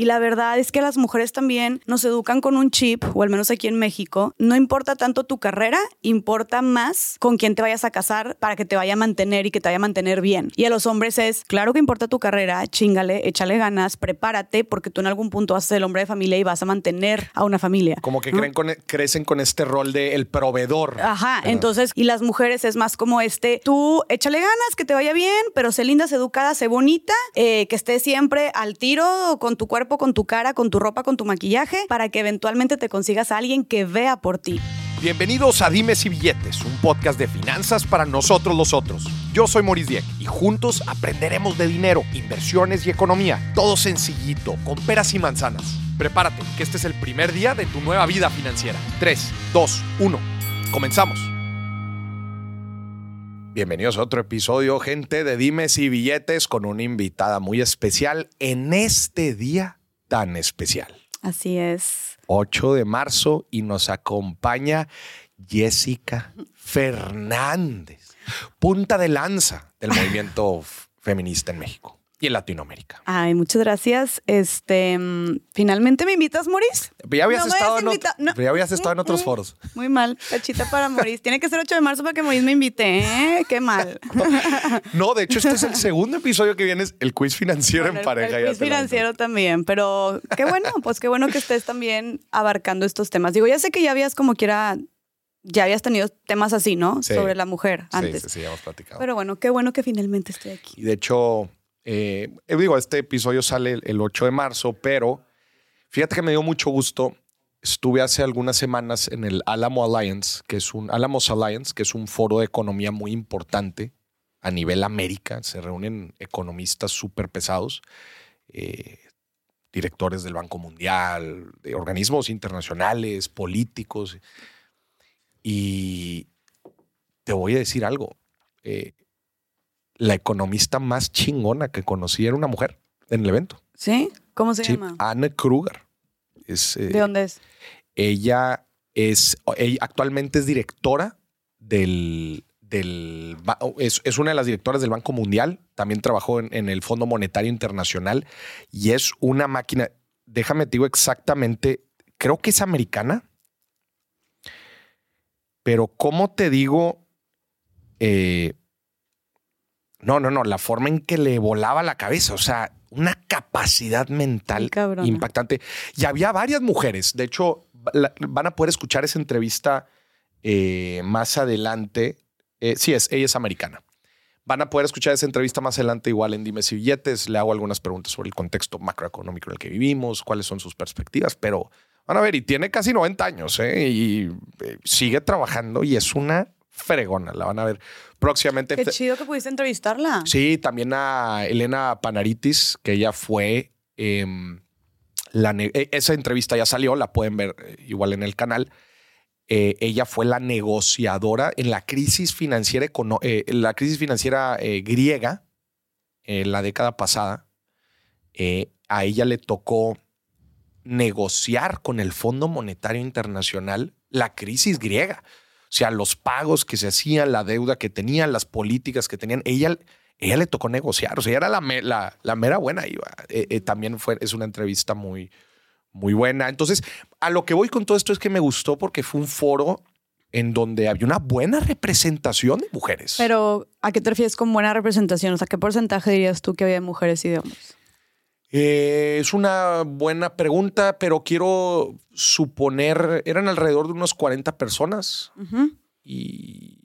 Y la verdad es que las mujeres también nos educan con un chip, o al menos aquí en México, no importa tanto tu carrera, importa más con quién te vayas a casar para que te vaya a mantener y que te vaya a mantener bien. Y a los hombres es, claro que importa tu carrera, chingale, échale ganas, prepárate, porque tú en algún punto vas a ser el hombre de familia y vas a mantener a una familia. Como que creen con- crecen con este rol de el proveedor. Ajá, entonces, y las mujeres es más como este, tú échale ganas, que te vaya bien, pero sé linda, sé educada, sé bonita, eh, que estés siempre al tiro con tu cuerpo, con tu cara, con tu ropa, con tu maquillaje, para que eventualmente te consigas a alguien que vea por ti. Bienvenidos a Dimes y Billetes, un podcast de finanzas para nosotros los otros. Yo soy Maurice Dieck y juntos aprenderemos de dinero, inversiones y economía. Todo sencillito, con peras y manzanas. Prepárate, que este es el primer día de tu nueva vida financiera. 3, 2, 1. Comenzamos. Bienvenidos a otro episodio, gente de Dimes y Billetes, con una invitada muy especial en este día tan especial. Así es. 8 de marzo y nos acompaña Jessica Fernández, punta de lanza del movimiento feminista en México y en Latinoamérica. Ay, muchas gracias. Este, mm, finalmente me invitas, Maurice. Ya habías, No estado, en, no. ya habías estado en otros Mm, foros. Muy mal, cachita para Maurice. Tiene que ser 8 de marzo para que Maurice me invite, ¿eh? Qué mal. No, de hecho, este es el segundo episodio que vienes, el quiz financiero Bueno, en pareja. El quiz financiero también, pero qué bueno, pues qué bueno que estés también abarcando estos temas. Digo, ya sé que ya habías como quiera, ya habías tenido temas así, ¿no? Sí. Sobre la mujer Sí, antes. sí, sí, ya hemos platicado. Pero bueno, qué bueno que finalmente estoy aquí. Y de hecho, eh, eh, digo, este episodio sale el- el 8 de marzo, pero fíjate que me dio mucho gusto. Estuve hace algunas semanas en el Alamo Alliance, que es un Alamos Alliance, que es un foro de economía muy importante a nivel América. Se reúnen economistas súper pesados, eh, directores del Banco Mundial, de organismos internacionales, políticos. Y te voy a decir algo. eh, la economista más chingona que conocí era una mujer en el evento. ¿Sí? ¿Cómo se Sí, llama? Anna Kruger. Es, eh, ¿De dónde es? ella es ella actualmente es directora del, del es, es una de las directoras del Banco Mundial. También trabajó en, en el Fondo Monetario Internacional y es una máquina. Déjame te digo exactamente. Creo que es americana. Pero, ¿cómo te digo? Eh, no, no, no. La forma en que le volaba la cabeza. O sea, una capacidad mental cabrona. impactante. Y había varias mujeres. De hecho, la- van a poder escuchar esa entrevista eh, más adelante. Eh, sí, es, ella es americana. Van a poder escuchar esa entrevista más adelante, igual en Dimes y Billetes. Le hago algunas preguntas sobre el contexto macroeconómico en el que vivimos, cuáles son sus perspectivas, pero van a ver, y tiene casi 90 años, ¿eh? Y eh, sigue trabajando y es una fregona. La van a ver próximamente. Qué chido que pudiste entrevistarla. Sí, también a Elena Panaritis, que ella fue. em, la e- esa entrevista ya salió, la pueden ver eh, igual en el canal. Eh, ella fue la negociadora en la crisis financiera, econo- eh, la crisis financiera eh, griega en la década pasada. A ella le tocó negociar con el Fondo Monetario Internacional la crisis griega. O sea, los pagos que se hacían, la deuda que tenían, las políticas que tenían. Ella, ella le tocó negociar. O sea, ella era la, la, la mera buena. Iba. Eh, eh, también fue, es una entrevista muy, muy buena. Entonces, a lo que voy con todo esto es que me gustó porque fue un foro en donde había una buena representación de mujeres. Pero, ¿a qué te refieres con buena representación? O sea, ¿qué porcentaje dirías tú que había de mujeres y de hombres? Eh, es una buena pregunta, pero quiero suponer, eran alrededor de unos 40 personas y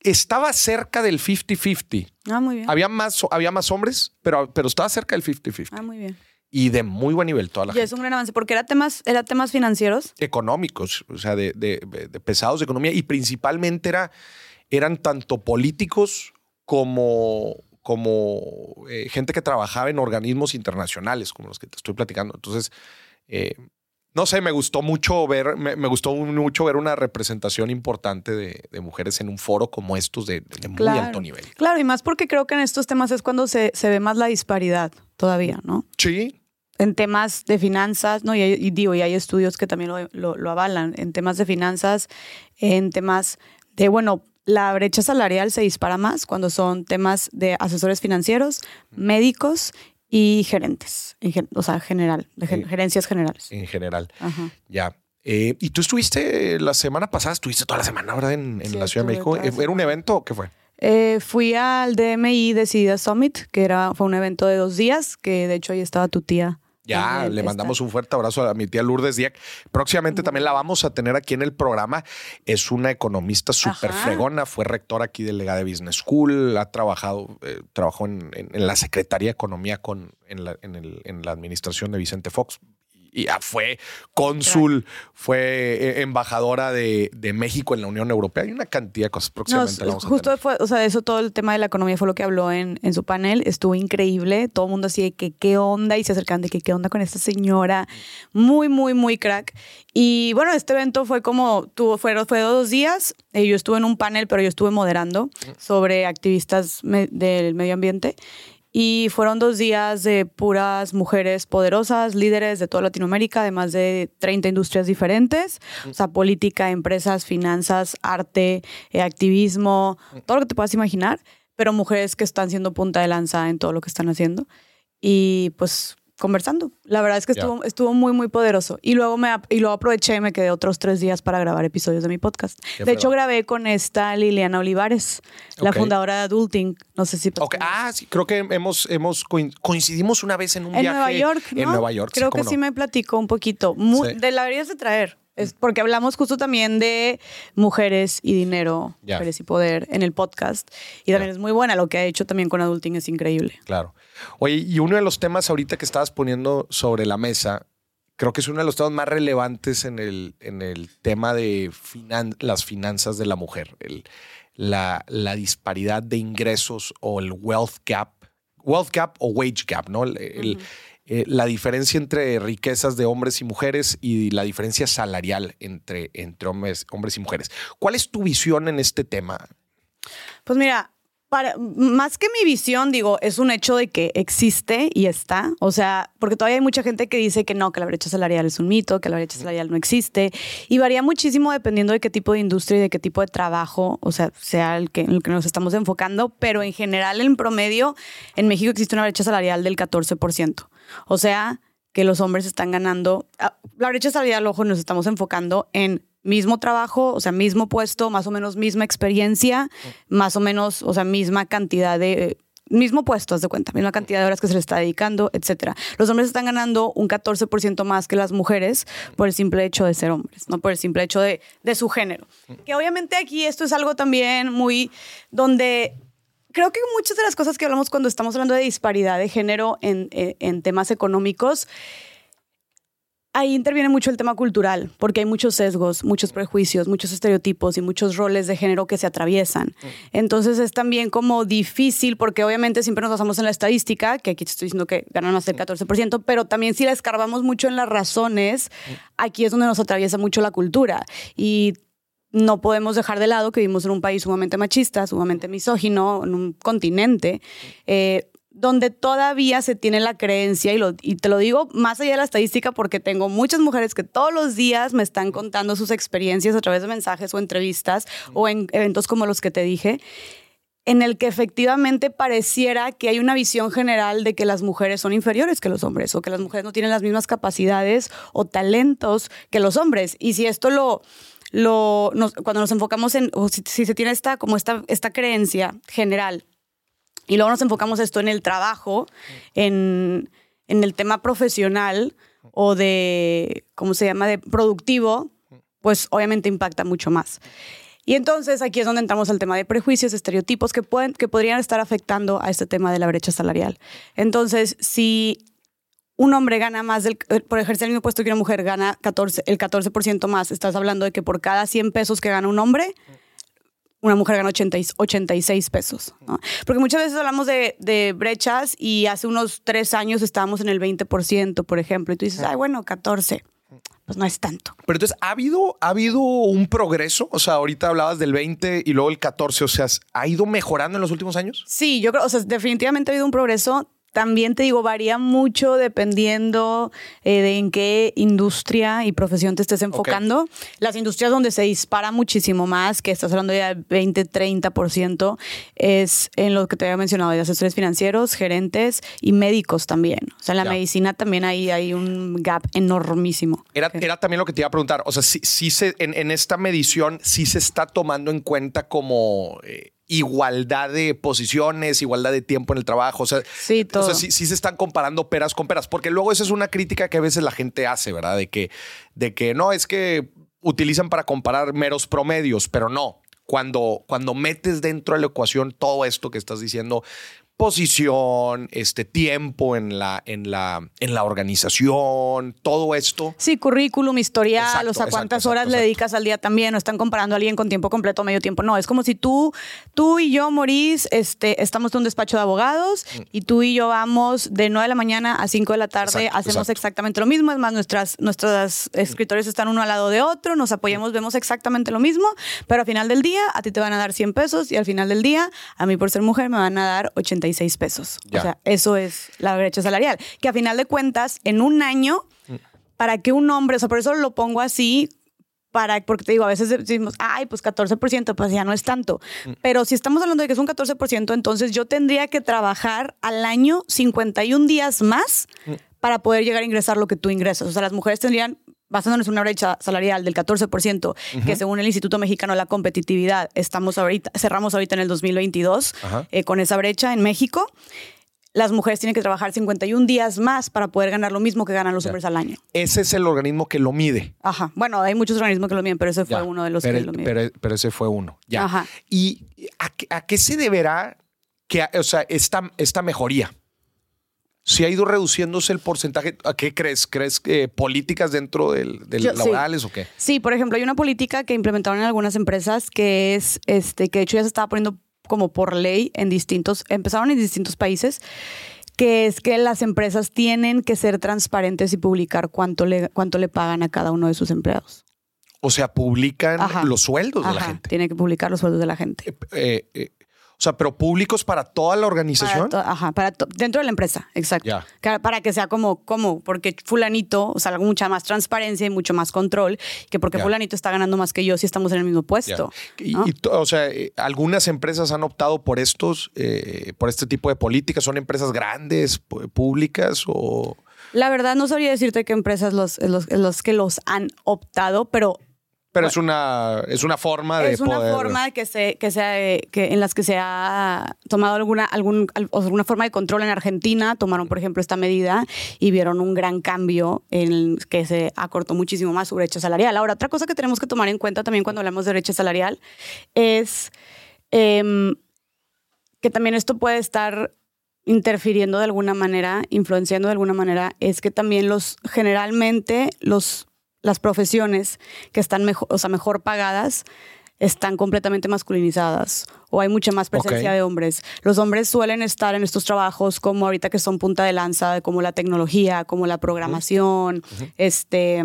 estaba cerca del 50-50. Ah, muy bien. Había más, había más hombres, pero, pero estaba cerca del 50-50. Ah, muy bien. Y de muy buen nivel toda la Y gente. es un gran avance, porque era temas, era temas financieros. Económicos, o sea, de, de- de pesados de economía. Y principalmente era, eran tanto políticos como, como eh, gente que trabajaba en organismos internacionales, como los que te estoy platicando. Entonces, eh, no sé, me gustó mucho ver, me, me gustó mucho ver una representación importante de, de mujeres en un foro como estos de, de muy Claro. alto nivel. Claro, y más porque creo que en estos temas es cuando se, se ve más la disparidad todavía, ¿no? Sí, En temas de finanzas, ¿no? Y, hay- y digo, y hay estudios que también lo, lo- lo avalan. En temas de finanzas, en temas de, bueno, la brecha salarial se dispara más cuando son temas de asesores financieros, médicos y gerentes, o sea, general, de gerencias generales. En general. Ya. Eh, ¿Y tú estuviste la semana pasada, estuviste toda la semana ahora en, la Ciudad de México? ¿Era un evento o qué fue? Eh, fui al DMI Decidida Summit, que era, fue un evento de dos días, que de hecho ahí estaba tu tía ya, le mandamos un fuerte abrazo a mi tía Lourdes Díaz. Próximamente también la vamos a tener aquí en el programa. Es una economista súper fregona, fue rectora aquí del Legade Business School, ha trabajado, eh, trabajó en, la Secretaría de Economía con, en, la, en la administración de Vicente Fox y ya fue cónsul, fue eh, embajadora de, México en la Unión Europea. Hay una cantidad de cosas próximamente. justo fue, o sea, eso todo el tema de la economía fue lo que habló en, en su panel. Estuvo increíble. Todo el mundo así de que qué onda y se acercan de que qué onda con esta señora. Muy, muy, muy crack. Y bueno, este evento fue como, tuvo, fue, fue dos días. Eh, yo estuve en un panel, pero yo estuve moderando sobre activistas del medio ambiente. Y fueron dos días de puras mujeres poderosas, líderes de toda Latinoamérica, de más de 30 industrias diferentes, o sea, política, empresas, finanzas, arte, eh, activismo, todo lo que te puedas imaginar, pero mujeres que están siendo punta de lanza en todo lo que están haciendo. Y pues conversando. La verdad es que estuvo, estuvo muy, muy poderoso. Y luego, me, y luego aproveché y me quedé otros tres días para grabar episodios de mi podcast. de hecho, grabé con esta Liliana Olivares, la fundadora de Adulting. No sé si... Ah, sí, creo que hemos, hemos coincidimos una vez en un viaje. En Nueva York, En Nueva York, Creo que sí me platicó un poquito. De la deberías de traer. Es porque hablamos justo también de mujeres y dinero, mujeres y poder en el podcast. Y también es muy buena. Lo que ha hecho también con Adulting es increíble. Claro. Oye, y uno de los temas ahorita que estabas poniendo sobre la mesa, creo que es uno de los temas más relevantes en el, en el tema de las finanzas de la mujer, la, la, disparidad de ingresos o el wealth gap, wealth gap o wage gap, ¿no? El, eh, la diferencia entre riquezas de hombres y mujeres y la diferencia salarial entre, entre hombres, hombres y mujeres. ¿Cuál es tu visión en este tema? Pues mira, para, más que mi visión, digo, es un hecho de que existe y está. O sea, porque todavía hay mucha gente que dice que no, que la brecha salarial es un mito, que la brecha salarial no existe. Y varía muchísimo dependiendo de qué tipo de industria y de qué tipo de trabajo, o sea, sea el que, en el que nos estamos enfocando. Pero en general, en promedio, en México existe una brecha salarial del 14%. O sea, que los hombres están ganando. Ah, la brecha salarial, ojo, nos estamos enfocando en mismo trabajo, o sea, mismo puesto, más o menos misma experiencia, más o menos, o sea, misma cantidad de mismo puesto, haz de cuenta, misma cantidad de horas que se le está dedicando, etcétera. Los hombres están ganando un 14% más que las mujeres por el simple hecho de ser hombres, no por el simple hecho de, de su género. Que obviamente aquí esto es algo también muy donde creo que muchas de las cosas que hablamos cuando estamos hablando de disparidad de género en, en, en temas económicos, ahí interviene mucho el tema cultural, porque hay muchos sesgos, muchos prejuicios, muchos estereotipos y muchos roles de género que se atraviesan. Mm. Entonces es también como difícil, porque obviamente siempre nos basamos en la estadística, que aquí te estoy diciendo que ganan más del 14%, pero también si la escarbamos mucho en las razones, mm. aquí es donde nos atraviesa mucho la cultura. Y no podemos dejar de lado que vivimos en un país sumamente machista, sumamente misógino, en un continente. Eh, donde todavía se tiene la creencia, y, te lo digo más allá de la estadística porque tengo muchas mujeres que todos los días me están contando sus experiencias a través de mensajes o entrevistas o en eventos como los que te dije, en el que efectivamente pareciera que hay una visión general de que las mujeres son inferiores que los hombres o que las mujeres no tienen las mismas capacidades o talentos que los hombres. Y si esto lo... lo cuando nos enfocamos en, o si, si, se tiene esta, como esta, esta creencia general y luego nos enfocamos esto en el trabajo, en, el tema profesional o de, ¿cómo se llama?, de productivo, pues obviamente impacta mucho más. Y entonces aquí es donde entramos al tema de prejuicios, estereotipos que, pueden, que podrían estar afectando a este tema de la brecha salarial. Entonces, si un hombre gana más eh, por ejercer el mismo puesto que una mujer gana 14, el 14% más, estás hablando de que por cada 100 pesos que gana un hombre, una mujer gana 80, 86 pesos. Porque muchas veces hablamos de, de, brechas y hace unos tres años estábamos en el 20%, por ejemplo, y tú dices, ay, bueno, 14. Pues no es tanto. Pero entonces, ¿ha habido, ¿ha habido un progreso? O sea, ahorita hablabas del 20 y luego el 14, o sea, ¿ha ido mejorando en los últimos años? Sí, yo creo, o sea, definitivamente ha habido un progreso también te digo, varía mucho dependiendo eh, de en qué industria y profesión te estés enfocando. Las industrias donde se dispara muchísimo más, que estás hablando ya del 20, 30%, es en lo que te había mencionado, de asesores financieros, gerentes y médicos también. O sea, en la medicina también hay, hay un gap enormísimo. Era, era también lo que te iba a preguntar. O sea, si, se, en, esta medición sí se está tomando en cuenta como... Eh, igualdad de posiciones, igualdad de tiempo en el trabajo. O sea, sí, todo. sí, se están comparando peras con peras, porque luego esa es una crítica que a veces la gente hace, ¿verdad? De que, de que no, es que utilizan para comparar meros promedios, pero no. Cuando, cuando metes dentro de la ecuación todo esto que estás diciendo, posición, este tiempo en la, en la, en la organización, todo esto. Sí, currículum, historial, o sea, cuántas horas le dedicas al día también, no están comparando a alguien con tiempo completo o medio tiempo. No, es como si tú, tú y yo, Maurice, este, estamos en un despacho de abogados mm. y tú y yo vamos de 9 de la mañana a 5 de la tarde, hacemos exactamente lo mismo, es más, nuestras, nuestros escritores están uno al lado de otro, nos apoyamos, vemos exactamente lo mismo, pero al final del día a ti te van a dar 100 pesos y al final del día a mí por ser mujer me van a dar 80 pesos. O sea, eso es la brecha salarial. Que a final de cuentas, en un año, mm. para que un hombre, o sea, por eso lo pongo así, para, porque te digo, a veces decimos, ay, pues 14%, pues ya no es tanto. Mm. Pero si estamos hablando de que es un 14%, entonces yo tendría que trabajar al año 51 días más mm. para poder llegar a ingresar lo que tú ingresas. O sea, las mujeres tendrían basándonos en una brecha salarial del 14%, que según el Instituto Mexicano de la Competitividad, estamos ahorita, cerramos ahorita en el 2022 eh, con esa brecha en México. Las mujeres tienen que trabajar 51 días más para poder ganar lo mismo que ganan los hombres al año. Ese es el organismo que lo mide. Ajá. Bueno, hay muchos organismos que lo miden, pero ese fue uno de los que lo mide. Pero, ese fue uno. Ya. Ajá. ¿Y a, qué se deberá que, o sea, esta, esta mejoría? Si ha ido reduciéndose el porcentaje. ¿A qué crees? ¿Crees políticas dentro del, laborales o qué? Sí, por ejemplo, hay una política que implementaron en algunas empresas que es, este, que de hecho ya se estaba poniendo como por ley en distintos, empezaron en distintos países, que es que las empresas tienen que ser transparentes y publicar cuánto le, cuánto le pagan a cada uno de sus empleados. O sea, publican los sueldos de la gente. Tiene que publicar los sueldos de la gente. Eh, eh o sea, pero públicos para toda la organización. ajá, para dentro de la empresa, exacto. Para que sea como, como, porque fulanito, o sea, mucha más transparencia y mucho más control, que porque fulanito está ganando más que yo si estamos en el mismo puesto. Y, o sea, eh, algunas empresas han optado por estos, eh, por este tipo de políticas. ¿Son empresas grandes, públicas o...? La verdad no sabría decirte qué empresas los, los, los que los han optado, pero pero es una, es una forma de Es una forma que se, que se, que en las que se ha tomado alguna, algún, alguna forma de control en Argentina. Tomaron, por ejemplo, esta medida y vieron un gran cambio en que se acortó muchísimo más su brecha salarial. Ahora, otra cosa que tenemos que tomar en cuenta también cuando hablamos de brecha salarial es em, que también esto puede estar interfiriendo de alguna manera, influenciando de alguna manera, es que también los, generalmente los las profesiones que están mejor, o sea, mejor pagadas están completamente masculinizadas o hay mucha más presencia de hombres. Los hombres suelen estar en estos trabajos como ahorita que son punta de lanza, como la tecnología, como la programación, este,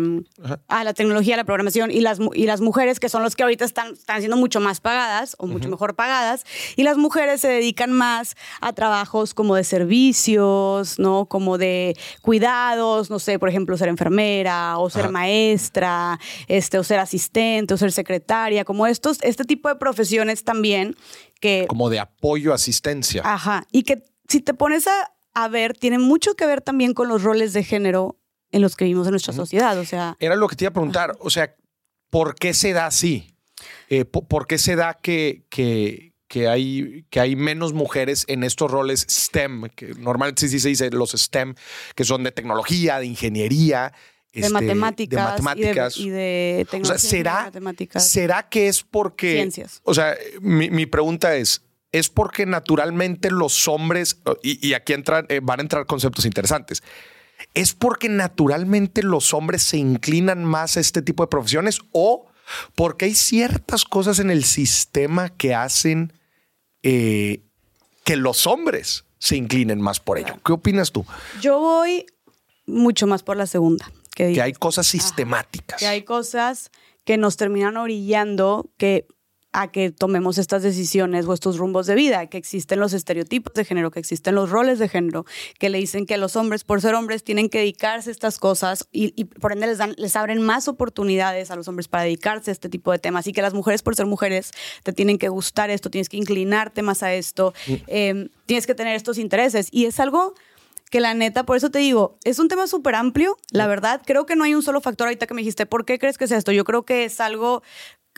ah, la tecnología, la programación y las, y las mujeres que son los que ahorita están, están siendo mucho más pagadas o mucho mejor pagadas y las mujeres se dedican más a trabajos como de servicios, ¿no? Como de cuidados, no sé, por ejemplo, ser enfermera o ser maestra, este, o ser asistente o ser secretaria, como estos, este tipo de profesiones también que... Como de apoyo, asistencia. Ajá. Y que si te pones a, a ver, tiene mucho que ver también con los roles de género en los que vivimos en nuestra sociedad. O sea. Era lo que te iba a preguntar. O sea, ¿por qué se da así? Eh, ¿por, qué se da que, que, que, hay, que hay menos mujeres en estos roles STEM? Que normalmente sí se dice los STEM, que son de tecnología, de ingeniería. De, este, matemáticas, de matemáticas. Y de, tecnología. O sea, ¿será, matemáticas. ¿será que es porque... Ciencias. O sea, mi, mi pregunta es, ¿es porque naturalmente los hombres, y, aquí entran, eh, van a entrar conceptos interesantes, ¿es porque naturalmente los hombres se inclinan más a este tipo de profesiones o porque hay ciertas cosas en el sistema que hacen eh, que los hombres se inclinen más por ello? ¿Qué opinas tú? Yo voy mucho más por la segunda. Que, hay cosas sistemáticas. que hay cosas que nos terminan orillando, que a que tomemos estas decisiones o estos rumbos de vida, que existen los estereotipos de género, que existen los roles de género, que le dicen que los hombres, por ser hombres, tienen que dedicarse a estas cosas y, por ende les, dan, les abren más oportunidades a los hombres para dedicarse a este tipo de temas y que las mujeres, por ser mujeres, te tienen que gustar esto, tienes que inclinarte más a esto, mm. em, tienes que tener estos intereses. Y es algo que la neta, por eso te digo, es un tema súper amplio, la verdad. Creo que no hay un solo factor ahorita que me dijiste, ¿por qué crees que es esto? Yo creo que es algo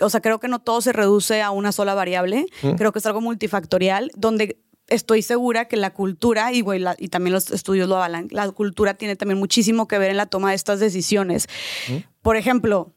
o sea, creo que no todo se reduce a una sola variable, creo que es algo multifactorial, donde estoy segura que la cultura, y, y también los estudios lo avalan, la cultura tiene también muchísimo que ver en la toma de estas decisiones. Por ejemplo,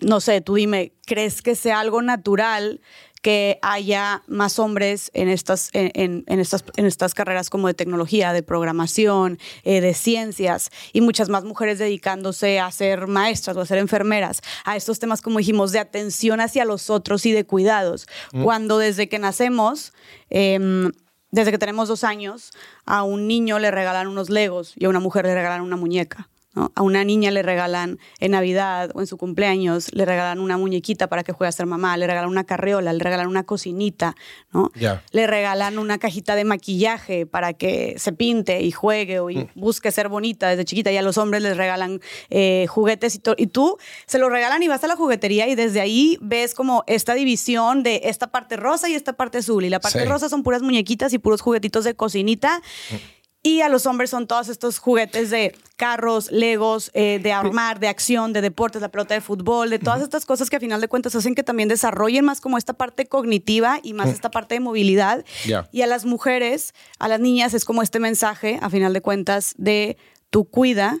no sé, tú dime, ¿crees que sea algo natural que haya más hombres en estas, en, estas, en estas carreras como de tecnología, de programación, eh, de ciencias y muchas más mujeres dedicándose a ser maestras o a ser enfermeras, a estos temas, como dijimos, de atención hacia los otros y de cuidados. Mm. Cuando desde que nacemos, em, desde que tenemos dos años, a un niño le regalan unos legos y a una mujer le regalan una muñeca. A una niña le regalan en Navidad o en su cumpleaños, le regalan una muñequita para que juegue a ser mamá, le regalan una carriola, le regalan una cocinita, ¿no? Le regalan una cajita de maquillaje para que se pinte y juegue o mm. busque ser bonita desde chiquita. Y a los hombres les regalan eh, juguetes y, y tú se lo regalan y vas a la juguetería y desde ahí ves como esta división de esta parte rosa y esta parte azul. Y la parte rosa son puras muñequitas y puros juguetitos de cocinita. Mm. Y a los hombres son todos estos juguetes de carros, legos, eh, de armar, de acción, de deportes, la pelota de fútbol, de todas estas cosas que a final de cuentas hacen que también desarrollen más como esta parte cognitiva y más esta parte de movilidad. Y a las mujeres, a las niñas es como este mensaje, a final de cuentas, de tu cuida,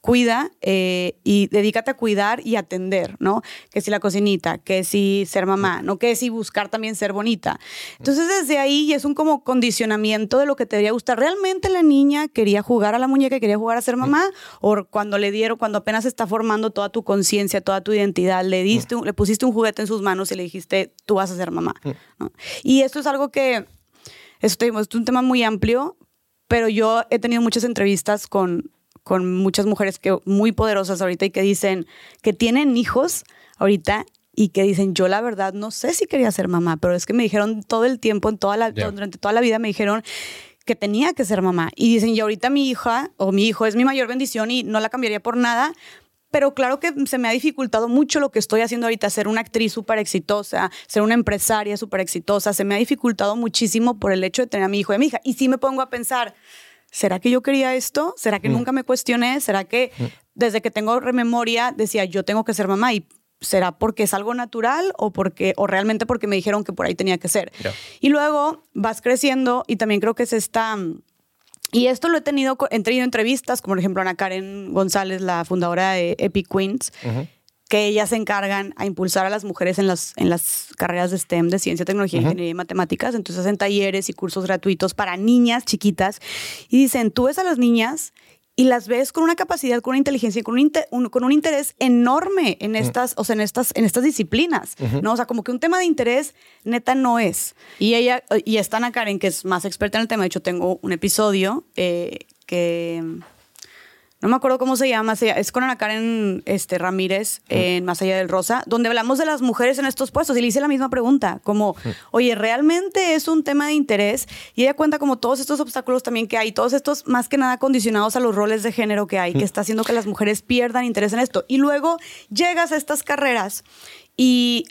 cuida eh, y dedícate a cuidar y atender, ¿no? Que si la cocinita, que si ser mamá, ¿no? Que si buscar también ser bonita. Entonces desde ahí es un como condicionamiento de lo que te debería gustar. ¿Realmente la niña quería jugar a la muñeca quería jugar a ser mamá? ¿O cuando le dieron, cuando apenas está formando toda tu conciencia, toda tu identidad, le, diste, le pusiste un juguete en sus manos y le dijiste, tú vas a ser mamá? Y esto es algo que, esto es un tema muy amplio, pero yo he tenido muchas entrevistas con con muchas mujeres que, muy poderosas ahorita y que dicen que tienen hijos ahorita y que dicen, yo la verdad no sé si quería ser mamá, pero es que me dijeron todo el tiempo, en toda la, durante toda la vida me dijeron que tenía que ser mamá. Y dicen, y ahorita mi hija o mi hijo es mi mayor bendición y no la cambiaría por nada, pero claro que se me ha dificultado mucho lo que estoy haciendo ahorita, ser una actriz súper exitosa, ser una empresaria súper exitosa, se me ha dificultado muchísimo por el hecho de tener a mi hijo y a mi hija. Y sí me pongo a pensar, ¿será que yo quería esto? ¿Será que mm. nunca me cuestioné? ¿Será que mm. desde que tengo rememoria decía yo tengo que ser mamá y será porque es algo natural o porque o realmente porque me dijeron que por ahí tenía que ser? Y luego vas creciendo y también creo que es esta y esto lo he tenido, he tenido entrevistas, como por ejemplo Ana Karen González, la fundadora de Epic Queens, que ellas se encargan a impulsar a las mujeres en las, en las carreras de STEM, de ciencia, tecnología, ingeniería y matemáticas. Entonces hacen talleres y cursos gratuitos para niñas chiquitas. Y dicen, tú ves a las niñas y las ves con una capacidad, con una inteligencia, con un, con un interés enorme en estas, o sea, en estas, en estas disciplinas, ¿no? O sea, como que un tema de interés neta no es. Y ella, y está Ana Karen, que es más experta en el tema, de hecho tengo un episodio eh, que no me acuerdo cómo se llama, es con Ana Karen este, Ramírez en Más Allá del Rosa, donde hablamos de las mujeres en estos puestos y le hice la misma pregunta, como, oye, ¿realmente es un tema de interés? Y ella cuenta como todos estos obstáculos también que hay, todos estos más que nada condicionados a los roles de género que hay, que está haciendo que las mujeres pierdan interés en esto. Y luego llegas a estas carreras y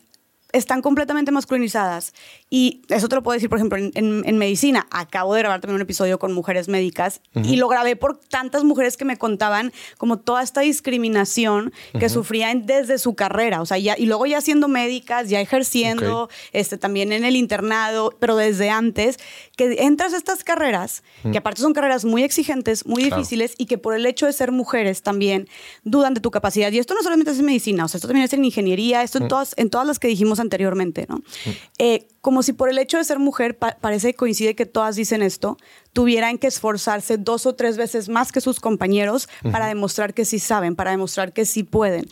están completamente masculinizadas. Y eso te lo puedo decir, por ejemplo, en, medicina. Acabo de grabar también un episodio con mujeres médicas y lo grabé por tantas mujeres que me contaban como toda esta discriminación que sufrían desde su carrera. O sea, ya, y luego ya siendo médicas, ya ejerciendo, este, también en el internado, pero desde antes, que entras a estas carreras, que aparte son carreras muy exigentes, muy difíciles y que por el hecho de ser mujeres también dudan de tu capacidad. Y esto no solamente es en medicina, o sea, esto también es en ingeniería, esto en, todas, en todas las que dijimos anteriormente, ¿no? Eh, como si por el hecho de ser mujer, parece que coincide que todas dicen esto, tuvieran que esforzarse dos o tres veces más que sus compañeros para demostrar que sí saben, para demostrar que sí pueden.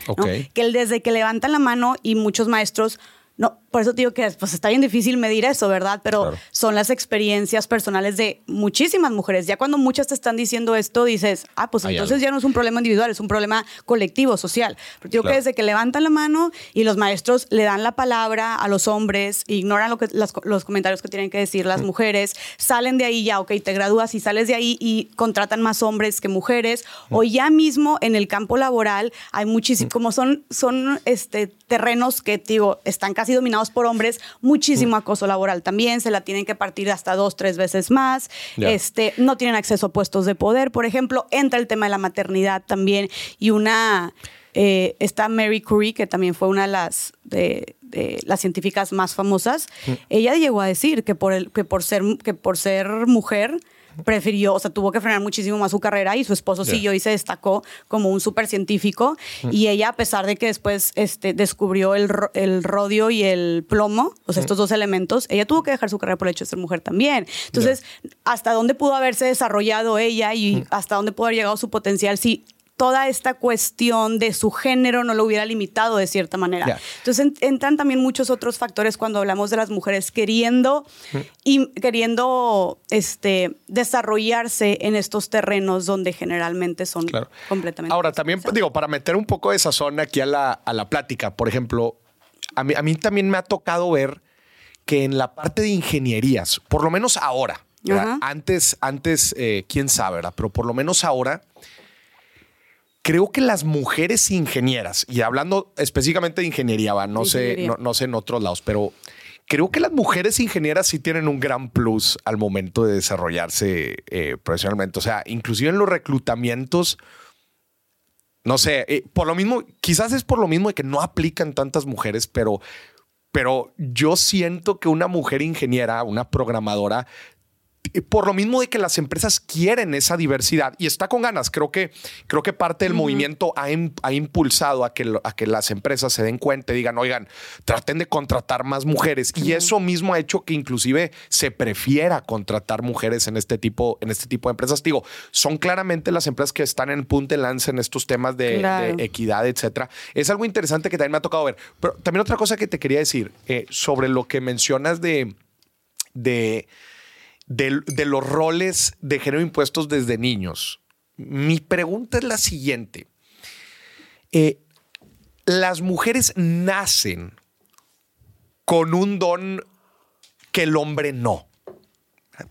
Que desde que levantan la mano y muchos maestros no, por eso digo que pues está bien difícil medir eso, ¿verdad? Pero son las experiencias personales de muchísimas mujeres. Ya cuando muchas te están diciendo esto, dices, ah, pues entonces ya no es un problema individual, es un problema colectivo, social. Porque digo que desde que levantan la mano y los maestros le dan la palabra a los hombres, ignoran lo que, los comentarios que tienen que decir las mujeres, salen de ahí ya, ok, te gradúas y sales de ahí y contratan más hombres que mujeres, o ya mismo en el campo laboral hay muchísimo, como son, son este, terrenos que, digo, están casi dominados por hombres, muchísimo mm. acoso laboral también, se la tienen que partir hasta dos, tres veces más, este, no tienen acceso a puestos de poder, por ejemplo, entra el tema de la maternidad también y una... Eh, está Mary Curie, que también fue una de las, de, las científicas más famosas. Mm. Ella llegó a decir que por, el, que por, ser, que por ser mujer prefirió, o sea, tuvo que frenar muchísimo más su carrera y su esposo siguió y se destacó como un súper científico. Mm. Y ella, a pesar de que después este, descubrió el, el rodio y el plomo, o sea, mm. estos dos elementos, ella tuvo que dejar su carrera por el hecho de ser mujer también. Entonces, ¿hasta dónde pudo haberse desarrollado ella y mm. hasta dónde pudo haber llegado su potencial si toda esta cuestión de su género no lo hubiera limitado de cierta manera. Entonces entran también muchos otros factores cuando hablamos de las mujeres queriendo y queriendo este, desarrollarse en estos terrenos donde generalmente son completamente. Ahora, también digo, para meter un poco de zona aquí a la, a la plática, por ejemplo, a mí, a mí también me ha tocado ver que en la parte de ingenierías, por lo menos ahora, antes, antes eh, quién sabe, ¿verdad? pero por lo menos ahora creo que las mujeres ingenieras, y hablando específicamente de ingeniería, va, no, sé, no, sé en otros lados, pero creo que las mujeres ingenieras sí tienen un gran plus al momento de desarrollarse eh, profesionalmente. O sea, inclusive en los reclutamientos, no sé, eh, por lo mismo, quizás es por lo mismo de que no aplican tantas mujeres, pero, pero yo siento que una mujer ingeniera, una programadora, por lo mismo de que las empresas quieren esa diversidad y está con ganas. Creo que, creo que parte del movimiento ha, ha, impulsado a que, a que las empresas se den cuenta y digan, oigan, traten de contratar más mujeres. Y eso mismo ha hecho que inclusive se prefiera contratar mujeres en este tipo, en este tipo de empresas. Digo, son claramente las empresas que están en punta de lanza en estos temas de, equidad, etcétera. Es algo interesante que también me ha tocado ver. Pero también otra cosa que te quería decir eh, sobre lo que mencionas de, de de, los roles de género impuestos desde niños. Mi pregunta es la siguiente. Eh, las mujeres nacen con un don que el hombre no.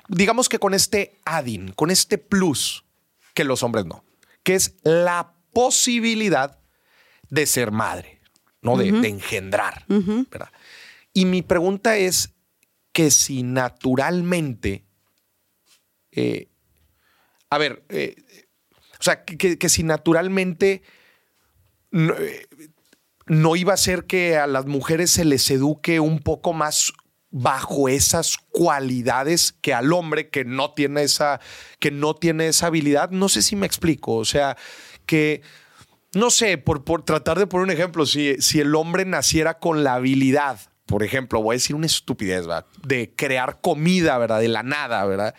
Digamos que con este adin, con este plus que los hombres no, que es la posibilidad de ser madre, ¿no? de, engendrar. Y mi pregunta es que si naturalmente eh, a ver, eh, o sea, que, si naturalmente eh, no, iba a ser que a las mujeres se les eduque un poco más bajo esas cualidades que al hombre que no tiene esa, que no tiene esa habilidad. No sé si me explico. O sea, que no sé, por, por tratar de poner un ejemplo, si, si el hombre naciera con la habilidad, por ejemplo, voy a decir una estupidez, ¿verdad? De crear comida, ¿verdad? De la nada, ¿verdad?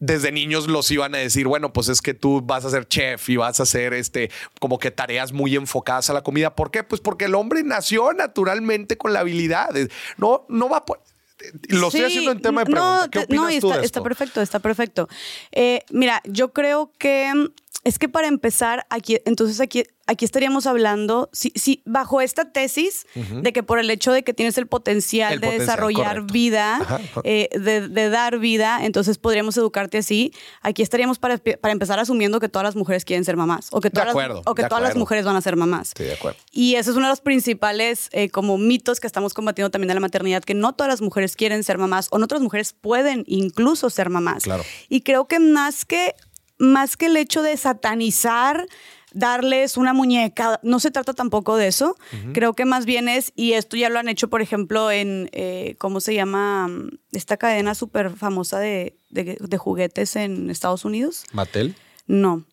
Desde niños los iban a decir, bueno, pues es que tú vas a ser chef y vas a hacer este, como que tareas muy enfocadas a la comida. ¿Por qué? Pues porque el hombre nació naturalmente con la habilidad. No, no va por... Lo estoy haciendo en tema de pregunta. ¿Qué opinas no, está, tú de está perfecto, está perfecto. Eh, mira, yo creo que es que para empezar, aquí, entonces aquí, aquí estaríamos hablando, si, si bajo esta tesis de que por el hecho de que tienes el potencial de desarrollar vida, eh, de, dar vida, entonces podríamos educarte así, aquí estaríamos para, para, empezar asumiendo que todas las mujeres quieren ser mamás o que todas, las, o que todas las mujeres van a ser mamás. Estoy de acuerdo. Y ese es uno de los principales eh, como mitos que estamos combatiendo también de la maternidad, que no todas las mujeres quieren ser mamás o no todas las mujeres pueden incluso ser mamás. Claro. Y creo que más que más que el hecho de satanizar, darles una muñeca, no se trata tampoco de eso. Creo que más bien es, y esto ya lo han hecho, por ejemplo, en, eh, ¿cómo se llama? Esta cadena súper famosa de, juguetes en Estados Unidos. ¿Mattel? No.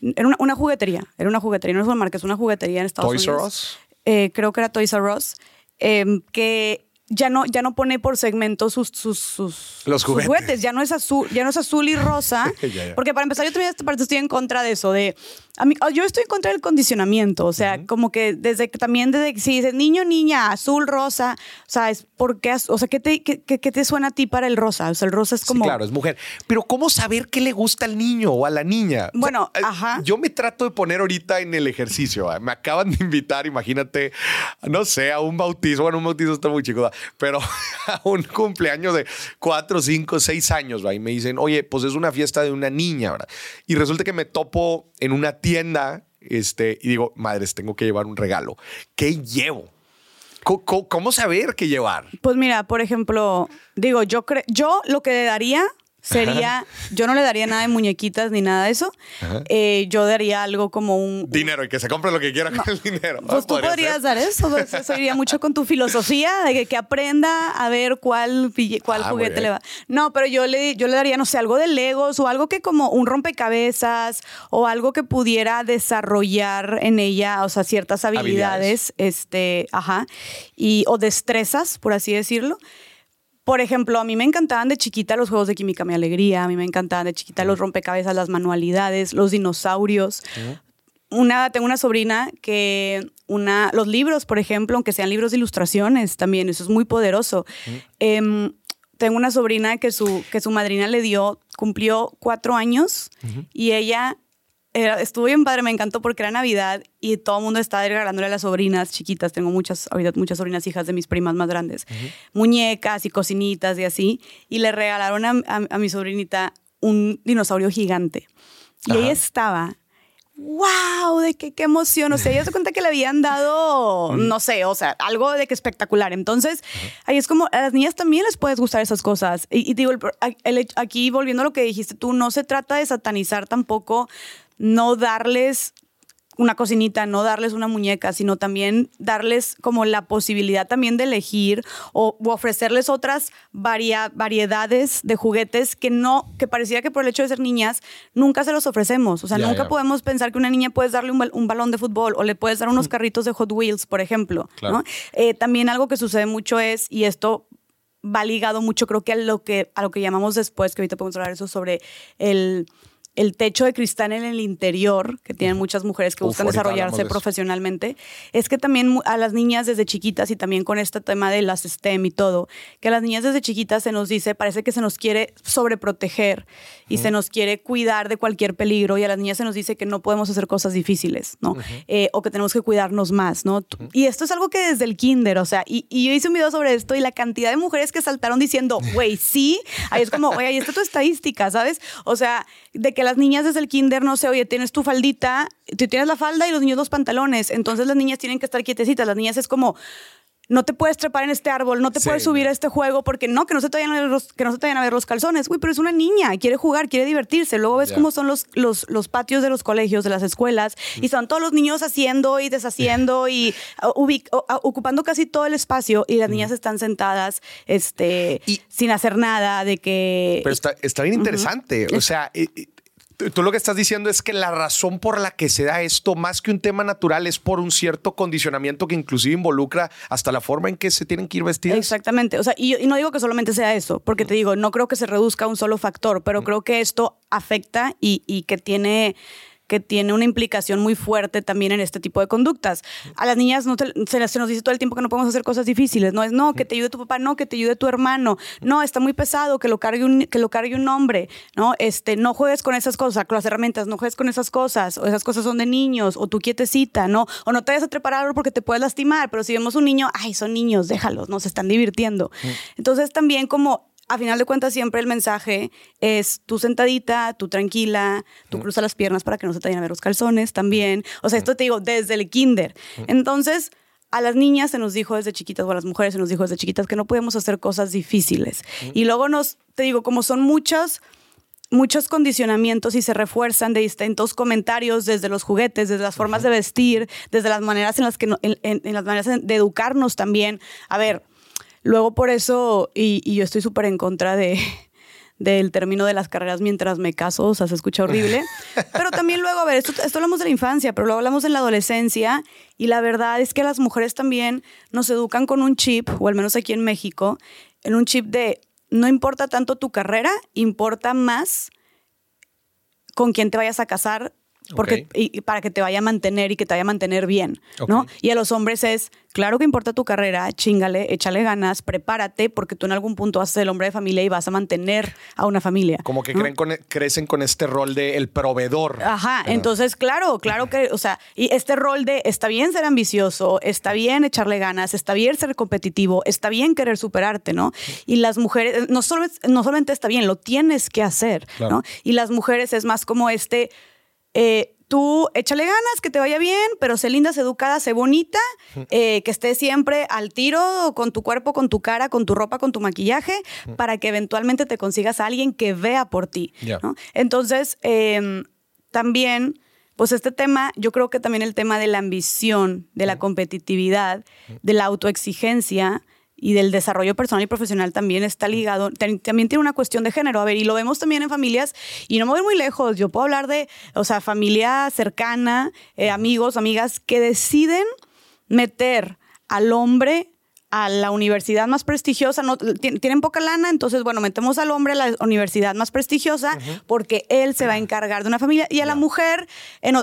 Era una, juguetería, era una juguetería, no es una marca, es una juguetería en Estados Unidos. ¿Toys R Us? Eh, creo que era Toys R Us, em, que ya no, ya no pone por segmentos sus, sus, sus, Los sus juguetes. Ya no es azul, ya no es azul y rosa. Ya, ya. Porque para empezar, yo también esta parte estoy en contra de eso, de a mí, yo estoy en contra del condicionamiento. O sea, como que desde que también desde que si dices niño, niña, azul, rosa, o sea, es porque, o sea, ¿qué te, qué, qué- qué te suena a ti para el rosa? O sea, el rosa es como. Sí, claro, es mujer. Pero ¿cómo saber qué le gusta al niño o a la niña? O sea, Bueno, eh, ajá. Yo me trato de poner ahorita en el ejercicio. ¿va? Me acaban de invitar, imagínate, no sé, a un bautizo. Bueno, un bautizo está muy chico. Pero a un cumpleaños de cuatro, cinco, seis años. ¿va? Y me dicen, oye, pues es una fiesta de una niña, ¿verdad? Y resulta que me topo en una tienda este, y digo, madres, tengo que llevar un regalo. ¿Qué llevo? ¿Cómo, saber qué llevar? Pues mira, por ejemplo, digo, yo yo lo que le daría sería, yo no le daría nada de muñequitas ni nada de eso. Eh, yo daría algo como un, Dinero y que se compre lo que quiera con el dinero. Pues tú Podría podrías ser. dar eso, pues eso iría mucho con tu filosofía de que, que aprenda a ver cuál, cuál Ah, juguete le va. No, pero yo le, yo le daría, no sé, algo de Legos o algo que como un rompecabezas o algo que pudiera desarrollar en ella, o sea, ciertas habilidades, este, ajá, y, o destrezas, por así decirlo. Por ejemplo, a mí me encantaban de chiquita los juegos de química mi alegría, a mí me encantaban de chiquita los rompecabezas, las manualidades, los dinosaurios. Una, tengo una sobrina que una, los libros, por ejemplo, aunque sean libros de ilustraciones también, eso es muy poderoso. Em, tengo una sobrina que su, que su madrina le dio, cumplió cuatro años y ella era- estuvo bien padre, me encantó porque era Navidad y todo el mundo estaba regalándole a las sobrinas chiquitas. Tengo muchas, ahorita muchas sobrinas hijas de mis primas más grandes, muñecas y cocinitas y así. Y le regalaron a, a- a mi sobrinita un dinosaurio gigante. Y Ajá. ella estaba wow, de que qué emoción. O sea, ella se cuenta que le habían dado, no sé, o sea, algo de que espectacular. Entonces, ahí es como a las niñas también les puedes gustar esas cosas. Y, y digo, el el aquí volviendo a lo que dijiste tú, no se trata de satanizar tampoco, no darles una cocinita, no darles una muñeca, sino también darles como la posibilidad también de elegir o, ofrecerles otras varia- variedades de juguetes que no, que pareciera que por el hecho de ser niñas, nunca se los ofrecemos. O sea, nunca podemos pensar que una niña puedes darle un, bal- un balón de fútbol o le puedes dar unos carritos de Hot Wheels, por ejemplo. Claro. ¿no? Eh, también algo que sucede mucho es, y esto va ligado mucho, creo que a lo que, a lo que llamamos después, que ahorita podemos hablar eso sobre el, el techo de cristal en el interior, que tienen muchas mujeres que Uf, buscan desarrollarse profesionalmente, es que también a las niñas desde chiquitas y también con este tema de las STEM y todo, que a las niñas desde chiquitas se nos dice, parece que se nos quiere sobreproteger y se nos quiere cuidar de cualquier peligro y a las niñas se nos dice que no podemos hacer cosas difíciles, ¿no? Eh, o que tenemos que cuidarnos más, ¿no? Y esto es algo que desde el kinder, o sea, y, y yo hice un video sobre esto y la cantidad de mujeres que saltaron diciendo, güey, sí, ahí es como, oye, ahí está tu estadística, ¿sabes? O sea, de que las niñas desde el kinder, no sé, oye, tienes tu faldita, tú tienes la falda y los niños los pantalones, entonces las niñas tienen que estar quietecitas, las niñas es como... No te puedes trepar en este árbol, no te Sí. puedes subir a este juego porque no, que no se te vayan a ver los, que no se te vayan a ver los calzones. Uy, pero es una niña, quiere jugar, quiere divertirse. Luego ves cómo son los, los, los patios de los colegios, de las escuelas, y son todos los niños haciendo y deshaciendo y uh, ubic- uh, ocupando casi todo el espacio y las niñas están sentadas este, Y- sin hacer nada, de que... Pero está, está bien interesante. O sea, eh, eh, tú- lo que estás diciendo es que la razón por la que se da esto, más que un tema natural, es por un cierto condicionamiento que inclusive involucra hasta la forma en que se tienen que ir vestidas. Exactamente. O sea, y, y no digo que solamente sea eso, porque te digo, no creo que se reduzca a un solo factor, pero creo que esto afecta y, y que tiene que tiene una implicación muy fuerte también en este tipo de conductas. A las niñas no te- se, nos dice todo el tiempo que no podemos hacer cosas difíciles. No es, no, que te ayude tu papá, no, que te ayude tu hermano. No, está muy pesado, que lo cargue un, que lo cargue un hombre. No, este, no juegues con esas cosas, con las herramientas, no juegues con esas cosas, o esas cosas son de niños, o tú quietecita, ¿no? O no te vayas a árbol porque te puedes lastimar, pero si vemos un niño, ay, son niños, déjalos, no se están divirtiendo. Entonces también como a final de cuentas siempre el mensaje es tú sentadita, tú tranquila, tú cruza las piernas para que no se te vayan a ver los calzones también. O sea, esto te digo desde el kinder. Entonces, a las niñas se nos dijo desde chiquitas, o a las mujeres se nos dijo desde chiquitas que no podemos hacer cosas difíciles. Y luego nos, te digo, como son muchos muchos condicionamientos y se refuerzan de distintos comentarios desde los juguetes, desde las formas de vestir, desde las maneras en las que no- en, en- en las maneras de educarnos también. A ver, luego por eso y, y yo estoy súper en contra de del término de las carreras mientras me caso, o sea, se escucha horrible. pero también luego, a ver, esto, esto hablamos de la infancia, pero luego hablamos de la adolescencia y la verdad es que las mujeres también nos educan con un chip, o al menos aquí en México, en un chip de no importa tanto tu carrera, importa más con quién te vayas a casar porque, y, para que te vaya a mantener y que te vaya a mantener bien, ¿no? Y a los hombres es, claro que importa tu carrera, chingale, échale ganas, prepárate, porque tú en algún punto vas a ser el hombre de familia y vas a mantener a una familia. Como que creen con, crecen con este rol de el proveedor. Ajá, entonces, claro, claro que, o sea, y este rol de está bien ser ambicioso, está bien echarle ganas, está bien ser competitivo, está bien querer superarte, ¿no? Y las mujeres, no, solo, no solamente está bien, lo tienes que hacer, ¿no? Y las mujeres es más como este eh, tú échale ganas, que te vaya bien, pero sé linda, sé educada, sé bonita, eh, que estés siempre al tiro con tu cuerpo, con tu cara, con tu ropa, con tu maquillaje, para que eventualmente te consigas a alguien que vea por ti. Entonces, em, también, pues este tema, yo creo que también el tema de la ambición, de la competitividad, de la autoexigencia, y del desarrollo personal y profesional también está ligado, también tiene una cuestión de género. A ver, y lo vemos también en familias, y no me voy muy lejos, yo puedo hablar de, o sea, familia cercana, eh, amigos, amigas, que deciden meter al hombre a la universidad más prestigiosa, no, tienen poca lana, entonces, bueno, metemos al hombre a la universidad más prestigiosa porque él se va a encargar de una familia y a la mujer,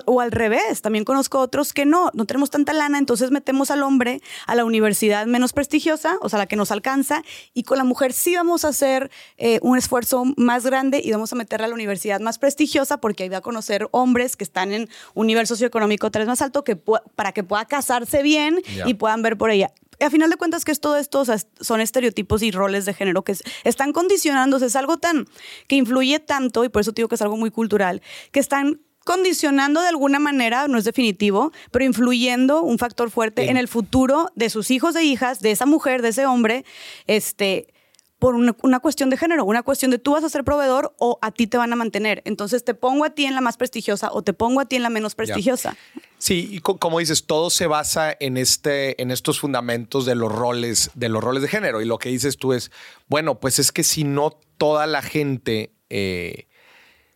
o al revés, también conozco otros que no, no tenemos tanta lana, entonces metemos al hombre a la universidad menos prestigiosa, o sea, la que nos alcanza, y con la mujer sí vamos a hacer eh, un esfuerzo más grande y vamos a meterla a la universidad más prestigiosa porque ahí va a conocer hombres que están en un nivel socioeconómico tres más alto que para que pueda casarse bien y puedan ver por ella a final de cuentas que es todo esto, son estereotipos y roles de género que están condicionándose, es algo tan que influye tanto y por eso digo que es algo muy cultural, que están condicionando de alguna manera, no es definitivo, pero influyendo un factor fuerte en el futuro de sus hijos e hijas, de esa mujer, de ese hombre, este, por una, cuestión de género, una cuestión de tú vas a ser proveedor o a ti te van a mantener. Entonces te pongo a ti en la más prestigiosa o te pongo a ti en la menos prestigiosa. Sí, y como dices, todo se basa en este, en estos fundamentos de los roles, de los roles de género. Y lo que dices tú es, bueno, pues es que si no toda la gente, eh,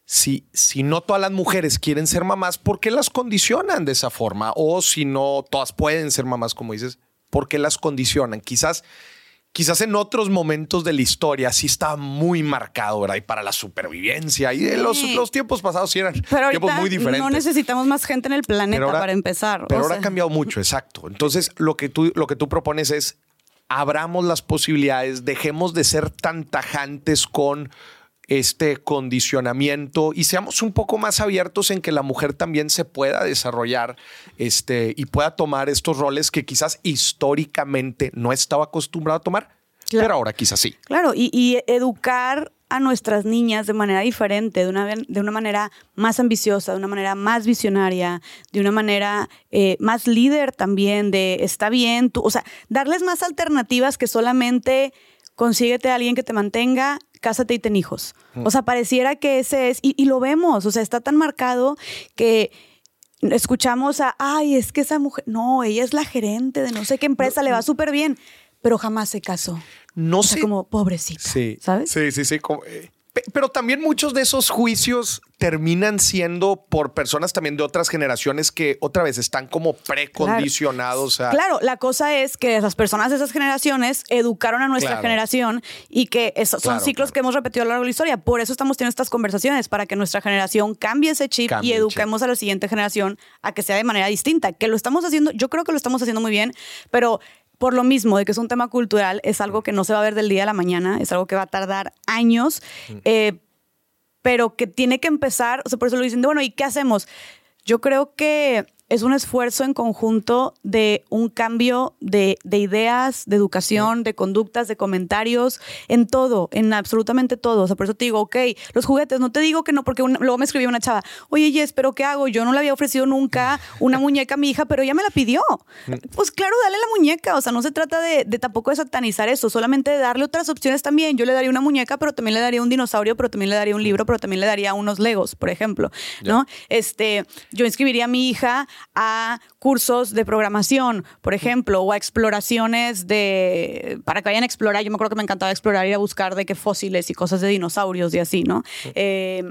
si, si no todas las mujeres quieren ser mamás, ¿por qué las condicionan de esa forma? O si no todas pueden ser mamás, como dices, ¿por qué las condicionan? Quizás quizás en otros momentos de la historia sí está muy marcado, ¿verdad? Y para la supervivencia. Y los, los, tiempos pasados sí eran tiempos muy diferentes. No necesitamos más gente en el planeta para empezar. Pero ahora ha cambiado mucho, exacto. Entonces, lo que, tú, lo que tú propones es abramos las posibilidades, dejemos de ser tan tajantes con este condicionamiento y seamos un poco más abiertos en que la mujer también se pueda desarrollar este, y pueda tomar estos roles que quizás históricamente no estaba acostumbrado a tomar, pero ahora quizás sí. Claro, y, educar a nuestras niñas de manera diferente, de una, de una manera más ambiciosa, de una manera más visionaria, de una manera eh, más líder también, de está bien, tú, o sea, darles más alternativas que solamente consíguete a alguien que te mantenga cásate y ten hijos. O sea, pareciera que ese es, y, lo vemos, o sea, está tan marcado que escuchamos a, ay, es que esa mujer, no, ella es la gerente de no sé qué empresa, le va súper bien, pero jamás se casó. No sé. como pobrecita. Sí. ¿Sabes? Sí, sí, sí. Como, eh, pero también muchos de esos juicios terminan siendo por personas también de otras generaciones que otra vez están como precondicionados. Claro, claro la cosa es que las personas de esas generaciones educaron a nuestra generación y que son ciclos que hemos repetido a lo largo de la historia. Por eso estamos teniendo estas conversaciones, para que nuestra generación cambie ese chip y eduquemos a la siguiente generación a que sea de manera distinta. Que lo estamos haciendo, yo creo que lo estamos haciendo muy bien, pero por lo mismo de que es un tema cultural, es algo que no se va a ver del día a la mañana, es algo que va a tardar años, eh, pero que tiene que empezar, o sea, por eso lo dicen, bueno, ¿y qué hacemos? Yo creo que es un esfuerzo en conjunto de un cambio de, ideas, de educación, de conductas, de comentarios, en todo, en absolutamente todo. O sea, por eso te digo, ok, los juguetes, no te digo que no, porque luego me escribió una chava, oye, Jess, ¿pero qué hago? Yo no le había ofrecido nunca una muñeca a mi hija, pero ella me la pidió. Pues claro, dale la muñeca. O sea, no se trata de, tampoco de satanizar eso, solamente de darle otras opciones también. Yo le daría una muñeca, pero también le daría un dinosaurio, pero también le daría un libro, pero también le daría unos legos, por ejemplo, ¿no? Este, yo inscribiría a mi hija a cursos de programación, por ejemplo, o a exploraciones de, para que vayan a explorar, yo me acuerdo que me encantaba explorar, ir a buscar de qué fósiles y cosas de dinosaurios y así, ¿no? Eh,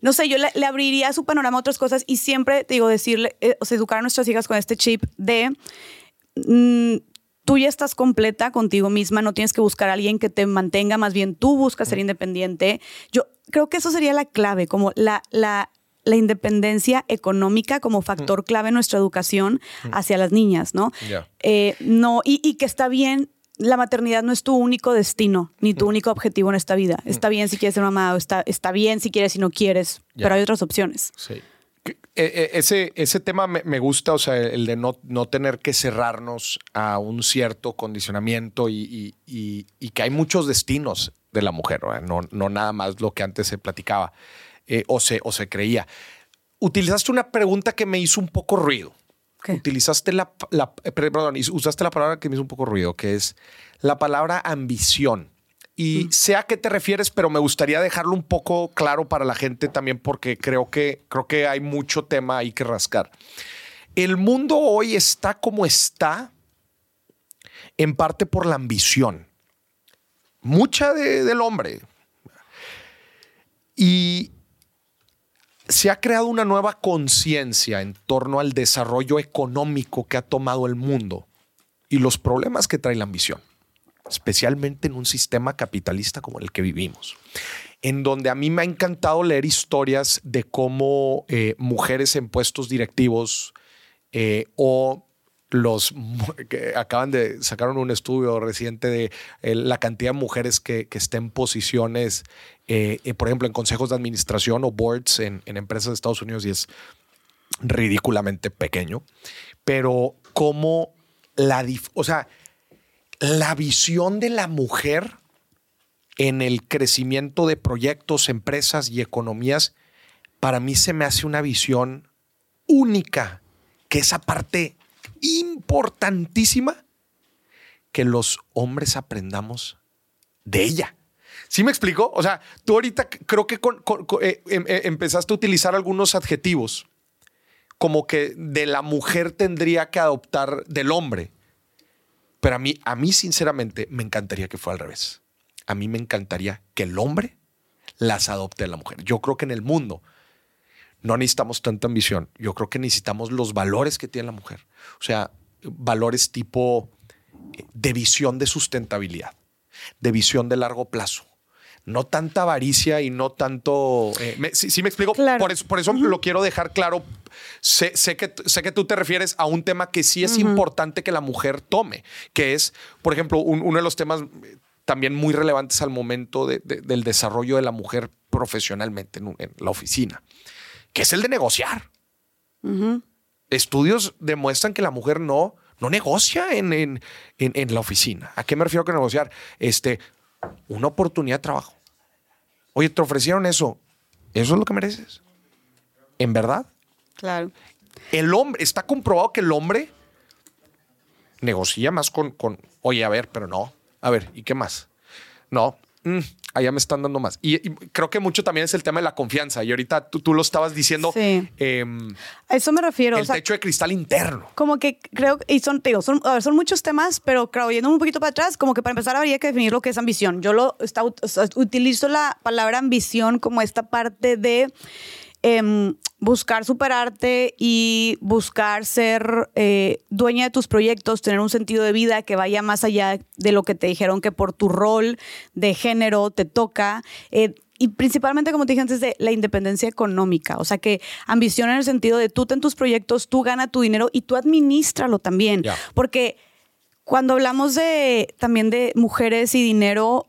no sé, yo le, abriría su panorama a otras cosas y siempre, te digo, decirle, eh, o sea, educar a nuestras hijas con este chip de... Mm, tú ya estás completa contigo misma, no tienes que buscar a alguien que te mantenga, más bien tú buscas ser independiente. Yo creo que eso sería la clave, como la, la, la independencia económica como factor clave en nuestra educación hacia las niñas, ¿no? Eh, no y, y, que está bien. La maternidad no es tu único destino, ni tu único objetivo en esta vida. Está bien si quieres ser mamá, o está, está bien si quieres y no quieres, pero hay otras opciones. Sí. Eh, eh, ese, ese tema me, gusta, o sea, el de no, no tener que cerrarnos a un cierto condicionamiento y, que hay muchos destinos de la mujer, no, no nada más lo que antes se platicaba eh, o, se, o se creía. Utilizaste una pregunta que me hizo un poco ruido. Utilizaste la, perdón, usaste la palabra que me hizo un poco ruido, que es la palabra ambición. Y sé a qué te refieres, pero me gustaría dejarlo un poco claro para la gente también, porque creo que, creo que hay mucho tema ahí que rascar. El mundo hoy está como está, en parte por la ambición. Mucha del hombre. Y se ha creado una nueva conciencia en torno al desarrollo económico que ha tomado el mundo y los problemas que trae la ambición especialmente en un sistema capitalista como el que vivimos, en donde a mí me ha encantado leer historias de cómo eh, mujeres en puestos directivos eh, o los que acaban de sacaron un estudio reciente de eh, la cantidad de mujeres que, estén en posiciones, por ejemplo, en consejos de administración o boards en, empresas de Estados Unidos y es ridículamente pequeño, pero cómo la, o sea, la visión de la mujer en el crecimiento de proyectos, empresas y economías, para mí se me hace una visión única, que esa parte importantísima que los hombres aprendamos de ella. ¿Sí me explico? O sea, tú ahorita creo que eh, em, eh, empezaste a utilizar algunos adjetivos como que de la mujer tendría que adoptar del hombre. Pero a mí, a mí sinceramente, me encantaría que fuera al revés. A mí me encantaría que el hombre las adopte a la mujer. Yo creo que en el mundo no necesitamos tanta ambición. Yo creo que necesitamos los valores que tiene la mujer. O sea, valores tipo eh, de visión de sustentabilidad, de visión de largo plazo. No tanta avaricia y no tanto. Eh, sí, me explico. Por eso, por eso lo quiero dejar claro Sé, que, sé que tú te refieres a un tema que sí es importante que la mujer tome, que es, por ejemplo, uno de los temas eh, también muy relevantes al momento del desarrollo de la mujer profesionalmente en, la oficina, que es el de negociar. Estudios demuestran que la mujer no, no negocia en, en, en, la oficina. ¿A qué me refiero con negociar? Este, una oportunidad de trabajo. Oye, te ofrecieron eso. ¿Eso es lo que mereces? ¿En verdad? Claro. El hombre, está comprobado que el hombre negocia más con, con, oye, a ver, pero no. A ver, ¿y qué más? No, mm, allá me están dando más. Y, creo que mucho también es el tema de la confianza. Y ahorita tú, tú lo estabas diciendo. Sí. Em, a eso me refiero. El techo de cristal interno. Como que creo, y son, digo, son, son muchos temas, pero claro, yendo un poquito para atrás, como que para empezar habría que definir lo que es ambición. Yo lo está, utilizo la palabra ambición como esta parte de Em, buscar superarte y buscar ser eh, dueña de tus proyectos, tener un sentido de vida que vaya más allá de lo que te dijeron que por tu rol de género te toca. Eh, y principalmente, como te dije antes, de la independencia económica. O sea, que ambición en el sentido de tú ten tus proyectos, tú gana tu dinero y tú administralo también. Porque cuando hablamos de también de mujeres y dinero,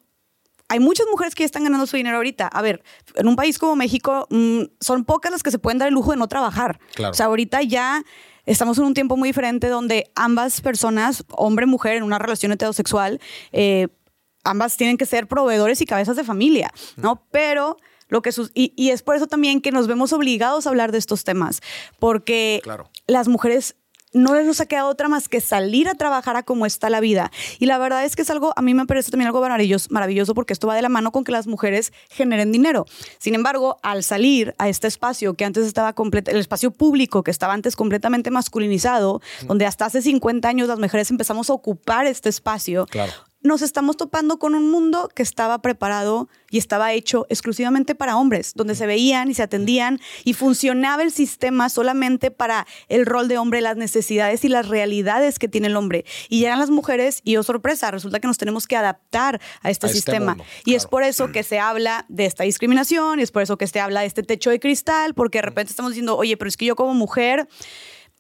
hay muchas mujeres que ya están ganando su dinero ahorita. A ver, en un país como México mm, son pocas las que se pueden dar el lujo de no trabajar. O sea, ahorita ya estamos en un tiempo muy diferente donde ambas personas, hombre y mujer, en una relación heterosexual, eh, ambas tienen que ser proveedores y cabezas de familia, ¿no? Pero lo que y, y, es por eso también que nos vemos obligados a hablar de estos temas, porque las mujeres no nos ha quedado otra más que salir a trabajar a cómo está la vida. Y la verdad es que es algo, a mí me parece también algo maravilloso, maravilloso porque esto va de la mano con que las mujeres generen dinero. Sin embargo, al salir a este espacio que antes estaba completo, el espacio público que estaba antes completamente masculinizado, donde hasta hace 50 años las mujeres empezamos a ocupar este espacio, Claro. Nos estamos topando con un mundo que estaba preparado y estaba hecho exclusivamente para hombres, donde se veían y se atendían y funcionaba el sistema solamente para el rol de hombre, las necesidades y las realidades que tiene el hombre. Y llegan las mujeres y, oh sorpresa, resulta que nos tenemos que adaptar a este A este sistema. mundo, y es claro. por eso que se habla de esta discriminación y es por eso que se habla de este techo de cristal, porque de repente estamos diciendo, oye, pero es que yo como mujer...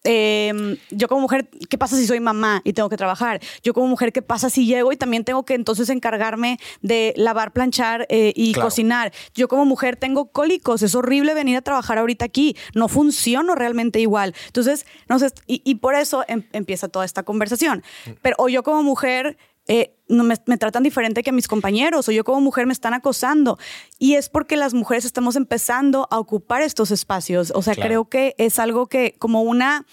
eh, yo como mujer, ¿qué pasa si soy mamá y tengo que trabajar? Yo como mujer, ¿qué pasa si llego y también tengo que entonces encargarme de lavar, planchar eh, y Claro. cocinar? Yo como mujer tengo cólicos, es horrible venir a trabajar ahorita aquí, no funciono realmente igual. Entonces, no sé, y, y por eso em- empieza toda esta conversación. Pero o yo como mujer... eh, me, me tratan diferente que a mis compañeros o yo como mujer me están acosando. Y es porque las mujeres estamos empezando a ocupar estos espacios. O sea, Claro. creo que es algo que como una,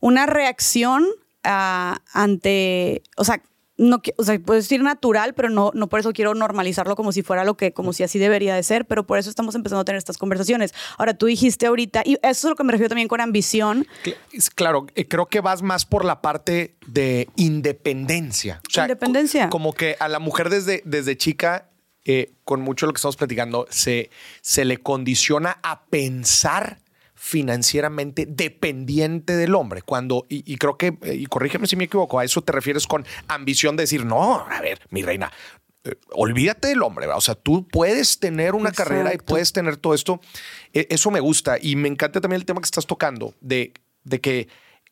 una reacción ah, ante, o sea, no, o sea, puedo decir natural, pero no, no por eso quiero normalizarlo como si fuera lo que, como si así debería de ser, pero por eso estamos empezando a tener estas conversaciones. Ahora, tú dijiste ahorita, y eso es lo que me refiero también con ambición, Claro, eh, creo que vas más por la parte de independencia. O sea, Independencia. co- Como que a la mujer desde, desde chica, eh, con mucho de lo que estamos platicando, se, se le condiciona a pensar financieramente dependiente del hombre. Cuando, y, y creo que, eh, y corrígeme si me equivoco, a eso te refieres con ambición de decir, no, a ver, mi reina, eh, olvídate del hombre, ¿va? o sea, tú puedes tener una carrera y puedes tener todo esto. E- Eso me gusta y me encanta también el tema que estás tocando de, de que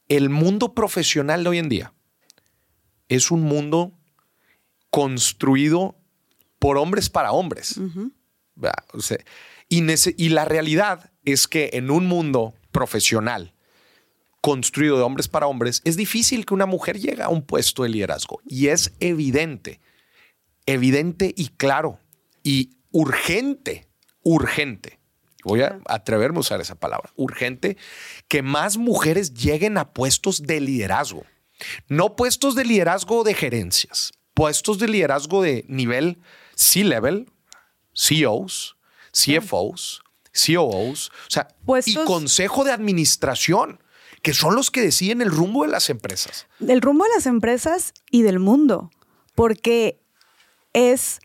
el mundo profesional de hoy en día es un mundo construido por hombres para hombres. O sea, y, y la realidad es que en un mundo profesional construido de hombres para hombres, es difícil que una mujer llegue a un puesto de liderazgo. Y es evidente, evidente y claro, y urgente, urgente. Voy a atreverme a usar esa palabra, urgente, que más mujeres lleguen a puestos de liderazgo. No puestos de liderazgo de gerencias, puestos de liderazgo de nivel C-level, CEOs, CFOs, COOs, o sea, y Puestos- consejo de administración, que son los que deciden el rumbo de las empresas. del rumbo de las empresas y del mundo, porque es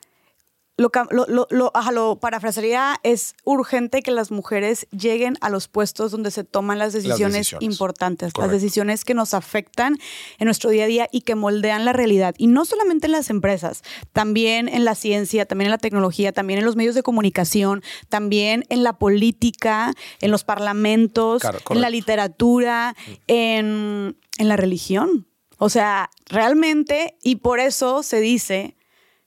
lo, lo, lo, ajá, lo parafrasearía, es urgente que las mujeres lleguen a los puestos donde se toman las decisiones, decisiones. importantes, Correcto. las decisiones que nos afectan en nuestro día a día y que moldean la realidad. Y no solamente en las empresas, también en la ciencia, también en la tecnología, también en los medios de comunicación, también en la política, en los parlamentos, Claro, en la literatura, en, en la religión. O sea, realmente, y por eso se dice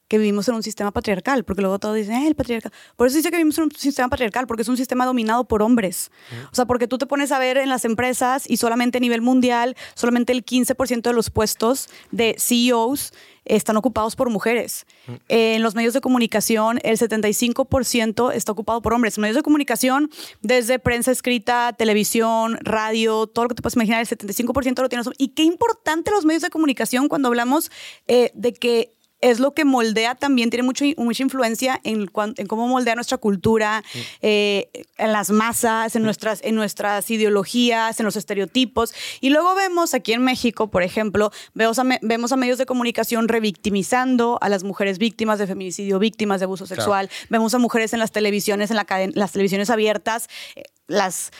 que vivimos en un sistema patriarcal, porque luego todos dicen, "Eh, el patriarcal. Por eso dice que vivimos en un sistema patriarcal, porque es un sistema dominado por hombres. O sea, porque tú te pones a ver en las empresas y solamente a nivel mundial, solamente el 15% de los puestos de CEOs están ocupados por mujeres. En los medios de comunicación, el 75% está ocupado por hombres. En medios de comunicación, desde prensa escrita, televisión, radio, todo lo que te puedes imaginar, el 75% lo tienes. Y qué importante los medios de comunicación cuando hablamos eh, de que es lo que moldea también, tiene mucho, mucha influencia en, en cómo moldea nuestra cultura, eh, en las masas, en nuestras, en nuestras ideologías, en los estereotipos. Y luego vemos aquí en México, por ejemplo, vemos a, me- vemos a medios de comunicación revictimizando a las mujeres víctimas de feminicidio, víctimas de abuso sexual. Vemos a mujeres en las televisiones, en la las televisiones abiertas, eh, las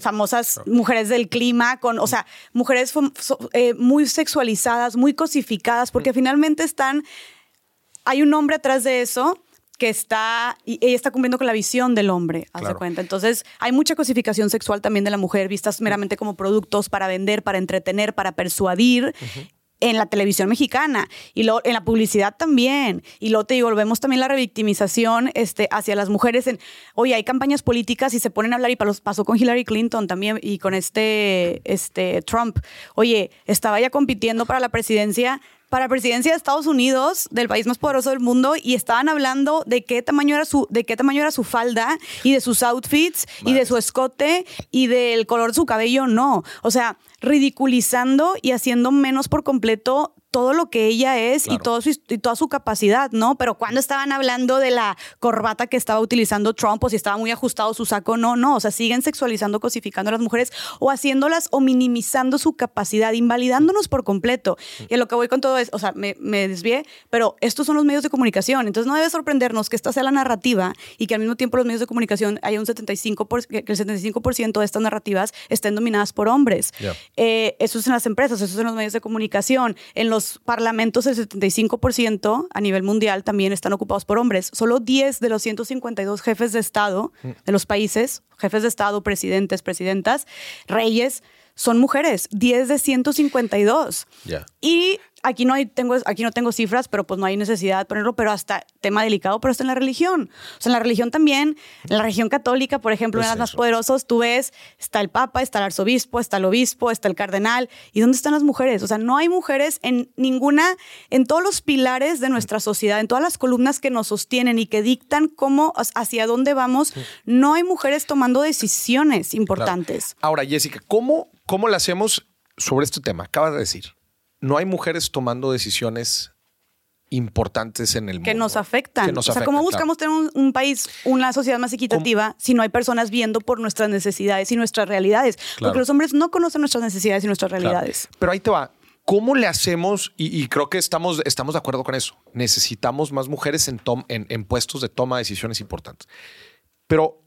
famosas mujeres del clima, con, o sea, mujeres eh, muy sexualizadas, muy cosificadas, porque finalmente están, hay un hombre atrás de eso que está, y ella está cumpliendo con la visión del hombre, Claro. cuenta. Entonces, hay mucha cosificación sexual también de la mujer, vistas meramente como productos para vender, para entretener, para persuadir. En la televisión mexicana y luego en la publicidad también. Y luego te digo, vemos también la revictimización este, hacia las mujeres. En, oye, hay campañas políticas y se ponen a hablar, y pasó con Hillary Clinton también y con este, este Trump. Oye, estaba ya compitiendo para la presidencia para presidencia de Estados Unidos, del país más poderoso del mundo, y estaban hablando de qué tamaño era su, de qué tamaño era su falda y de sus outfits y de su escote y del color de su cabello. No. O sea, ridiculizando y haciendo menos por completo todo lo que ella es y, todo su, y toda su capacidad, ¿no? Pero cuando estaban hablando de la corbata que estaba utilizando Trump o si estaba muy ajustado su saco, no, no, o sea, siguen sexualizando, cosificando a las mujeres o haciéndolas o minimizando su capacidad, invalidándonos por completo. Y a lo que voy con todo es, o sea, me, me desvié, pero estos son los medios de comunicación, entonces no debe sorprendernos que esta sea la narrativa y que al mismo tiempo los medios de comunicación haya un 75%, que el 75% de estas narrativas estén dominadas por hombres. Eh, eso es en las empresas, eso es en los medios de comunicación, en los parlamentos, el 75% a nivel mundial también están ocupados por hombres. Solo 10 de los 152 jefes de Estado de los países, jefes de Estado, presidentes, presidentas, reyes, son mujeres, 10 de 152. Y aquí no, hay, tengo, aquí no tengo cifras, pero pues no hay necesidad de ponerlo, pero hasta tema delicado, pero está en la religión. O sea, en la religión también, en la religión católica, por ejemplo, en las más poderosos, tú ves, está el papa, está el arzobispo, está el obispo, está el cardenal. ¿Y dónde están las mujeres? O sea, no hay mujeres en ninguna, en todos los pilares de nuestra sociedad, en todas las columnas que nos sostienen y que dictan cómo, hacia dónde vamos, no hay mujeres tomando decisiones importantes. Ahora, Jessica, ¿cómo, ¿cómo le hacemos sobre este tema? Acabas de decir no hay mujeres tomando decisiones importantes en el mundo. Que nos afectan. o sea, ¿cómo buscamos tener un, país, una sociedad más equitativa si no hay personas viendo por nuestras necesidades y nuestras realidades? Porque los hombres no conocen nuestras necesidades y nuestras realidades. Pero ahí te va. ¿Cómo le hacemos? Y, creo que estamos, estamos de acuerdo con eso. Necesitamos más mujeres en, en, puestos de toma de decisiones importantes. Pero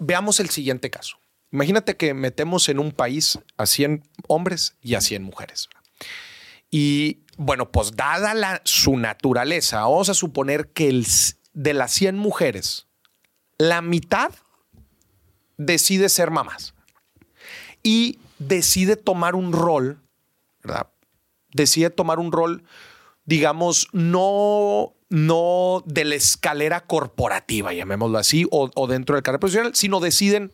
veamos el siguiente caso. Imagínate que metemos en un país a 100 hombres y a 100 mujeres. Y bueno, pues dada la, su naturaleza, vamos a suponer que el, de las 100 mujeres, la mitad decide ser mamás y decide tomar un rol, ¿verdad? Decide tomar un rol, digamos, no, no de la escalera corporativa, llamémoslo así, o, dentro del carrera profesional, sino deciden,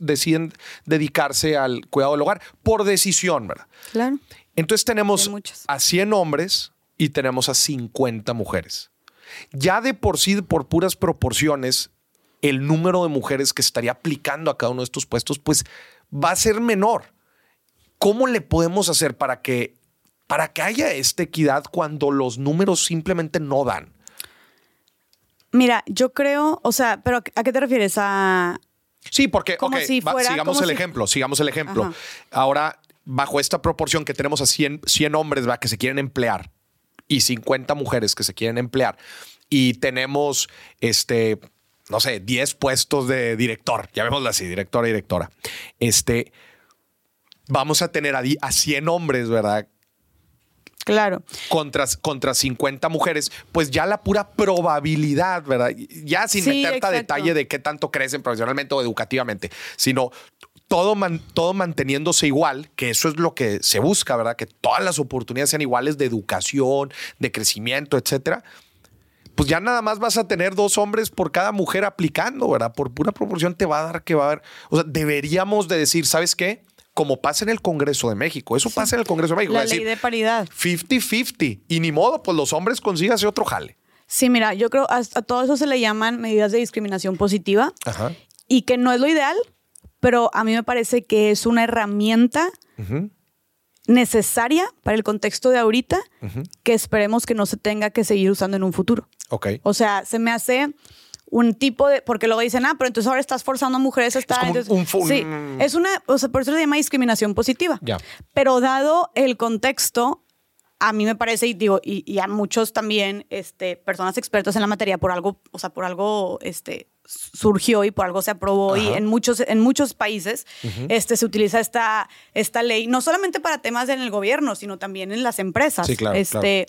deciden dedicarse al cuidado del hogar por decisión, ¿verdad? Claro. Entonces tenemos a 100 hombres y tenemos a 50 mujeres. Ya de por sí, por puras proporciones, el número de mujeres que estaría aplicando a cada uno de estos puestos, pues va a ser menor. ¿Cómo le podemos hacer para que, para que haya esta equidad cuando los números simplemente no dan? Mira, yo creo, o sea, pero ¿a qué te refieres? A, Sí, porque sigamos el ejemplo, sigamos el ejemplo. Ahora bajo esta proporción que tenemos a 100, 100 hombres ¿va? que se quieren emplear y 50 mujeres que se quieren emplear y tenemos este no sé, 10 puestos de director, llamémoslo así, directora y directora. Este, vamos a tener a, a 100 hombres, ¿verdad? Claro. Contra, contra 50 mujeres, pues ya la pura probabilidad, ¿verdad? Ya sin meterte a detalle de qué tanto crecen profesionalmente o educativamente, sino todo, todo manteniéndose igual, que eso es lo que se busca, ¿verdad? Que todas las oportunidades sean iguales de educación, de crecimiento, etcétera. Pues ya nada más vas a tener dos hombres por cada mujer aplicando, ¿verdad? Por pura proporción te va a dar que va a haber. O sea, deberíamos de decir, ¿sabes qué? Como pasa en el Congreso de México. Eso pasa en el Congreso de México. La ley de paridad. 50-50. Y ni modo, pues los hombres consíganse otro jale. Sí, mira, yo creo a, a todo eso se le llaman medidas de discriminación positiva. Ajá. Y que no es lo ideal, pero a mí me parece que es una herramienta necesaria para el contexto de ahorita que esperemos que no se tenga que seguir usando en un futuro. Ok. O sea, se me hace un tipo de, porque luego dicen, ah, pero entonces ahora estás forzando a mujeres a estar. Es un, sí, es una, o sea, por eso se llama discriminación positiva. Ya. Pero dado el contexto, a mí me parece, y digo, y, a muchos también, este, personas expertas en la materia, por algo, o sea, por algo, este, surgió y por algo se aprobó y en muchos, en muchos países este, se utiliza esta, esta ley, no solamente para temas en el gobierno, sino también en las empresas. este,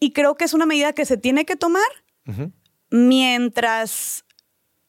Y creo que es una medida que se tiene que tomar mientras,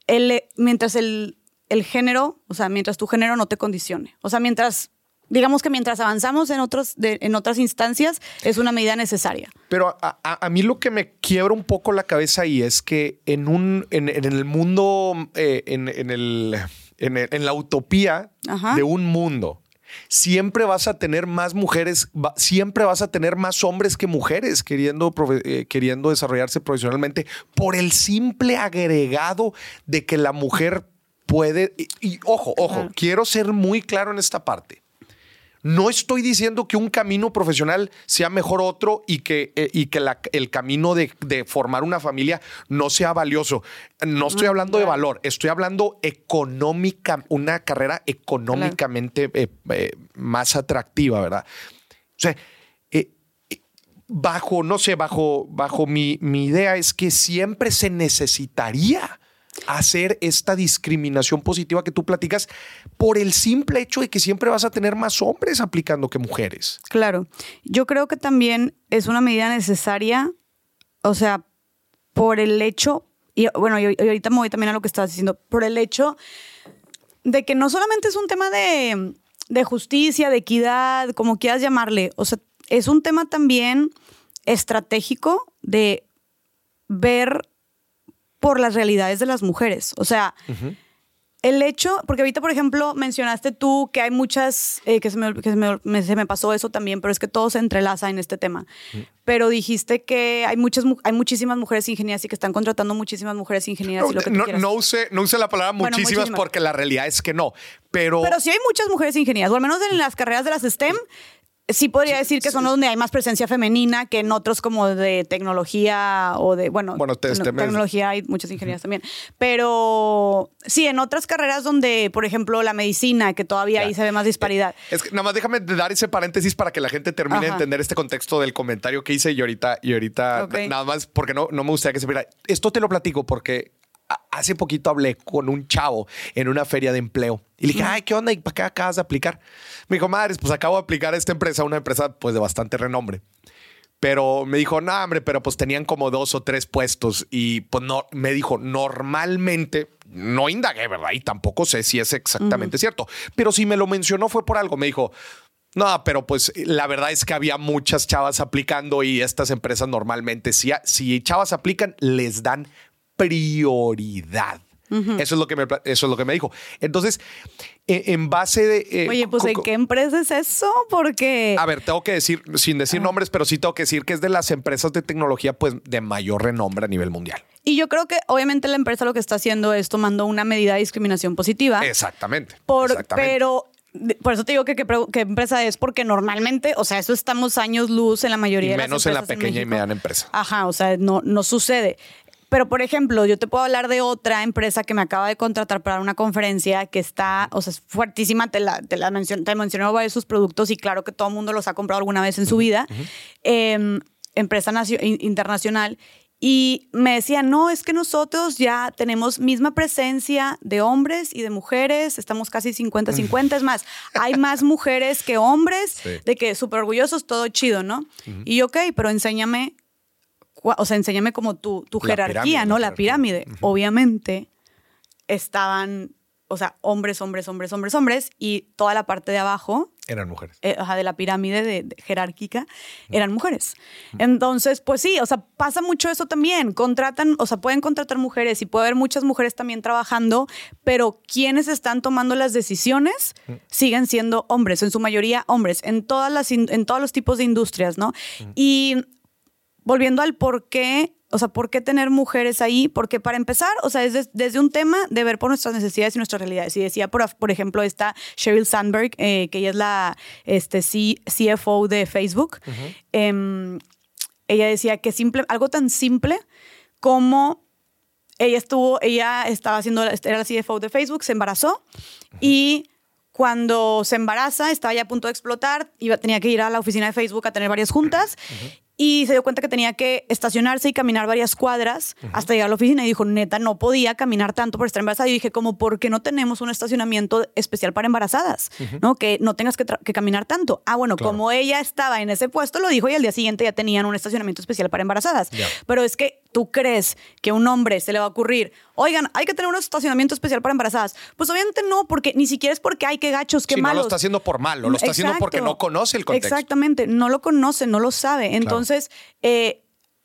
el, mientras el, el género, o sea, mientras tu género no te condicione. O sea, mientras digamos que mientras avanzamos en, otros, en otras instancias, es una medida necesaria. Pero a, mí lo que me quiebra un poco la cabeza ahí es que en, un, en, el mundo, eh, en, el, en, la utopía de un mundo siempre vas a tener más mujeres, siempre vas a tener más hombres que mujeres queriendo, eh, queriendo desarrollarse profesionalmente por el simple agregado de que la mujer puede, y, ojo, ojo, quiero ser muy claro en esta parte. No estoy diciendo que un camino profesional sea mejor otro y que, eh, y que el camino de, formar una familia no sea valioso. No estoy hablando de valor, estoy hablando económica, una carrera económicamente eh, eh, más atractiva, ¿verdad? O sea, bajo, no sé, bajo, bajo mi, mi idea es que siempre se necesitaría hacer esta discriminación positiva que tú platicas por el simple hecho de que siempre vas a tener más hombres aplicando que mujeres. Claro, yo creo que también es una medida necesaria, o sea, por el hecho, y bueno, y ahorita me voy también a lo que estabas diciendo, por el hecho de que no solamente es un tema de, de justicia, de equidad, como quieras llamarle, o sea, es un tema también estratégico de ver por las realidades de las mujeres. O sea, el hecho, porque ahorita, por ejemplo, mencionaste tú que hay muchas, eh, que, se me, se, me, pasó eso también, pero es que todo se entrelaza en este tema. Pero dijiste que hay, muchas, hay muchísimas mujeres ingenieras y que están contratando muchísimas mujeres ingenieras. No, no, use, no use la palabra muchísimas, porque la realidad es que no. Pero, pero sí hay muchas mujeres ingenieras, o al menos en las carreras de las STEM, sí podría decir que son donde hay más presencia femenina que en otros como de tecnología o de, bueno, bueno tecnología hay muchas ingenierías también. Pero sí, en otras carreras donde, por ejemplo, la medicina, que todavía ahí se ve más disparidad. Es que nada más déjame dar ese paréntesis para que la gente termine de entender este contexto del comentario que hice y ahorita, y ahorita nada más porque no, no me gustaría que se viera. Esto te lo platico porque hace poquito hablé con un chavo en una feria de empleo y le dije, ay, ¿qué onda? ¿Y para qué acabas de aplicar? Me dijo, madres, pues acabo de aplicar a esta empresa, una empresa pues de bastante renombre. Pero me dijo, no, hombre, pero pues tenían como dos o tres puestos y pues no, me dijo, normalmente, no indagué, ¿verdad? Y tampoco sé si es exactamente cierto, pero si me lo mencionó fue por algo. Me dijo, no, pero pues la verdad es que había muchas chavas aplicando y estas empresas normalmente, si, si chavas aplican, les dan prioridad. Eso es lo que me eso es lo que me dijo. Entonces, e, en, base de eh, Oye, pues ¿en qué empresa es eso? Porque A ver, tengo que decir sin decir nombres, pero sí tengo que decir que es de las empresas de tecnología pues de mayor renombre a nivel mundial. Y yo creo que obviamente la empresa lo que está haciendo es tomando una medida de discriminación positiva. Exactamente. Por, Pero por eso te digo que qué empresa es, porque normalmente, o sea, eso estamos años luz en la mayoría de las empresas. Menos en la pequeña y mediana empresa. Ajá, o sea, no, no sucede. Pero, por ejemplo, yo te puedo hablar de otra empresa que me acaba de contratar para una conferencia que está, o sea, es fuertísima, te, la, te, la mencion, te mencionó varios de sus productos y claro que todo el mundo los ha comprado alguna vez en su vida. Em, empresa internacional. Y me decía, no, es que nosotros ya tenemos misma presencia de hombres y de mujeres, estamos casi 50-50, es más, hay más mujeres que hombres, de que súper orgullosos, todo chido, ¿no? Y ok, pero enséñame o sea, enséñame como tu, tu jerarquía, ¿no? La pirámide. Obviamente estaban, o sea, hombres, hombres, hombres, hombres, hombres, y toda la parte de abajo. Eran mujeres. Eh, o sea, de la pirámide de, jerárquica eran mujeres. Entonces, pues sí, o sea, pasa mucho eso también. Contratan, o sea, pueden contratar mujeres y puede haber muchas mujeres también trabajando, pero quienes están tomando las decisiones siguen siendo hombres, en su mayoría hombres, en, todas las, en todos los tipos de industrias, ¿no? Y volviendo al por qué, o sea, por qué tener mujeres ahí, porque para empezar, o sea, es desde un tema de ver por nuestras necesidades y nuestras realidades. Y decía, por, por ejemplo, esta Sheryl Sandberg, eh, que ella es la este, CFO de Facebook, em, ella decía que simple, algo tan simple como ella estuvo, ella estaba haciendo, era la CFO de Facebook, se embarazó y cuando se embaraza, estaba ya a punto de explotar, iba, tenía que ir a la oficina de Facebook a tener varias juntas y se dio cuenta que tenía que estacionarse y caminar varias cuadras hasta llegar a la oficina y dijo, neta, no podía caminar tanto por estar embarazada. Y dije, como, ¿por qué no tenemos un estacionamiento especial para embarazadas? ¿No? Que no tengas que, caminar tanto. Ah, bueno, como ella estaba en ese puesto, lo dijo y al día siguiente ya tenían un estacionamiento especial para embarazadas. Pero es que tú crees que a un hombre se le va a ocurrir, oigan, hay que tener un estacionamiento especial para embarazadas. Pues obviamente no, porque ni siquiera es porque hay que gachos, que sí, malos. No lo está haciendo por malo, lo está haciendo porque no conoce el contexto. Exactamente, no lo conoce, no lo sabe. Entonces, eh,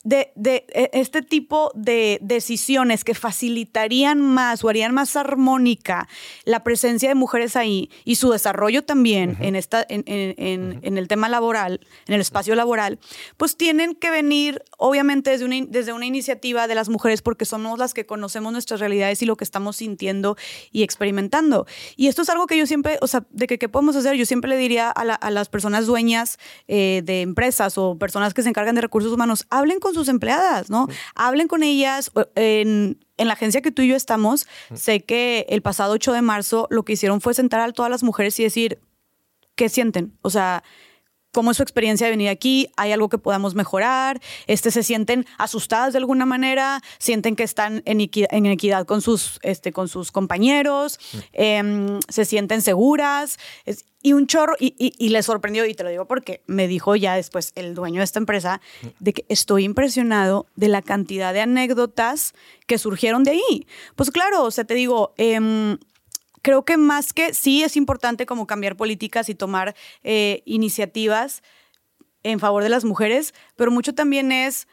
de, de, e, este tipo de decisiones que facilitarían más o harían más armónica la presencia de mujeres ahí y su desarrollo también en, esta, en, en, en, el tema laboral, en el espacio laboral, pues tienen que venir obviamente desde una, desde una iniciativa de las mujeres porque somos las que conocemos nuestras realidades y lo que estamos sintiendo y experimentando. Y esto es algo que yo siempre, o sea, de que qué podemos hacer, yo siempre le diría a, a las personas dueñas eh, de empresas o personas que se encargan de recursos humanos, hablen con sus empleadas, ¿no? Hablen con ellas. En, en la agencia que tú y yo estamos, sé que el pasado 8 de marzo lo que hicieron fue sentar a todas las mujeres y decir, ¿qué sienten? O sea, cómo es su experiencia de venir aquí, hay algo que podamos mejorar, este, se sienten asustadas de alguna manera, sienten que están en equidad, en equidad con, sus, este, con sus compañeros, em, se sienten seguras. y un chorro, y, y, le sorprendió, y te lo digo porque me dijo ya después el dueño de esta empresa, de que estoy impresionado de la cantidad de anécdotas que surgieron de ahí. Pues claro, o sea, te digo, eh, creo que más que sí es importante como cambiar políticas y tomar eh, iniciativas en favor de las mujeres, pero mucho también es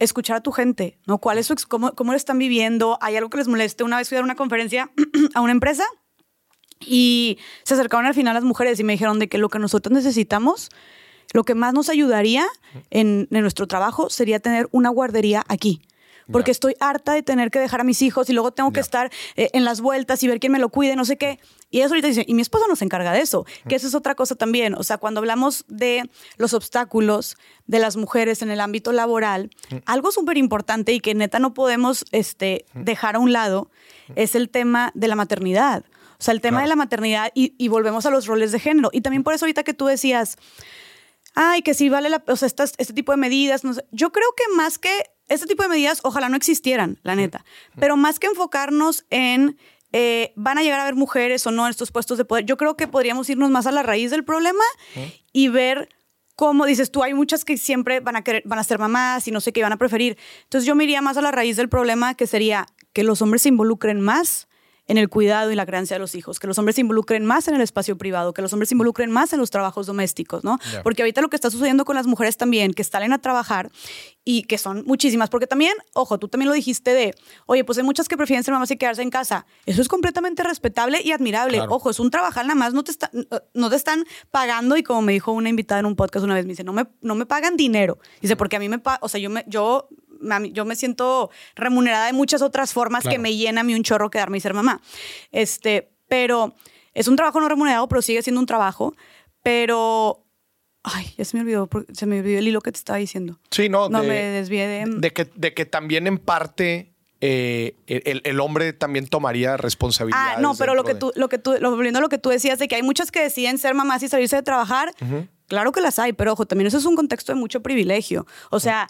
escuchar a tu gente, ¿no? ¿Cuál es su, cómo, cómo lo están viviendo? ¿Hay algo que les moleste? Una vez fui a dar una conferencia a una empresa y se acercaron al final las mujeres y me dijeron de que lo que nosotros necesitamos, lo que más nos ayudaría en, en nuestro trabajo sería tener una guardería aquí porque estoy harta de tener que dejar a mis hijos y luego tengo que estar eh, en las vueltas y ver quién me lo cuide, no sé qué. Y eso ahorita dice, y mi esposo nos encarga de eso, que eso es otra cosa también. O sea, cuando hablamos de los obstáculos de las mujeres en el ámbito laboral, algo súper importante y que neta no podemos este, dejar a un lado es el tema de la maternidad. O sea, el tema de la maternidad y, volvemos a los roles de género. Y también por eso ahorita que tú decías, ay, que sí vale la, o sea, este tipo de medidas, no sé. Yo creo que más que este tipo de medidas ojalá no existieran, la neta. Pero más que enfocarnos en eh, van a llegar a haber mujeres o no en estos puestos de poder, yo creo que podríamos irnos más a la raíz del problema y ver cómo dices tú, hay muchas que siempre van a querer, van a ser mamás y no sé qué van a preferir. Entonces yo me iría más a la raíz del problema que sería que los hombres se involucren más en el cuidado y la crianza de los hijos, que los hombres se involucren más en el espacio privado, que los hombres se involucren más en los trabajos domésticos, ¿no? Porque ahorita lo que está sucediendo con las mujeres también, que salen a trabajar y que son muchísimas, porque también, ojo, tú también lo dijiste de, oye, pues hay muchas que prefieren ser mamás y quedarse en casa. Eso es completamente respetable y admirable. Ojo, es un trabajar nada más, no te, no te están pagando y como me dijo una invitada en un podcast una vez, me dice, no me, no me pagan dinero. Dice, porque a mí me, o sea, yo, me, yo yo me siento remunerada de muchas otras formas que me llena a mí un chorro quedarme y ser mamá. Este, pero es un trabajo no remunerado, pero sigue siendo un trabajo. Pero Ay, ya se me olvidó, se me olvidó el hilo que te estaba diciendo. Sí, no. No me desvié de. De que, de que también en parte eh, el, el, hombre también tomaría responsabilidad. Ah, no, pero lo que, tú, lo que tú, lo, volviendo a lo que tú decías de que hay muchas que deciden ser mamás y salirse de trabajar. Claro que las hay, pero ojo, también eso es un contexto de mucho privilegio. O sea,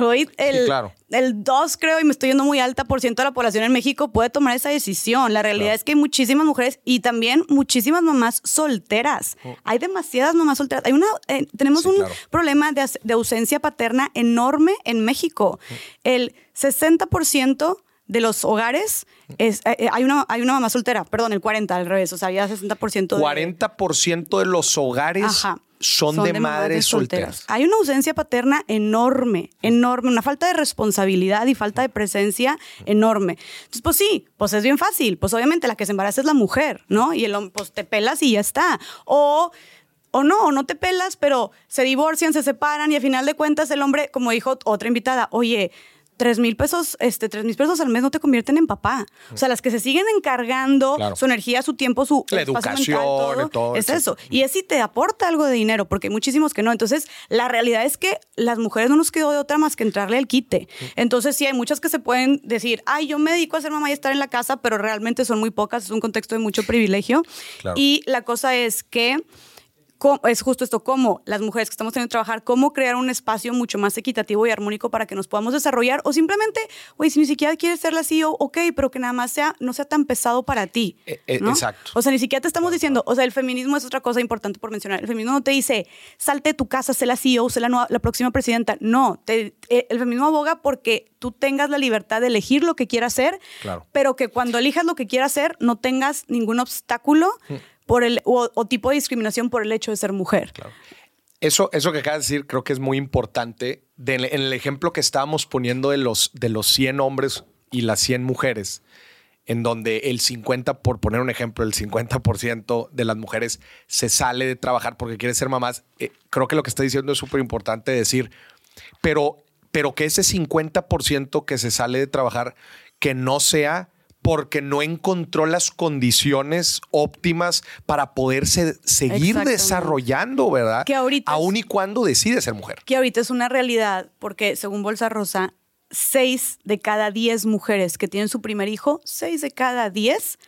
hoy el, el 2, creo, y me estoy yendo muy alta por ciento de la población en México puede tomar esa decisión. La realidad es que hay muchísimas mujeres y también muchísimas mamás solteras. Oh. Hay demasiadas mamás solteras. Hay una, eh, tenemos un problema de, de, ausencia paterna enorme en México. El 60% de los hogares es, eh, eh, hay, una, hay una mamá soltera, perdón, el 40 al revés, o sea, ya 60%. De, 40% de los hogares son, de, madres, solteras. Hay una ausencia paterna enorme, enorme, una falta de responsabilidad y falta de presencia enorme. Entonces, pues sí, pues es bien fácil, pues obviamente la que se embaraza es la mujer, ¿no? Y el hombre, pues te pelas y ya está. O o no, o no te pelas, pero se divorcian, se separan y al final de cuentas el hombre, como dijo otra invitada, oye, tres mil pesos, este, tres mil pesos al mes no te convierten en papá. O sea, las que se siguen encargando su energía, su tiempo, su la educación, todo, es eso. Y es si te aporta algo de dinero, porque hay muchísimos que no. Entonces, la realidad es que las mujeres no nos quedó de otra más que entrarle al quite. Entonces, sí, hay muchas que se pueden decir, ay, yo me dedico a ser mamá y estar en la casa, pero realmente son muy pocas, es un contexto de mucho privilegio. Y la cosa es que es justo esto, cómo las mujeres que estamos teniendo que trabajar, cómo crear un espacio mucho más equitativo y armónico para que nos podamos desarrollar o simplemente, oye, si ni siquiera quieres ser la CEO, ok, pero que nada más sea, no sea tan pesado para ti. E, e, exacto. O sea, ni siquiera te estamos diciendo, o sea, el feminismo es otra cosa importante por mencionar. El feminismo no te dice, salte de tu casa, sé la CEO, sé la, la próxima presidenta. No, te, eh, el feminismo aboga porque tú tengas la libertad de elegir lo que quieras hacer, pero que cuando elijas lo que quieras hacer no tengas ningún obstáculo. Por el, o, tipo de discriminación por el hecho de ser mujer. Eso, eso que acabas de decir creo que es muy importante en el ejemplo que estábamos poniendo de los, de los 100 hombres y las 100 mujeres, en donde el 50, por poner un ejemplo, el 50% de las mujeres se sale de trabajar porque quiere ser mamás, eh, creo que lo que está diciendo es súper importante decir, pero, pero que ese 50% que se sale de trabajar, que no sea porque no encontró las condiciones óptimas para poderse seguir desarrollando, ¿verdad? Que ahorita Aún y cuando decide ser mujer. Que ahorita es una realidad, porque según Bolsa Rosa, seis de cada diez mujeres que tienen su primer hijo, seis de cada diez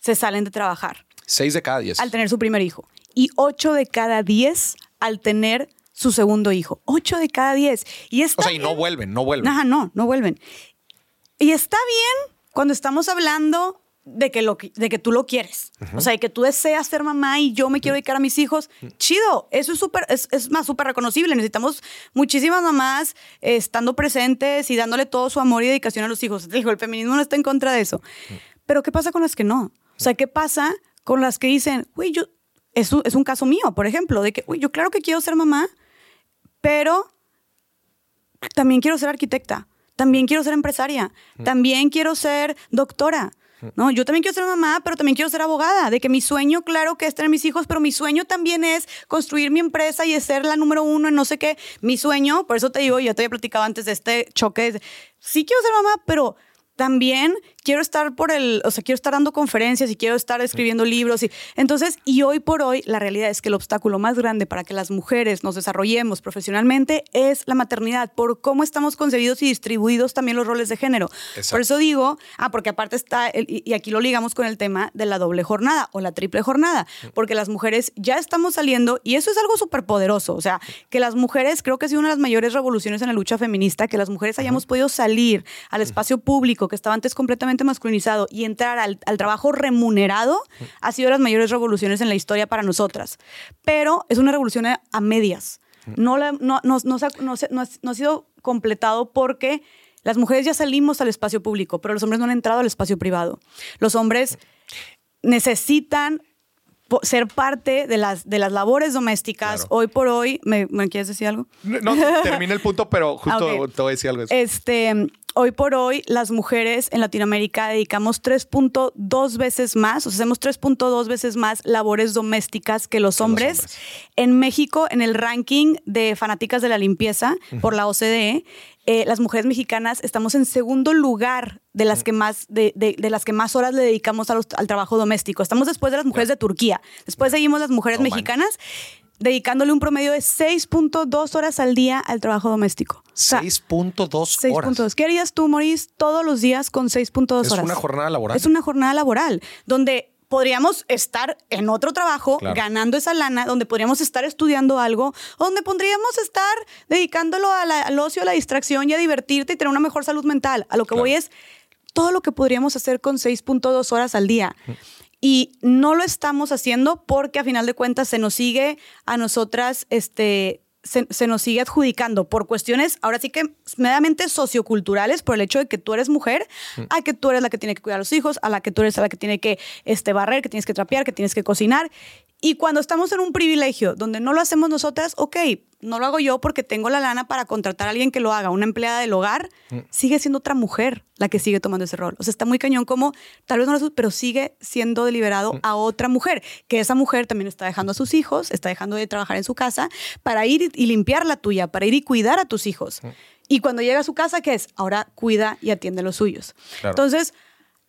se salen de trabajar. Seis de cada diez. Al tener su primer hijo. Y ocho de cada diez al tener su segundo hijo. Ocho de cada diez. Y está o sea, y no vuelven, no vuelven. Ajá, no, no vuelven. Y está bien cuando estamos hablando de que, lo, de que tú lo quieres. O sea, de que tú deseas ser mamá y yo me quiero dedicar a mis hijos. Chido, eso es súper, es, es, más súper reconocible. Necesitamos muchísimas mamás estando presentes y dándole todo su amor y dedicación a los hijos. Digo, el feminismo no está en contra de eso. Pero ¿qué pasa con las que no? O sea, ¿qué pasa con las que dicen, uy, yo, es un, es un caso mío, por ejemplo, de que, uy, yo claro que quiero ser mamá, pero también quiero ser arquitecta, también quiero ser empresaria, también quiero ser doctora. No, yo también quiero ser mamá, pero también quiero ser abogada. De que mi sueño, claro, que es tener mis hijos, pero mi sueño también es construir mi empresa y ser la número uno en no sé qué. Mi sueño, por eso te digo, ya te había platicado antes de este choque. Sí quiero ser mamá, pero también quiero estar por el, o sea, quiero estar dando conferencias y quiero estar escribiendo libros. Y, entonces, y hoy por hoy, la realidad es que el obstáculo más grande para que las mujeres nos desarrollemos profesionalmente es la maternidad, por cómo estamos concebidos y distribuidos también los roles de género. Por eso digo, ah, porque aparte está, y aquí lo ligamos con el tema de la doble jornada o la triple jornada, porque las mujeres ya estamos saliendo, y eso es algo súper poderoso, o sea, que las mujeres, creo que ha sido una de las mayores revoluciones en la lucha feminista, que las mujeres hayamos podido salir al espacio público, que estaba antes completamente masculinizado y entrar al, trabajo remunerado ha sido las mayores revoluciones en la historia para nosotras. Pero es una revolución a, medias. No, no, no, no, ha sido completado porque las mujeres ya salimos al espacio público, pero los hombres no han entrado al espacio privado. Los hombres necesitan ser parte de las, de las labores domésticas. Hoy por hoy, ¿me, quieres decir algo? No, termina el punto, pero justo te voy a decir algo. Este, hoy por hoy las mujeres en Latinoamérica dedicamos 3.2 veces más, o sea, hacemos 3.2 veces más labores domésticas que los hombres. En México, en el ranking de fanáticas de la limpieza por la OCDE, eh, las mujeres mexicanas estamos en segundo lugar de las que más, de, las que más horas le dedicamos al trabajo doméstico. Estamos después de las mujeres de Turquía. Después seguimos las mujeres mexicanas dedicándole un promedio de 6.2 horas al día al trabajo doméstico. 6.2 horas. ¿Qué harías tú, Maurice, todos los días con 6.2 horas? Es una jornada laboral. Es una jornada laboral donde podríamos estar en otro trabajo ganando esa lana, donde podríamos estar estudiando algo, donde podríamos estar dedicándolo al ocio, a la distracción y a divertirte y tener una mejor salud mental. A lo que voy es todo lo que podríamos hacer con 6.2 horas al día. Y no lo estamos haciendo porque a final de cuentas se nos sigue a nosotras este, se, nos sigue adjudicando por cuestiones, ahora sí que meramente socioculturales, por el hecho de que tú eres mujer, a que tú eres la que tiene que cuidar a los hijos, a la que tú eres la que tiene que este, barrer, que tienes que trapear, que tienes que cocinar. Y cuando estamos en un privilegio donde no lo hacemos nosotras, ok, no lo hago yo porque tengo la lana para contratar a alguien que lo haga, una empleada del hogar, mm. sigue siendo otra mujer la que sigue tomando ese rol. O sea, está muy cañón como, tal vez no lo pero sigue siendo deliberado mm. a otra mujer, que esa mujer también está dejando a sus hijos, está dejando de trabajar en su casa para ir y limpiar la tuya, para ir y cuidar a tus hijos. Mm. Y cuando llega a su casa, ¿qué es? Ahora cuida y atiende a los suyos. Entonces,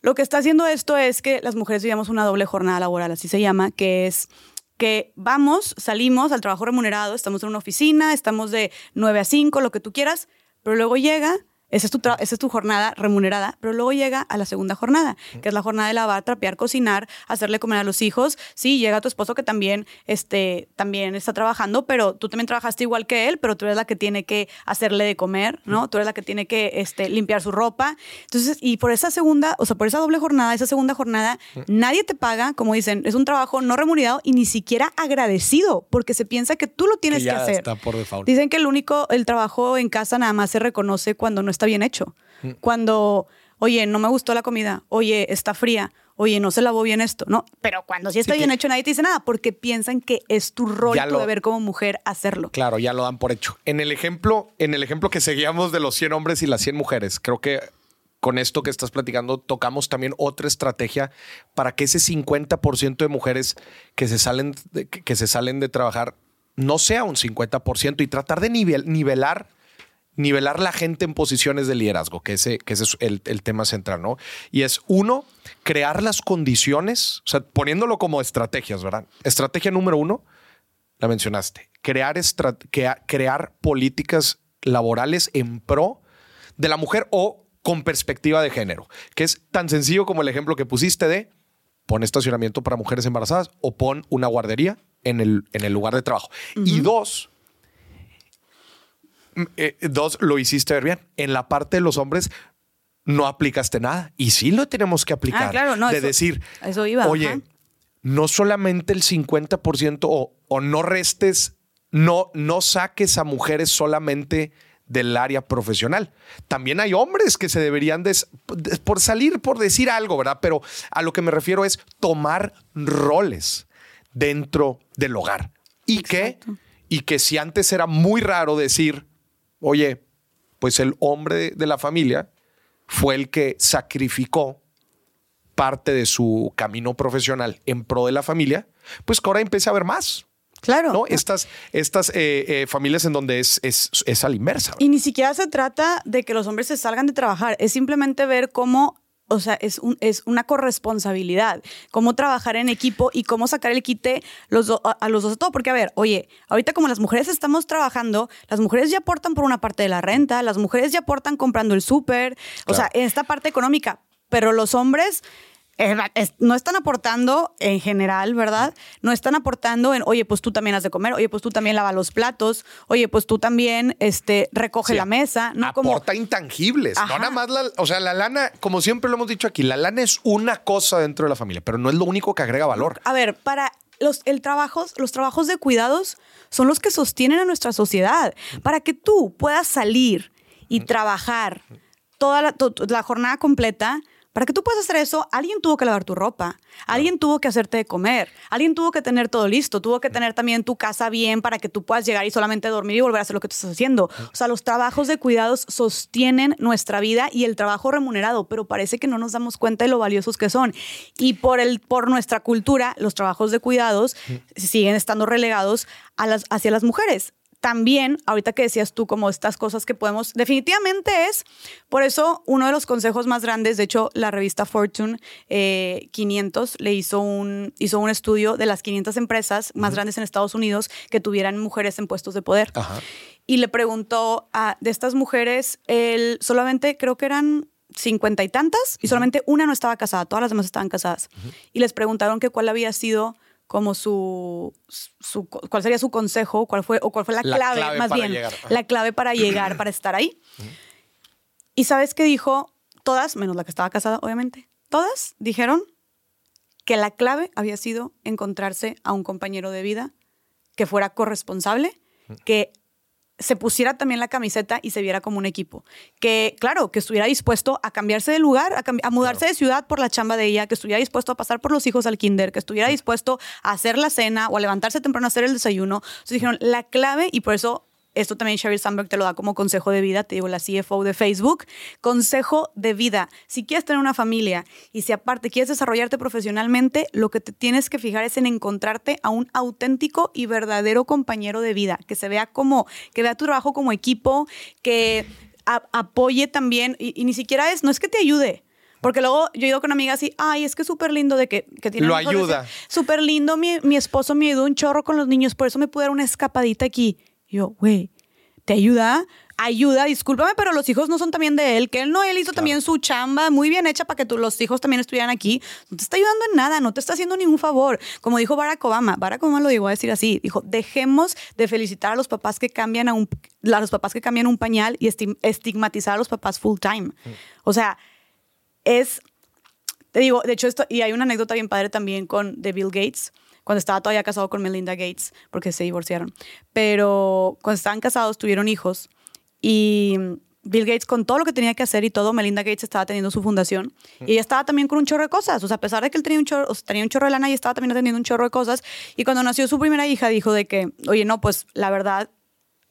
lo que está haciendo esto es que las mujeres vivamos una doble jornada laboral, así se llama, que es que vamos, salimos al trabajo remunerado, estamos en una oficina, estamos de 9 a 5, lo que tú quieras, pero luego llega esa es, tu esa es tu jornada remunerada, pero luego llega a la segunda jornada, que es la jornada de lavar, trapear, cocinar, hacerle comer a los hijos. Sí, llega tu esposo que también, este, también está trabajando, pero tú también trabajaste igual que él, pero tú eres la que tiene que hacerle de comer, ¿no? Tú eres la que tiene que este, limpiar su ropa. Entonces, y por esa segunda, o sea, por esa doble jornada, esa segunda jornada, nadie te paga, como dicen, es un trabajo no remunerado y ni siquiera agradecido, porque se piensa que tú lo tienes que, hacer. Está por. Dicen que el único, el trabajo en casa nada más se reconoce cuando no está bien hecho. Mm. Cuando, oye, no me gustó la comida, oye, está fría, oye, no se lavó bien esto, ¿no? Pero cuando sí está bien hecho, nadie te dice nada porque piensan que es tu rol, tu deber como mujer hacerlo. Claro, ya lo dan por hecho. En el ejemplo, en el ejemplo que seguíamos de los 100 hombres y las 100 mujeres, creo que con esto que estás platicando tocamos también otra estrategia para que ese 50% de mujeres que se salen de, que se salen de trabajar no sea un 50% y tratar de nivelar nivelar la gente en posiciones de liderazgo, que ese, que ese es el, tema central, ¿no? Y es uno, crear las condiciones, o sea, poniéndolo como estrategias, ¿verdad? Estrategia número uno, la mencionaste, crear, crear políticas laborales en pro de la mujer o con perspectiva de género, que es tan sencillo como el ejemplo que pusiste de pon estacionamiento para mujeres embarazadas o pon una guardería en el, en el lugar de trabajo. Y dos, eh, dos, lo hiciste ver bien. En la parte de los hombres no aplicaste nada. Y sí lo tenemos que aplicar. Ah, claro, no, de decir, eso iba, oye, no solamente el 50% o, o, no restes, no, no saques a mujeres solamente del área profesional. También hay hombres que se deberían de, por salir, por decir algo, ¿verdad? Pero a lo que me refiero es tomar roles dentro del hogar. Y que, y que si antes era muy raro decir, oye, pues el hombre de la familia fue el que sacrificó parte de su camino profesional en pro de la familia, pues que ahora empiece a ver más. Claro. ¿no? Estas, estas eh, eh, familias en donde es, es, es a la inversa. Y ni siquiera se trata de que los hombres se salgan de trabajar, es simplemente ver cómo o sea, es, un, es una corresponsabilidad, cómo trabajar en equipo y cómo sacar el quite los a, los dos de todo. Porque, a ver, oye, ahorita como las mujeres estamos trabajando, las mujeres ya aportan por una parte de la renta, las mujeres ya aportan comprando el súper, o sea, en esta parte económica, pero los hombres no están aportando en general, ¿verdad? No están aportando en, oye, pues tú también has de comer, oye, pues tú también lava los platos, oye, pues tú también este, recoge la mesa. ¿no? Aporta intangibles, no nada más la, o sea, la lana, como siempre lo hemos dicho aquí, la lana es una cosa dentro de la familia, pero no es lo único que agrega valor. A ver, para los, el trabajos, los trabajos de cuidados son los que sostienen a nuestra sociedad. Para que tú puedas salir y trabajar toda la jornada completa, para que tú puedas hacer eso, alguien tuvo que lavar tu ropa, alguien tuvo que hacerte de comer, alguien tuvo que tener todo listo, tuvo que tener también tu casa bien para que tú puedas llegar y solamente dormir y volver a hacer lo que tú estás haciendo. O sea, los trabajos de cuidados sostienen nuestra vida y el trabajo remunerado, pero parece que no nos damos cuenta de lo valiosos que son. Y por, el, por nuestra cultura, los trabajos de cuidados siguen estando relegados a las, hacia las mujeres también, ahorita que decías tú, como estas cosas que podemos, definitivamente es, por eso uno de los consejos más grandes, de hecho, la revista Fortune 500 eh, le hizo un, hizo un estudio de las 500 empresas más grandes en Estados Unidos que tuvieran mujeres en puestos de poder. Y le preguntó a, de estas mujeres, él solamente creo que eran cincuenta y tantas y solamente una no estaba casada, todas las demás estaban casadas. Y les preguntaron que cuál había sido como su, su, cuál sería su consejo, cuál fue, o cuál fue la, clave, más bien, la clave para llegar, para estar ahí. Y sabes qué dijo, todas, menos la que estaba casada, obviamente, todas dijeron que la clave había sido encontrarse a un compañero de vida que fuera corresponsable, que se pusiera también la camiseta y se viera como un equipo. Que, claro, que estuviera dispuesto a cambiarse de lugar, a, mudarse de ciudad por la chamba de ella, que estuviera dispuesto a pasar por los hijos al kinder, que estuviera dispuesto a hacer la cena o a levantarse temprano a hacer el desayuno. Entonces dijeron, la clave, y por eso esto también Sheryl Sandberg te lo da como consejo de vida, te digo, la CFO de Facebook, consejo de vida. Si quieres tener una familia y si aparte quieres desarrollarte profesionalmente, lo que te tienes que fijar es en encontrarte a un auténtico y verdadero compañero de vida, que se vea como, que vea tu trabajo como equipo, que apoye también, y, ni siquiera es, no es que te ayude, porque luego yo he ido con amigas y, ay, es que es súper lindo de que, que tiene... Lo ayuda. Súper lindo, mi, mi, esposo me ayudó un chorro con los niños, por eso me pude dar una escapadita aquí yo, güey, ¿te ayuda? Ayuda, discúlpame, pero los hijos no son también de él, que él no, él hizo también su chamba muy bien hecha para que tú, los hijos también estuvieran aquí. No te está ayudando en nada, no te está haciendo ningún favor. Como dijo Barack Obama, Barack Obama lo dijo a decir así, dijo, dejemos de felicitar a los papás que cambian a un, a los papás que cambian un pañal y estigmatizar a los papás full time. Mm. O sea, es, te digo, de hecho esto, y hay una anécdota bien padre también con de Bill Gates, cuando estaba todavía casado con Melinda Gates, porque se divorciaron. Pero cuando estaban casados tuvieron hijos y Bill Gates con todo lo que tenía que hacer y todo, Melinda Gates estaba teniendo su fundación y ella estaba también con un chorro de cosas. O sea, a pesar de que él tenía un chorro, tenía un chorro de lana y estaba también teniendo un chorro de cosas. Y cuando nació su primera hija dijo de que, oye, no, pues la verdad,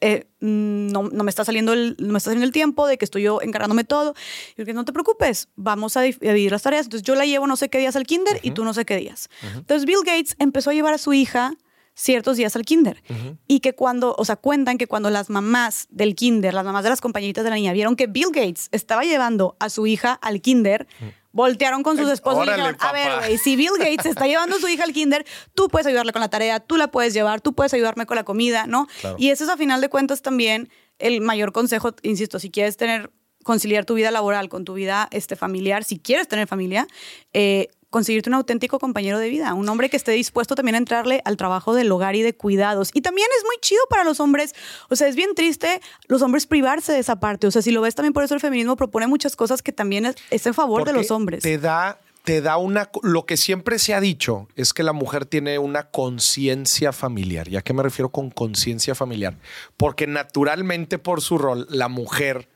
eh, no, no, me está saliendo el, no me está saliendo el tiempo de que estoy yo encargándome todo. Y que no te preocupes, vamos a dividir las tareas. Entonces yo la llevo no sé qué días al kinder y tú no sé qué días. Entonces Bill Gates empezó a llevar a su hija ciertos días al kinder. Y que cuando, o sea, cuentan que cuando las mamás del kinder, las mamás de las compañeritas de la niña, vieron que Bill Gates estaba llevando a su hija al kinder, voltearon con sus esposos y dijeron, a ver, güey, si Bill Gates está llevando a su hija al kinder, tú puedes ayudarle con la tarea, tú la puedes llevar, tú puedes ayudarme con la comida, ¿no? Y eso es a final de cuentas también el mayor consejo, insisto, si quieres tener conciliar tu vida laboral con tu vida este, familiar, si quieres tener familia, eh, conseguirte un auténtico compañero de vida, un hombre que esté dispuesto también a entrarle al trabajo del hogar y de cuidados. Y también es muy chido para los hombres, o sea, es bien triste los hombres privarse de esa parte, o sea, si lo ves también por eso el feminismo propone muchas cosas que también es, en favor de los hombres. Te da te da una lo que siempre se ha dicho es que la mujer tiene una conciencia familiar. ¿Y a qué me refiero con conciencia familiar? Porque naturalmente por su rol la mujer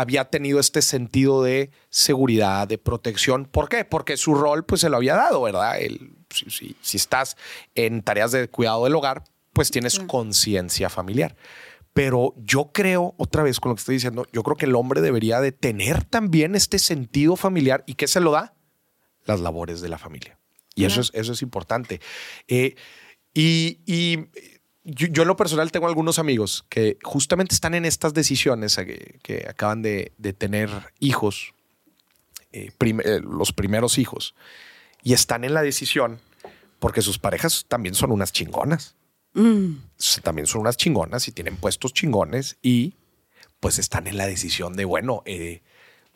había tenido este sentido de seguridad, de protección. ¿Por qué? Porque su rol pues se lo había dado, ¿verdad? El, si, si, estás en tareas de cuidado del hogar, pues tienes conciencia familiar. Pero yo creo, otra vez con lo que estoy diciendo, yo creo que el hombre debería de tener también este sentido familiar. ¿Y qué se lo da? Las labores de la familia. Y eso, es, eso es importante. Eh, y, y yo, en lo personal tengo algunos amigos que justamente están en estas decisiones, eh, que, acaban de, tener hijos, eh, eh, los primeros hijos, y están en la decisión porque sus parejas también son unas chingonas. Mm. También son unas chingonas y tienen puestos chingones y pues están en la decisión de, bueno,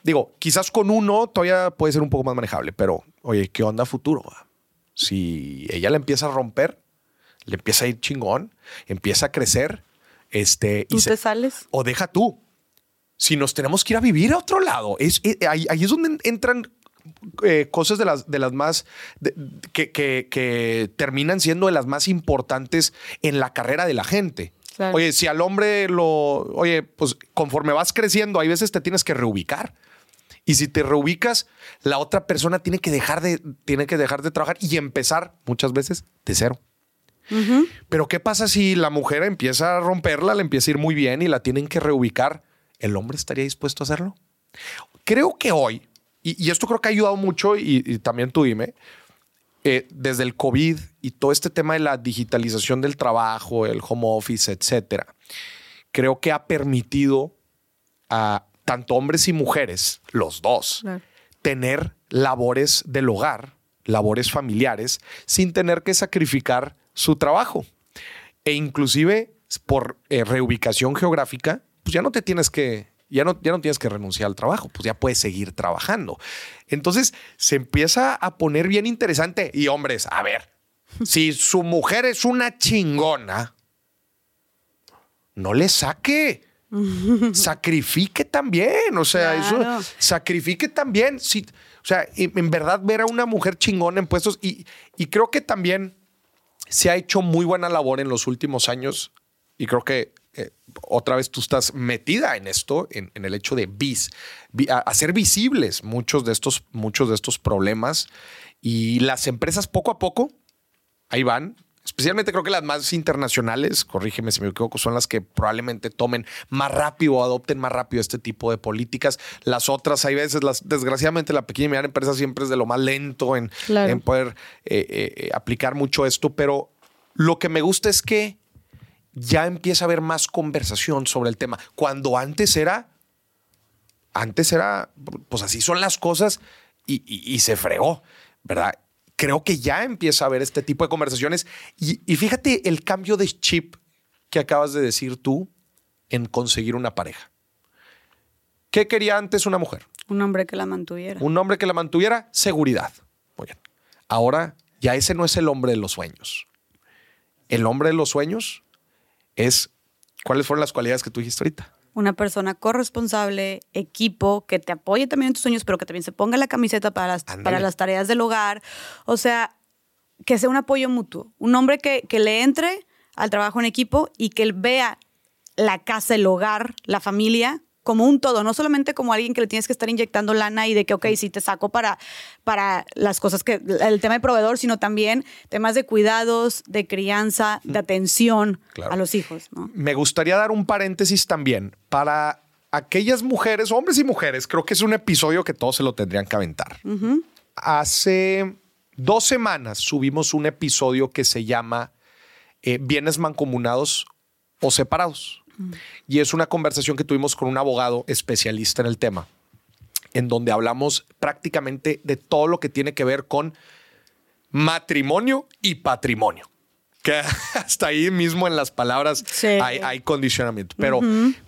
digo, quizás con uno todavía puede ser un poco más manejable, pero oye, ¿qué onda futuro? Si ella le empieza a romper, le empieza a ir chingón, empieza a crecer. Este, ¿Tú te sales? O deja tú. Si nos tenemos que ir a vivir a otro lado, es, eh, ahí, es donde entran eh, cosas de las, de las más que, que, terminan siendo de las más importantes en la carrera de la gente. Oye, si al hombre lo, oye, pues conforme vas creciendo, hay veces te tienes que reubicar. Y si te reubicas, la otra persona tiene que dejar de, tiene que dejar de trabajar y empezar muchas veces de cero. Pero ¿qué pasa si la mujer empieza a romperla, le empieza a ir muy bien y la tienen que reubicar? ¿El hombre estaría dispuesto a hacerlo? Creo que hoy, y, esto creo que ha ayudado mucho, y, también tú dime, eh, desde el COVID y todo este tema de la digitalización del trabajo, el home office, etcétera, creo que ha permitido a tanto hombres y mujeres, los dos, tener labores del hogar, labores familiares, sin tener que sacrificar su trabajo. E inclusive por eh, reubicación geográfica, pues ya no te tienes que, ya no, ya no tienes que renunciar al trabajo, pues ya puedes seguir trabajando. Entonces se empieza a poner bien interesante. Y hombres, a ver, si su mujer es una chingona, no le saque. sacrifique también, o sea, eso sacrifique también. Si, o sea, en verdad ver a una mujer chingona en puestos y, y creo que también se ha hecho muy buena labor en los últimos años y creo que eh, otra vez tú estás metida en esto, en, el hecho de vis, hacer visibles muchos de, estos, muchos de estos problemas y las empresas poco a poco, ahí van, especialmente creo que las más internacionales, corrígeme si me equivoco, son las que probablemente tomen más rápido o adopten más rápido este tipo de políticas. Las otras, hay veces, las, desgraciadamente, la pequeña y mediana empresa siempre es de lo más lento en, en poder eh, eh, aplicar mucho esto, pero lo que me gusta es que ya empieza a haber más conversación sobre el tema. Cuando antes era, antes era, pues así son las cosas y, y se fregó, ¿verdad? Creo que ya empieza a haber este tipo de conversaciones. Y, fíjate el cambio de chip que acabas de decir tú en conseguir una pareja. ¿Qué quería antes una mujer? Un hombre que la mantuviera. Un hombre que la mantuviera, seguridad. Muy bien. Ahora ya ese no es el hombre de los sueños. El hombre de los sueños es, ¿cuáles fueron las cualidades que tú dijiste ahorita? Una persona corresponsable, equipo, que te apoye también en tus sueños, pero que también se ponga la camiseta para las, para las tareas del hogar. O sea, que sea un apoyo mutuo. Un hombre que, que le entre al trabajo en equipo y que él vea la casa, el hogar, la familia como un todo, no solamente como alguien que le tienes que estar inyectando lana y de que, ok, sí te saco para, para las cosas que, el tema de proveedor, sino también temas de cuidados, de crianza, de atención a los hijos. Me gustaría dar un paréntesis también para aquellas mujeres, hombres y mujeres, creo que es un episodio que todos se lo tendrían que aventar. Hace dos semanas subimos un episodio que se llama eh, Bienes mancomunados o separados. Y es una conversación que tuvimos con un abogado especialista en el tema, en donde hablamos prácticamente de todo lo que tiene que ver con matrimonio y patrimonio. Que hasta ahí mismo en las palabras hay, condicionamiento. Pero,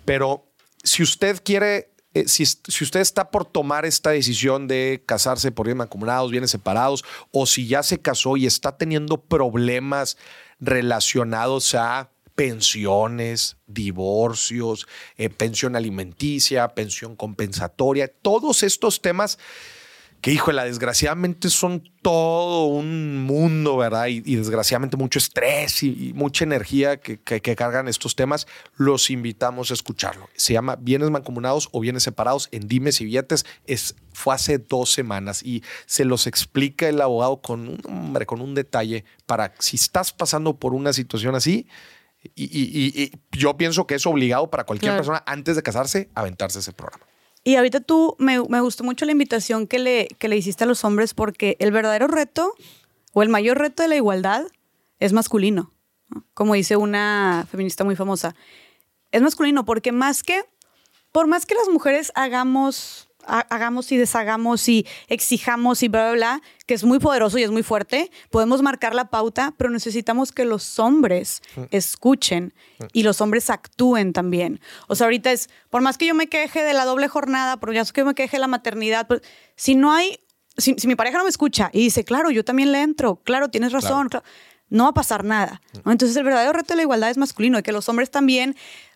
pero si usted quiere, eh, si, si, usted está por tomar esta decisión de casarse por bienes mancomunados, bienes separados, o si ya se casó y está teniendo problemas relacionados a pensiones, divorcios, eh, pensión alimenticia, pensión compensatoria, todos estos temas que, híjole, desgraciadamente son todo un mundo, ¿verdad? Y, desgraciadamente mucho estrés y, mucha energía que, cargan estos temas, los invitamos a escucharlo. Se llama Bienes Mancomunados o Bienes Separados en Dimes y Billetes. Es, fue hace dos semanas y se los explica el abogado con un, hombre, con un detalle para si estás pasando por una situación así, y, yo pienso que es obligado para cualquier persona antes de casarse aventarse ese programa. Y ahorita tú, me, gustó mucho la invitación que le, que le hiciste a los hombres porque el verdadero reto o el mayor reto de la igualdad es masculino, como dice una feminista muy famosa. Es masculino porque más que, por más que las mujeres hagamos hagamos y deshagamos y exijamos y bla, bla, bla, que es muy poderoso y es muy fuerte, podemos marcar la pauta, pero necesitamos que los hombres mm. escuchen y los hombres actúen también. O sea, ahorita es, por más que yo me queje de la doble jornada, por más que yo me queje de la maternidad, pues, si no hay, si, mi pareja no me escucha y dice, claro, yo también le entro, claro, tienes razón, no va a pasar nada. Entonces el verdadero reto de la igualdad es masculino y que los hombres también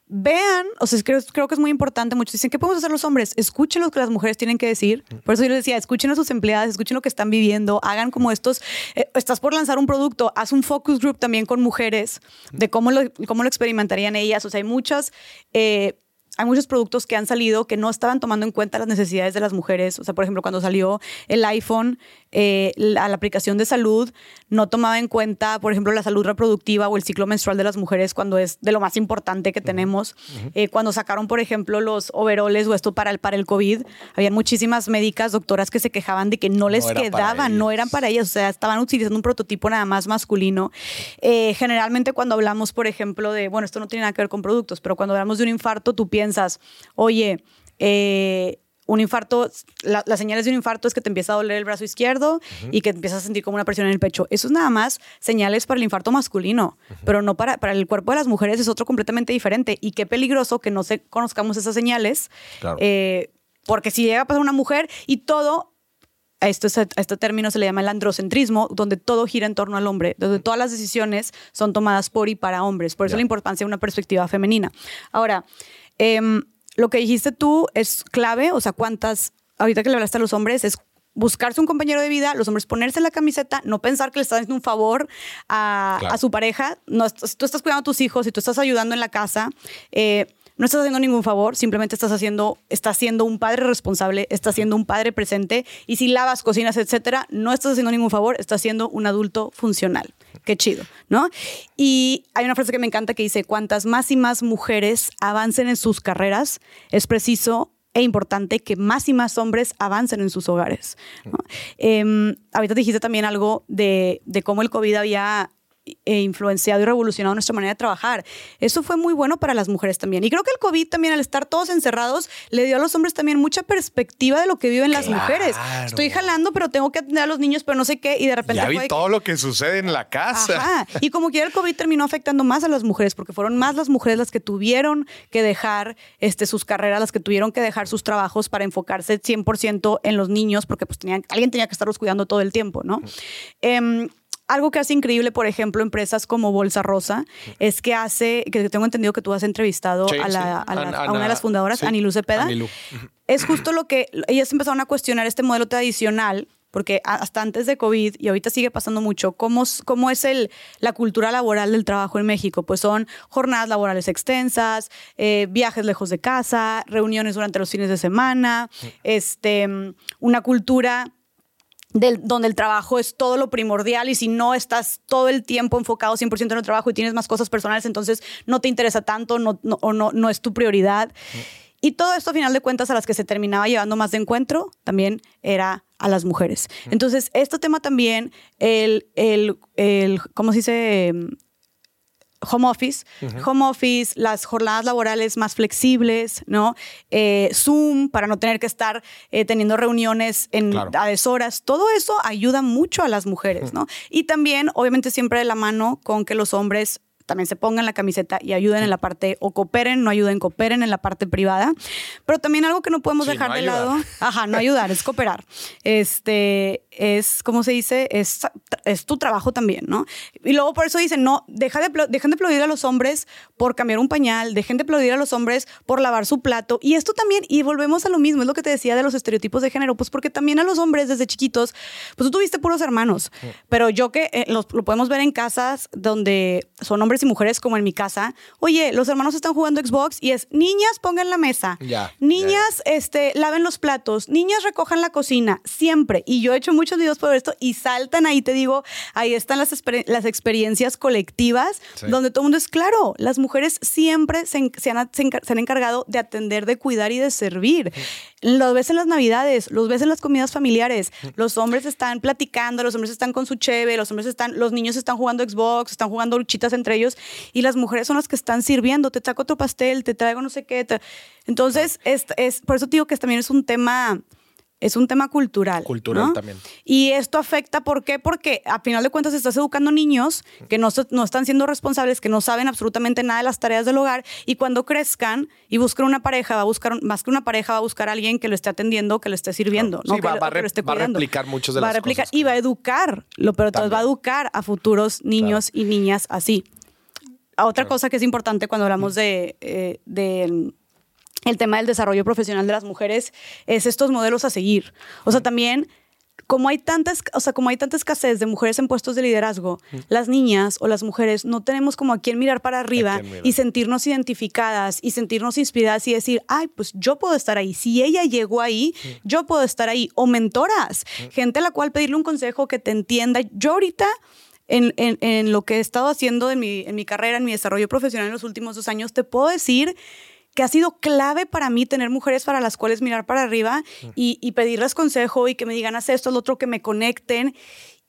vean, o sea, creo, creo, que es muy importante, muchos dicen, ¿qué podemos hacer los hombres? Escuchen lo que las mujeres tienen que decir. Por eso yo les decía, escuchen a sus empleadas, escuchen lo que están viviendo, hagan como estos, eh, estás por lanzar un producto, haz un focus group también con mujeres, de cómo lo, cómo lo experimentarían ellas. O sea, hay muchas... Eh, hay muchos productos que han salido que no estaban tomando en cuenta las necesidades de las mujeres. O sea, por ejemplo, cuando salió el iPhone, eh, la, la, aplicación de salud no tomaba en cuenta, por ejemplo, la salud reproductiva o el ciclo menstrual de las mujeres cuando es de lo más importante que tenemos. Eh, cuando sacaron, por ejemplo, los overoles o esto para el, para el COVID, había muchísimas médicas, doctoras que se quejaban de que no les quedaban, no eran para ellas, o sea, estaban utilizando un prototipo nada más masculino. Eh, generalmente cuando hablamos, por ejemplo, de, bueno, esto no tiene nada que ver con productos, pero cuando hablamos de un infarto, tú piensas piensas, oye, eh, un infarto, las señales de un infarto es que te empieza a doler el brazo izquierdo y que empiezas a sentir como una presión en el pecho. Eso es nada más señales para el infarto masculino, pero no para, para el cuerpo de las mujeres es otro completamente diferente. Y qué peligroso que no se conozcamos esas señales, eh, porque si llega a pasar una mujer y todo a, esto, a este término se le llama el androcentrismo, donde todo gira en torno al hombre, donde todas las decisiones son tomadas por y para hombres. Por eso la importancia de una perspectiva femenina. Ahora, Em, lo que dijiste tú es clave, o sea, cuántas, ahorita que le hablaste a los hombres, es buscarse un compañero de vida, los hombres ponerse la camiseta, no pensar que le estás haciendo un favor a, su pareja. No, si tú estás cuidando a tus hijos, si tú estás ayudando en la casa, eh, no estás haciendo ningún favor, simplemente estás haciendo, estás siendo un padre responsable, estás siendo un padre presente y si lavas, cocinas, etcétera, no estás haciendo ningún favor, estás siendo un adulto funcional. Qué chido, ¿no? Y hay una frase que me encanta que dice, cuantas más y más mujeres avancen en sus carreras, es preciso e importante que más y más hombres avancen en sus hogares. Eh, ahorita dijiste también algo de, de, cómo el COVID había e influenciado y revolucionado nuestra manera de trabajar. Eso fue muy bueno para las mujeres también. Y creo que el COVID también, al estar todos encerrados, le dio a los hombres también mucha perspectiva de lo que viven las mujeres. Estoy jalando, pero tengo que atender a los niños, pero no sé qué, y de repente... Ya vi todo lo que sucede en la casa. Y como quiera, el COVID terminó afectando más a las mujeres, porque fueron más las mujeres las que tuvieron que dejar este, sus carreras, las que tuvieron que dejar sus trabajos para enfocarse 100% en los niños, porque pues tenían, alguien tenía que estarlos cuidando todo el tiempo, ¿no? Algo que hace increíble, por ejemplo, empresas como Bolsa Rosa, es que hace, que tengo entendido que tú has entrevistado a, una de las fundadoras, sí, Cepeda. Es justo lo que ellas empezaron a cuestionar este modelo tradicional porque hasta antes de COVID, y ahorita sigue pasando mucho, ¿cómo, cómo es el, la cultura laboral del trabajo en México? Pues son jornadas laborales extensas, eh, viajes lejos de casa, reuniones durante los fines de semana, este, una cultura del, donde el trabajo es todo lo primordial y si no estás todo el tiempo enfocado 100% en el trabajo y tienes más cosas personales, entonces no te interesa tanto no, o no, no es tu prioridad. Y todo esto, a final de cuentas, a las que se terminaba llevando más de encuentro, también era a las mujeres. Entonces, este tema también, el, el, el ¿cómo se dice? Home office, home office, las jornadas laborales más flexibles, ¿no? Eh, Zoom para no tener que estar eh, teniendo reuniones en a deshoras. Todo eso ayuda mucho a las mujeres, ¿no? Y también, obviamente, siempre de la mano con que los hombres también se pongan la camiseta y ayuden en la parte, o cooperen, no ayuden, cooperen en la parte privada. Pero también algo que no podemos dejar de lado, ajá, no ayudar, es cooperar. Este, es, ¿cómo se dice? Es, es tu trabajo también, ¿no? Y luego por eso dicen, no, deja de, dejen de aplaudir a los hombres por cambiar un pañal, dejen de aplaudir a los hombres por lavar su plato. Y esto también, y volvemos a lo mismo, es lo que te decía de los estereotipos de género, pues porque también a los hombres desde chiquitos, pues tú tuviste puros hermanos, pero yo que eh, lo podemos ver en casas donde son hombres y mujeres como en mi casa, oye, los hermanos están jugando Xbox y es niñas pongan la mesa, niñas este laven los platos, niñas recojan la cocina, siempre. Y yo he hecho muchos videos por esto y saltan ahí, te digo, ahí están las, las experiencias colectivas donde todo el mundo es claro, las mujeres siempre se, han, se, han, encargado de atender, de cuidar y de servir. Los ves en las navidades, los ves en las comidas familiares, los hombres están platicando, los hombres están con su cheve, los hombres están, los niños están jugando Xbox, están jugando luchitas entre ellos y las mujeres son las que están sirviendo, te saco otro pastel, te traigo no sé qué. Entonces, es, es, por eso digo que también es un tema es un tema cultural. Cultural también. Y esto afecta, ¿por qué? Porque a final de cuentas estás educando niños que no, no, están siendo responsables, que no saben absolutamente nada de las tareas del hogar y cuando crezcan y buscan una pareja, va a buscar, más que una pareja, va a buscar a alguien que lo esté atendiendo, que lo esté sirviendo. ¿no? Va, a replicar muchos de va las a replicar, cosas Y va a educar, lo, pero va a educar a futuros niños y niñas así otra cosa que es importante cuando hablamos de, eh, el tema del desarrollo profesional de las mujeres es estos modelos a seguir. O sea, también como hay tantas, o sea, como hay tanta escasez de mujeres en puestos de liderazgo, las niñas o las mujeres no tenemos como a quién mirar para arriba y sentirnos identificadas y sentirnos inspiradas y decir, ay, pues yo puedo estar ahí. Si ella llegó ahí, yo puedo estar ahí. O mentoras, gente a la cual pedirle un consejo que te entienda. Yo ahorita en, en, lo que he estado haciendo en mi, en mi carrera, en mi desarrollo profesional en los últimos dos años, te puedo decir que ha sido clave para mí tener mujeres para las cuales mirar para arriba y, y, pedirles consejo y que me digan, haz esto, lo otro, que me conecten.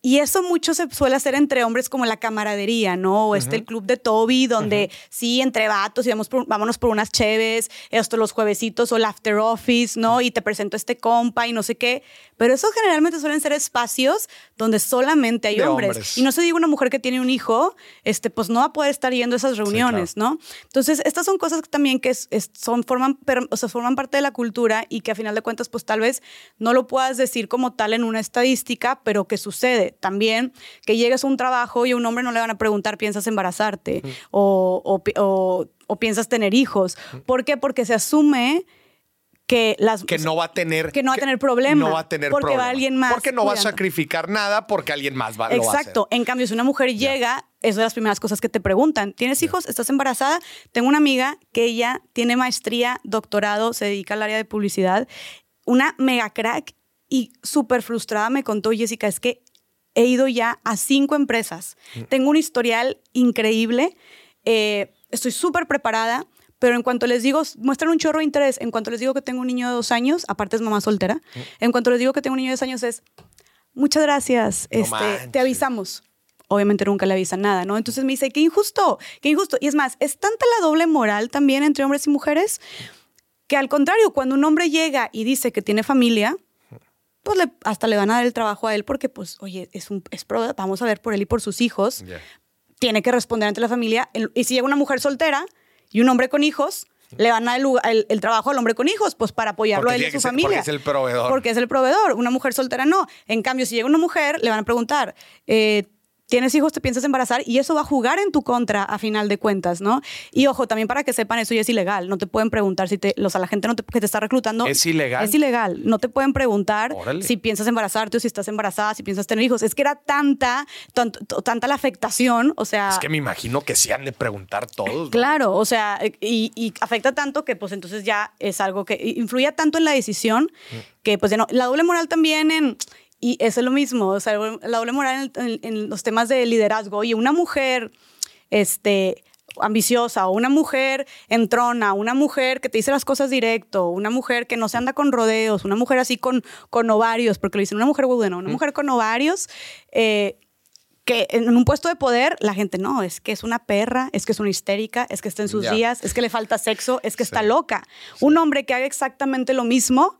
Y eso mucho se suele hacer entre hombres como la camaradería, ¿no? O este el club de Toby, donde sí, entre vatos y vamos por, vámonos por unas cheves, esto los juevesitos o el after office, ¿no? Y te presento este compa y no sé qué. Pero eso generalmente suelen ser espacios donde solamente hay hombres. Y no se diga una mujer que tiene un hijo, este, pues no va a poder estar yendo a esas reuniones, ¿no? Entonces, estas son cosas también que son, forman, o sea, forman parte de la cultura y que a final de cuentas, pues tal vez no lo puedas decir como tal en una estadística, pero que sucede. También que llegues a un trabajo y a un hombre no le van a preguntar, ¿piensas embarazarte? o, o, piensas tener hijos. ¿Por qué? Porque se asume que las que no va a tener que no va a tener problema no va a tener porque va alguien más porque no va a sacrificar nada porque alguien más va exacto a en cambio si una mujer llega es de las primeras cosas que te preguntan. Tienes hijos estás embarazada tengo una amiga que ella tiene maestría doctorado se dedica al área de publicidad. Una mega crack y súper frustrada me contó Jessica es que he ido ya a cinco empresas mm. tengo un historial increíble eh, estoy súper preparada pero en cuanto les digo, muestran un chorro de interés. En cuanto les digo que tengo un niño de dos años, aparte es mamá soltera, mm. en cuanto les digo que tengo un niño de dos años es, muchas gracias, este, te avisamos. Obviamente nunca le avisan nada, ¿no? Entonces me dice, qué injusto, qué injusto. Y es más, es tanta la doble moral también entre hombres y mujeres que al contrario, cuando un hombre llega y dice que tiene familia, pues hasta le van a dar el trabajo a él porque, pues, oye, es un, es vamos a ver por él y por sus hijos. Tiene que responder ante la familia. Y si llega una mujer soltera, y un hombre con hijos, le van a dar el, trabajo al hombre con hijos, pues para apoyarlo a él y a su familia. Porque es el proveedor. Porque es el proveedor. Una mujer soltera no. En cambio, si llega una mujer, le van a preguntar, eh, tienes hijos, te piensas embarazar y eso va a jugar en tu contra a final de cuentas, ¿no? Y ojo, también para que sepan, eso ya es ilegal. No te pueden preguntar si te, o sea, la gente no te, que te está reclutando. Es ilegal. Es ilegal. No te pueden preguntar si piensas embarazarte o si estás embarazada, si piensas tener hijos. Es que era tanta, tanta la afectación, o sea. Es que me imagino que se han de preguntar todos. Claro, o sea, y, afecta tanto que pues entonces ya es algo que influye tanto en la decisión mm. que pues ya no. La doble moral también en y eso es lo mismo, o sea, la doble moral en, los temas de liderazgo. Y una mujer este, ambiciosa, o una mujer entrona, una mujer que te dice las cosas directo, una mujer que no se anda con rodeos, una mujer así con, con ovarios, porque le dicen una mujer buena, una mujer con ovarios, eh, que en un puesto de poder la gente no, es que es una perra, es que es una histérica, es que está en sus días, es que le falta sexo, es que está loca. Un hombre que haga exactamente lo mismo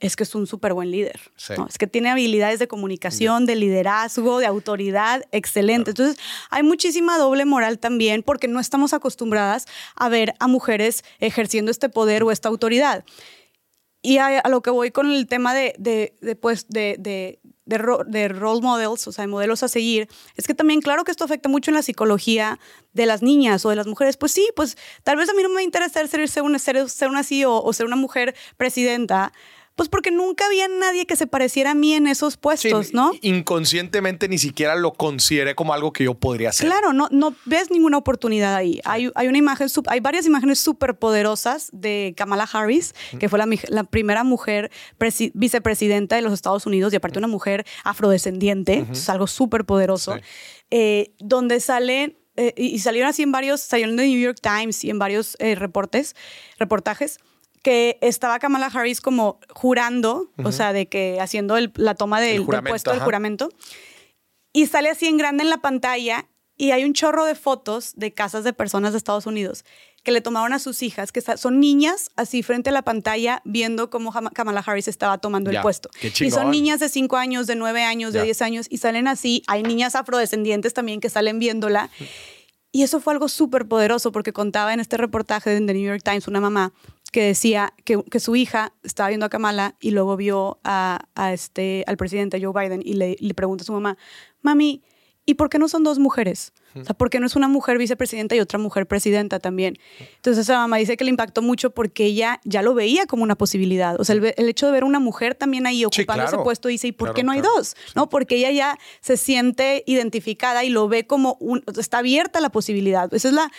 es que es un súper buen líder. Es que tiene habilidades de comunicación, de liderazgo, de autoridad, excelente. Entonces, hay muchísima doble moral también porque no estamos acostumbradas a ver a mujeres ejerciendo este poder o esta autoridad. Y a, lo que voy con el tema de, de, de, pues, de, de, role models, o sea, de modelos a seguir, es que también, claro que esto afecta mucho en la psicología de las niñas o de las mujeres. Pues sí, pues tal vez a mí no me interesa ser, ser, una, ser, ser una CEO o ser una mujer presidenta, pues porque nunca había nadie que se pareciera a mí en esos puestos, ¿no? Inconscientemente ni siquiera lo consideré como algo que yo podría hacer. Claro, no, no ves ninguna oportunidad ahí. Hay, hay, una imagen, hay varias imágenes súper poderosas de Kamala Harris, que fue la, primera mujer vicepresidenta de los Estados Unidos y aparte una mujer afrodescendiente, es algo súper poderoso, eh, donde salen eh, y salieron así en varios, salieron de New York Times y en varios eh, reportes, reportajes, que estaba Kamala Harris como jurando, o sea, de que haciendo la toma del, puesto del juramento. Y sale así en grande en la pantalla y hay un chorro de fotos de casas de personas de Estados Unidos que le tomaron a sus hijas, que son niñas así frente a la pantalla viendo cómo Kamala Harris estaba tomando el puesto. y son niñas de 5 años, de 9 años, de 10 años y salen así. Hay niñas afrodescendientes también que salen viéndola. Y eso fue algo súper poderoso porque contaba en este reportaje de The New York Times una mamá que decía que, que, su hija estaba viendo a Kamala y luego vio a, a este, al presidente Joe Biden y le, le, pregunta a su mamá, mami, ¿y por qué no son dos mujeres? O sea, ¿por qué no es una mujer vicepresidenta y otra mujer presidenta también? Entonces esa mamá dice que le impactó mucho porque ella ya lo veía como una posibilidad. O sea, el, hecho de ver una mujer también ahí ocupando ese puesto, dice, ¿y por qué no hay dos? ¿No? Porque ella ya se siente identificada y lo ve como, un, está abierta la posibilidad. Esa es la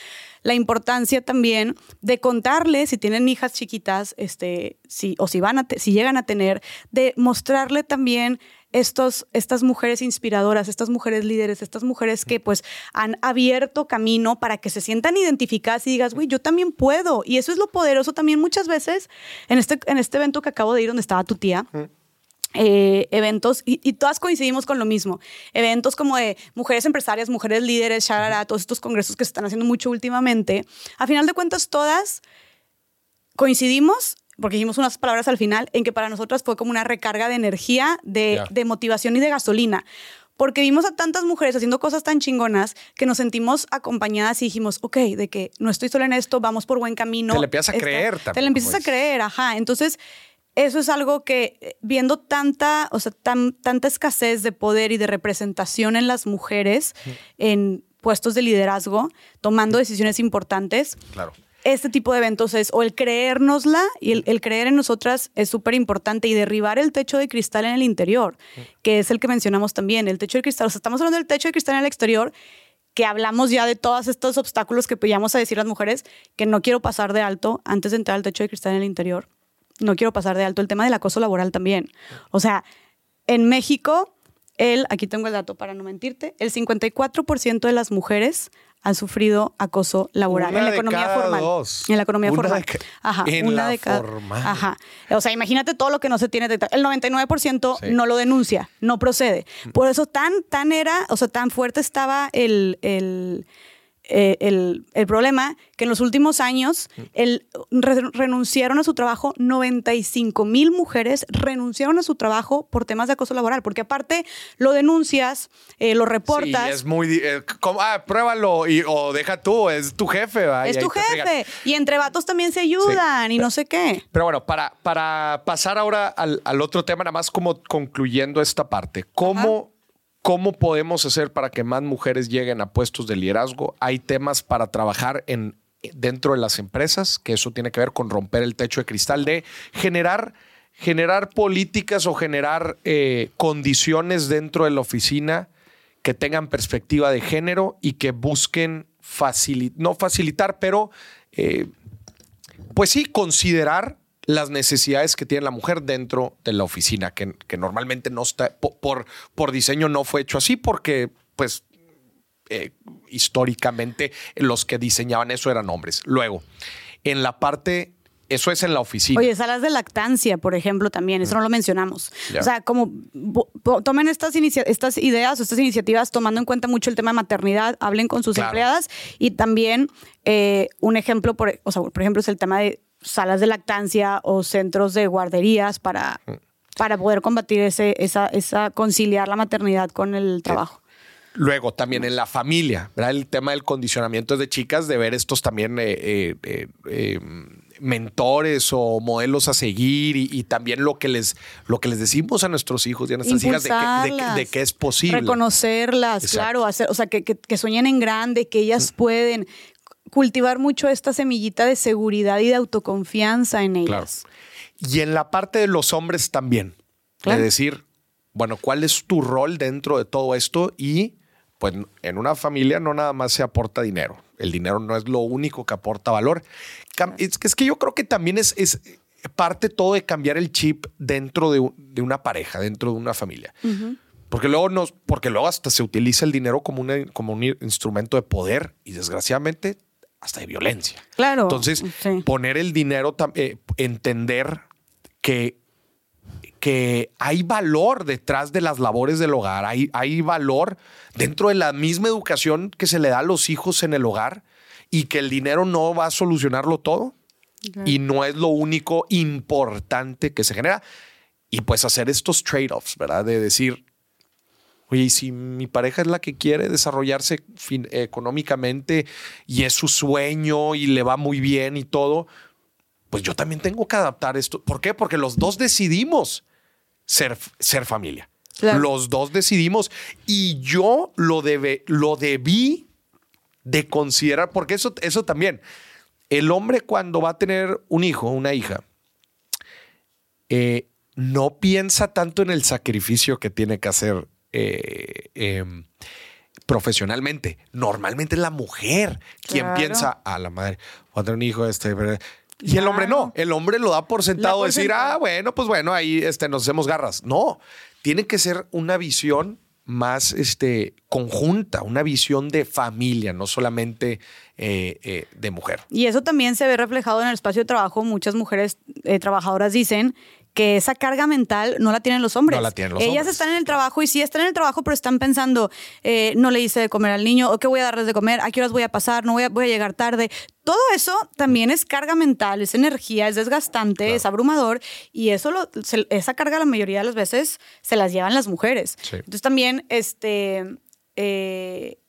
la importancia también de contarle, si tienen hijas chiquitas, este, si, o si, van a si llegan a tener, de mostrarle también estos, estas mujeres inspiradoras, estas mujeres líderes, estas mujeres que pues han abierto camino para que se sientan identificadas y digas, güey, yo también puedo. Y eso es lo poderoso también muchas veces en este, en este evento que acabo de ir donde estaba tu tía. Eh, eventos, y, todas coincidimos con lo mismo, eventos como de mujeres empresarias, mujeres líderes, sharara, todos estos congresos que se están haciendo mucho últimamente, a final de cuentas todas coincidimos, porque dijimos unas palabras al final, en que para nosotras fue como una recarga de energía, de, de motivación y de gasolina porque vimos a tantas mujeres haciendo cosas tan chingonas que nos sentimos acompañadas y dijimos, ok, de que no estoy sola en esto, vamos por buen camino. Te le empiezas a creer también. Te le empiezas a creer, ajá. Entonces, eso es algo que eh, viendo tanta, o sea, tanta escasez de poder y de representación en las mujeres en puestos de liderazgo, tomando decisiones importantes. Claro. Este tipo de eventos es, o el creérnosla y el, creer en nosotras es súper importante y derribar el techo de cristal en el interior, que es el que mencionamos también, el techo de cristal. O sea, estamos hablando del techo de cristal en el exterior, que hablamos ya de todos estos obstáculos que podíamos decir las mujeres que no quiero pasar de alto antes de entrar al techo de cristal en el interior no quiero pasar de alto el tema del acoso laboral también. O sea, en México, el, aquí tengo el dato para no mentirte, el 54% de las mujeres han sufrido acoso laboral en la economía formal. En la economía formal. Ajá, en una la de formal. Ajá. O sea, imagínate todo lo que no se tiene. El 99% no lo denuncia, no procede. Por eso tan, tan era, o sea, tan fuerte estaba el, el eh, el, el, problema que en los últimos años el, renunciaron a su trabajo, 95 mil mujeres renunciaron a su trabajo por temas de acoso laboral, porque aparte lo denuncias, eh, lo reportas. Sí, es muy... Eh, ah, pruébalo y, o deja tú, es tu jefe. es tu jefe. Y entre vatos también se ayudan y no sé qué. Pero bueno, para, para pasar ahora al, al, otro tema, nada más como concluyendo esta parte, ¿cómo ¿Cómo podemos hacer para que más mujeres lleguen a puestos de liderazgo? Hay temas para trabajar en, dentro de las empresas, que eso tiene que ver con romper el techo de cristal, de generar, generar políticas o generar eh, condiciones dentro de la oficina que tengan perspectiva de género y que busquen facilitar, no facilitar, pero eh, pues sí, considerar las necesidades que tiene la mujer dentro de la oficina, que, normalmente no está, por, por diseño no fue hecho así, porque pues eh, históricamente los que diseñaban eso eran hombres. Luego, en la parte eso es en la oficina. Oye, salas de lactancia, por ejemplo, también, eso no lo mencionamos. O sea, como tomen estas, estas ideas o estas iniciativas tomando en cuenta mucho el tema de maternidad, hablen con sus empleadas y también eh, un ejemplo, por, o sea, por ejemplo, es el tema de salas de lactancia o centros de guarderías para, mm. para poder combatir ese, esa, esa, conciliar la maternidad con el trabajo. Luego, también en la familia, ¿verdad? El tema del condicionamiento de chicas, de ver estos también eh, eh, mentores o modelos a seguir y, también lo que les lo que les decimos a nuestros hijos y a nuestras hijas de que, es posible. Reconocerlas, claro, hacer, o sea, que, que, sueñen en grande, que ellas mm. pueden cultivar mucho esta semillita de seguridad y de autoconfianza en ellas. Y en la parte de los hombres también, de decir, bueno, ¿cuál es tu rol dentro de todo esto? Y pues en una familia no nada más se aporta dinero. El dinero no es lo único que aporta valor. Es que, es que yo creo que también es, es parte todo de cambiar el chip dentro de, una pareja, dentro de una familia. Porque luego, nos, porque luego hasta se utiliza el dinero como, una, como un instrumento de poder y desgraciadamente hasta de violencia. Claro. Entonces, poner el dinero, eh, entender que que hay valor detrás de las labores del hogar, hay, hay valor dentro de la misma educación que se le da a los hijos en el hogar y que el dinero no va a solucionarlo todo y no es lo único importante que se genera. Y pues hacer estos trade-offs, ¿verdad? De decir, oye, si mi pareja es la que quiere desarrollarse económicamente y es su sueño y le va muy bien y todo, pues yo también tengo que adaptar esto. ¿Por qué? Porque los dos decidimos ser, ser familia. Los dos decidimos y yo lo, debe, lo debí de considerar, porque eso, eso también, el hombre cuando va a tener un hijo, una hija, eh, no piensa tanto en el sacrificio que tiene que hacer eh, em, profesionalmente. Normalmente es la mujer quien piensa a la madre, voy a tener un hijo, este, y el hombre no, el hombre lo da por sentado, decir, ah, bueno, pues bueno, ahí este, nos hacemos garras. No, tiene que ser una visión más este, conjunta, una visión de familia, no solamente eh, eh, de mujer. Y eso también se ve reflejado en el espacio de trabajo. Muchas mujeres eh, trabajadoras dicen que esa carga mental no la tienen los hombres. No la tienen los Ellas están en el trabajo y sí están en el trabajo, pero están pensando, eh, no le hice de comer al niño, o qué voy a darles de comer, a qué horas voy a pasar, no voy a, voy a llegar tarde. Todo eso también es carga mental, es energía, es desgastante, es abrumador y eso lo, esa carga la mayoría de las veces se las llevan las mujeres. Entonces también, este... Eh,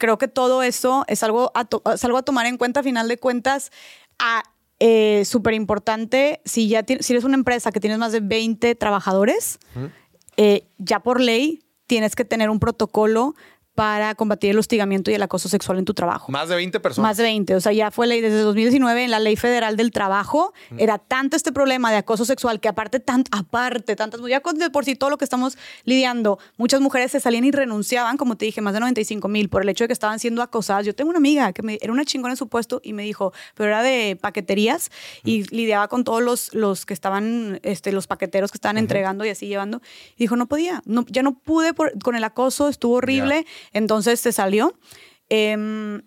creo que todo eso es algo, a es algo a tomar en cuenta a final de cuentas. A, eh, súper importante, si ya si eres una empresa que tienes más de 20 trabajadores, eh, ya por ley tienes que tener un protocolo para combatir el hostigamiento y el acoso sexual en tu trabajo. Más de 20 personas. Más de 20. O sea, ya fue ley desde 2019 en la ley federal del trabajo. Era tanto este problema de acoso sexual que aparte, tan, aparte, tantas, ya por sí todo lo que estamos lidiando, muchas mujeres se salían y renunciaban, como te dije, más de 95 mil por el hecho de que estaban siendo acosadas. Yo tengo una amiga que me, era una chingona en su puesto y me dijo, pero era de paqueterías y lidiaba con todos los, los que estaban, este, los paqueteros que estaban entregando y así llevando. Y dijo, no podía, no, ya no pude con el acoso, estuvo horrible. Entonces se salió. Em,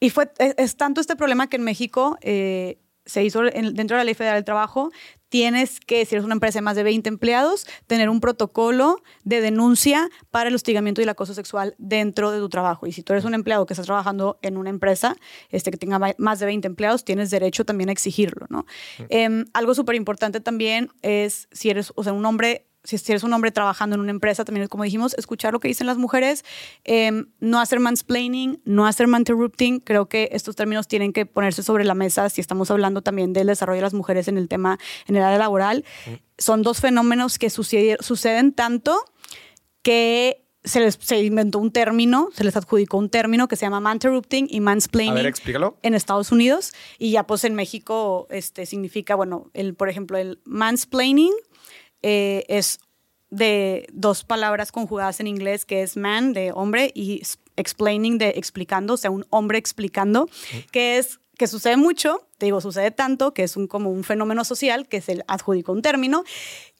y fue, es, tanto este problema que en México eh, se hizo dentro de la Ley Federal del Trabajo, tienes que, si eres una empresa de más de 20 empleados, tener un protocolo de denuncia para el hostigamiento y el acoso sexual dentro de tu trabajo. Y si tú eres un empleado que estás trabajando en una empresa este, que tenga más de 20 empleados, tienes derecho también a exigirlo. ¿no? Em, algo súper importante también es, si eres o sea, un hombre si, eres un hombre trabajando en una empresa, también como dijimos, escuchar lo que dicen las mujeres, em, no hacer mansplaining, no hacer interrupting. Creo que estos términos tienen que ponerse sobre la mesa si estamos hablando también del desarrollo de las mujeres en el tema, en el área laboral. Son dos fenómenos que suceden tanto que se les se inventó un término, se les adjudicó un término que se llama manterrupting y mansplaining. A ver, explícalo. En Estados Unidos y ya pues en México este, significa, bueno, el, por ejemplo, el mansplaining eh, es de dos palabras conjugadas en inglés, que es man, de hombre, y explaining, de explicando, o sea, un hombre explicando, que es que sucede mucho, te digo, sucede tanto, que es un, como un fenómeno social, que se adjudica un término,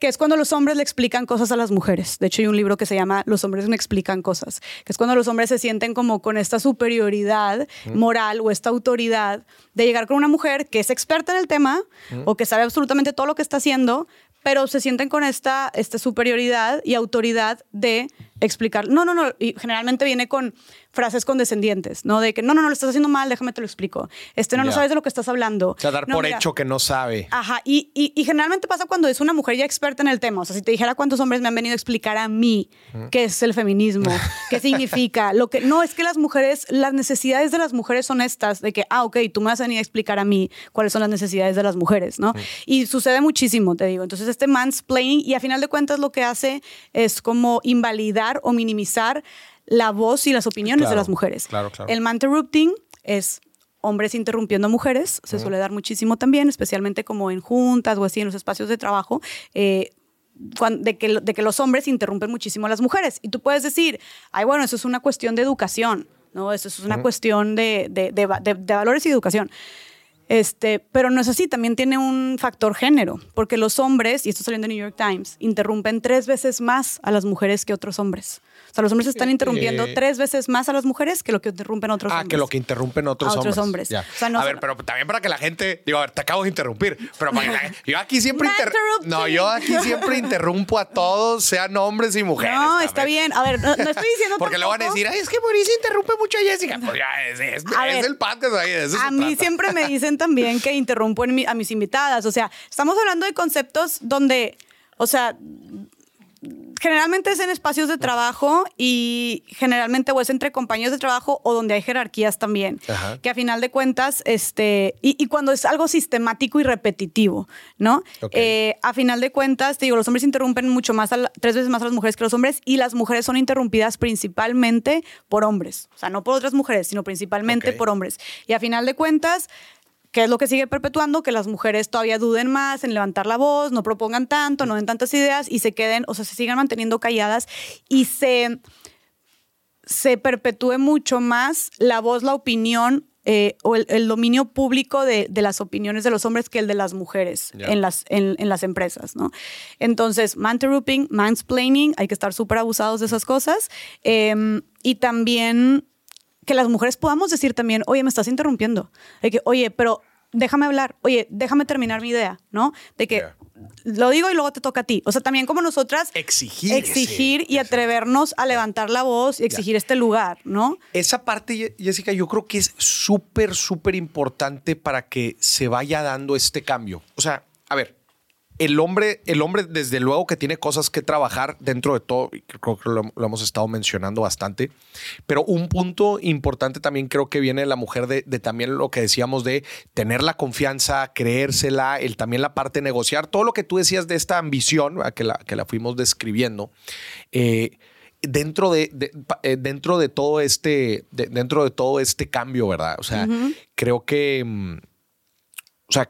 que es cuando los hombres le explican cosas a las mujeres. De hecho, hay un libro que se llama Los hombres me explican cosas, que es cuando los hombres se sienten como con esta superioridad moral o esta autoridad de llegar con una mujer que es experta en el tema o que sabe absolutamente todo lo que está haciendo, pero se sienten con esta, esta superioridad y autoridad de explicar. No, no, no. Y generalmente viene con frases condescendientes, ¿no? De que no, no, no, lo estás haciendo mal, déjame te lo explico. Este, no, no sabes de lo que estás hablando. O sea, dar por hecho que no sabe. Ajá. Y, y, generalmente pasa cuando es una mujer ya experta en el tema. O sea, si te dijera cuántos hombres me han venido a explicar a mí qué es el feminismo, qué significa, lo que. No, es que las mujeres, las necesidades de las mujeres son estas, de que, ah, ok, tú me vas a venir a explicar a mí cuáles son las necesidades de las mujeres, ¿no? Y sucede muchísimo, te digo. Entonces, este mansplaining, y a final de cuentas lo que hace es como invalidar o minimizar la voz y las opiniones de las mujeres. Claro, claro. El interrupting es hombres interrumpiendo a mujeres, se suele dar muchísimo también, especialmente como en juntas o así en los espacios de trabajo. Eh, de, que, de que los hombres interrumpen muchísimo a las mujeres. Y tú puedes decir, ay, bueno, eso es una cuestión de educación, ¿no? Eso es una cuestión de, de, de, valores y educación. Este, pero no es así, también tiene un factor género, porque los hombres, y esto saliendo en New York Times, interrumpen tres veces más a las mujeres que otros hombres. O sea, los hombres están interrumpiendo eh, tres veces más a las mujeres que lo que interrumpen otros hombres. Ah, que lo que interrumpen otros, otros hombres. a ver, pero también para que la gente, digo, a ver, te acabo de interrumpir, pero yo aquí siempre No, yo aquí siempre interrumpo a todos, sean hombres y mujeres. No, está bien. A ver, no, estoy diciendo Porque le van a decir, Ay, es que Mauricio interrumpe mucho a Jessica. Pues ya, es, es, es el podcast ahí. a mí siempre me dicen también que interrumpo a mis invitadas. O sea, estamos hablando de conceptos donde, o sea, generalmente es en espacios de trabajo y generalmente o es entre compañeros de trabajo o donde hay jerarquías también. Que a final de cuentas, este, y, cuando es algo sistemático y repetitivo, ¿no? Eh, a final de cuentas, te digo, los hombres interrumpen mucho más, tres veces más a las mujeres que los hombres y las mujeres son interrumpidas principalmente por hombres. O sea, no por otras mujeres, sino principalmente por hombres. Y a final de cuentas, ¿Qué es lo que sigue perpetuando? Que las mujeres todavía duden más en levantar la voz, no propongan tanto, no den tantas ideas y se queden, o sea, se sigan manteniendo calladas y se, se perpetúe mucho más la voz, la opinión eh, o el, dominio público de, las opiniones de los hombres que el de las mujeres en, las, en, las empresas, ¿no? Entonces, manterruping, mansplaining, hay que estar súper abusados de esas cosas. Em, y también que las mujeres podamos decir también, oye, me estás interrumpiendo. De que, oye, pero déjame hablar, oye, déjame terminar mi idea, ¿no? De que lo digo y luego te toca a ti. O sea, también como nosotras exigir, exigir y atrevernos a levantar la voz y exigir este lugar, ¿no? Esa parte, Jessica, yo creo que es súper, súper importante para que se vaya dando este cambio. O sea, a ver, el hombre, el hombre, desde luego que tiene cosas que trabajar dentro de todo, creo que lo, hemos estado mencionando bastante, pero un punto importante también creo que viene la mujer de, también lo que decíamos de tener la confianza, creérsela, el, también la parte de negociar, todo lo que tú decías de esta ambición, que la, que la fuimos describiendo. Eh, dentro de, eh, dentro de todo este dentro de todo este cambio verdad o sea creo que mm, o sea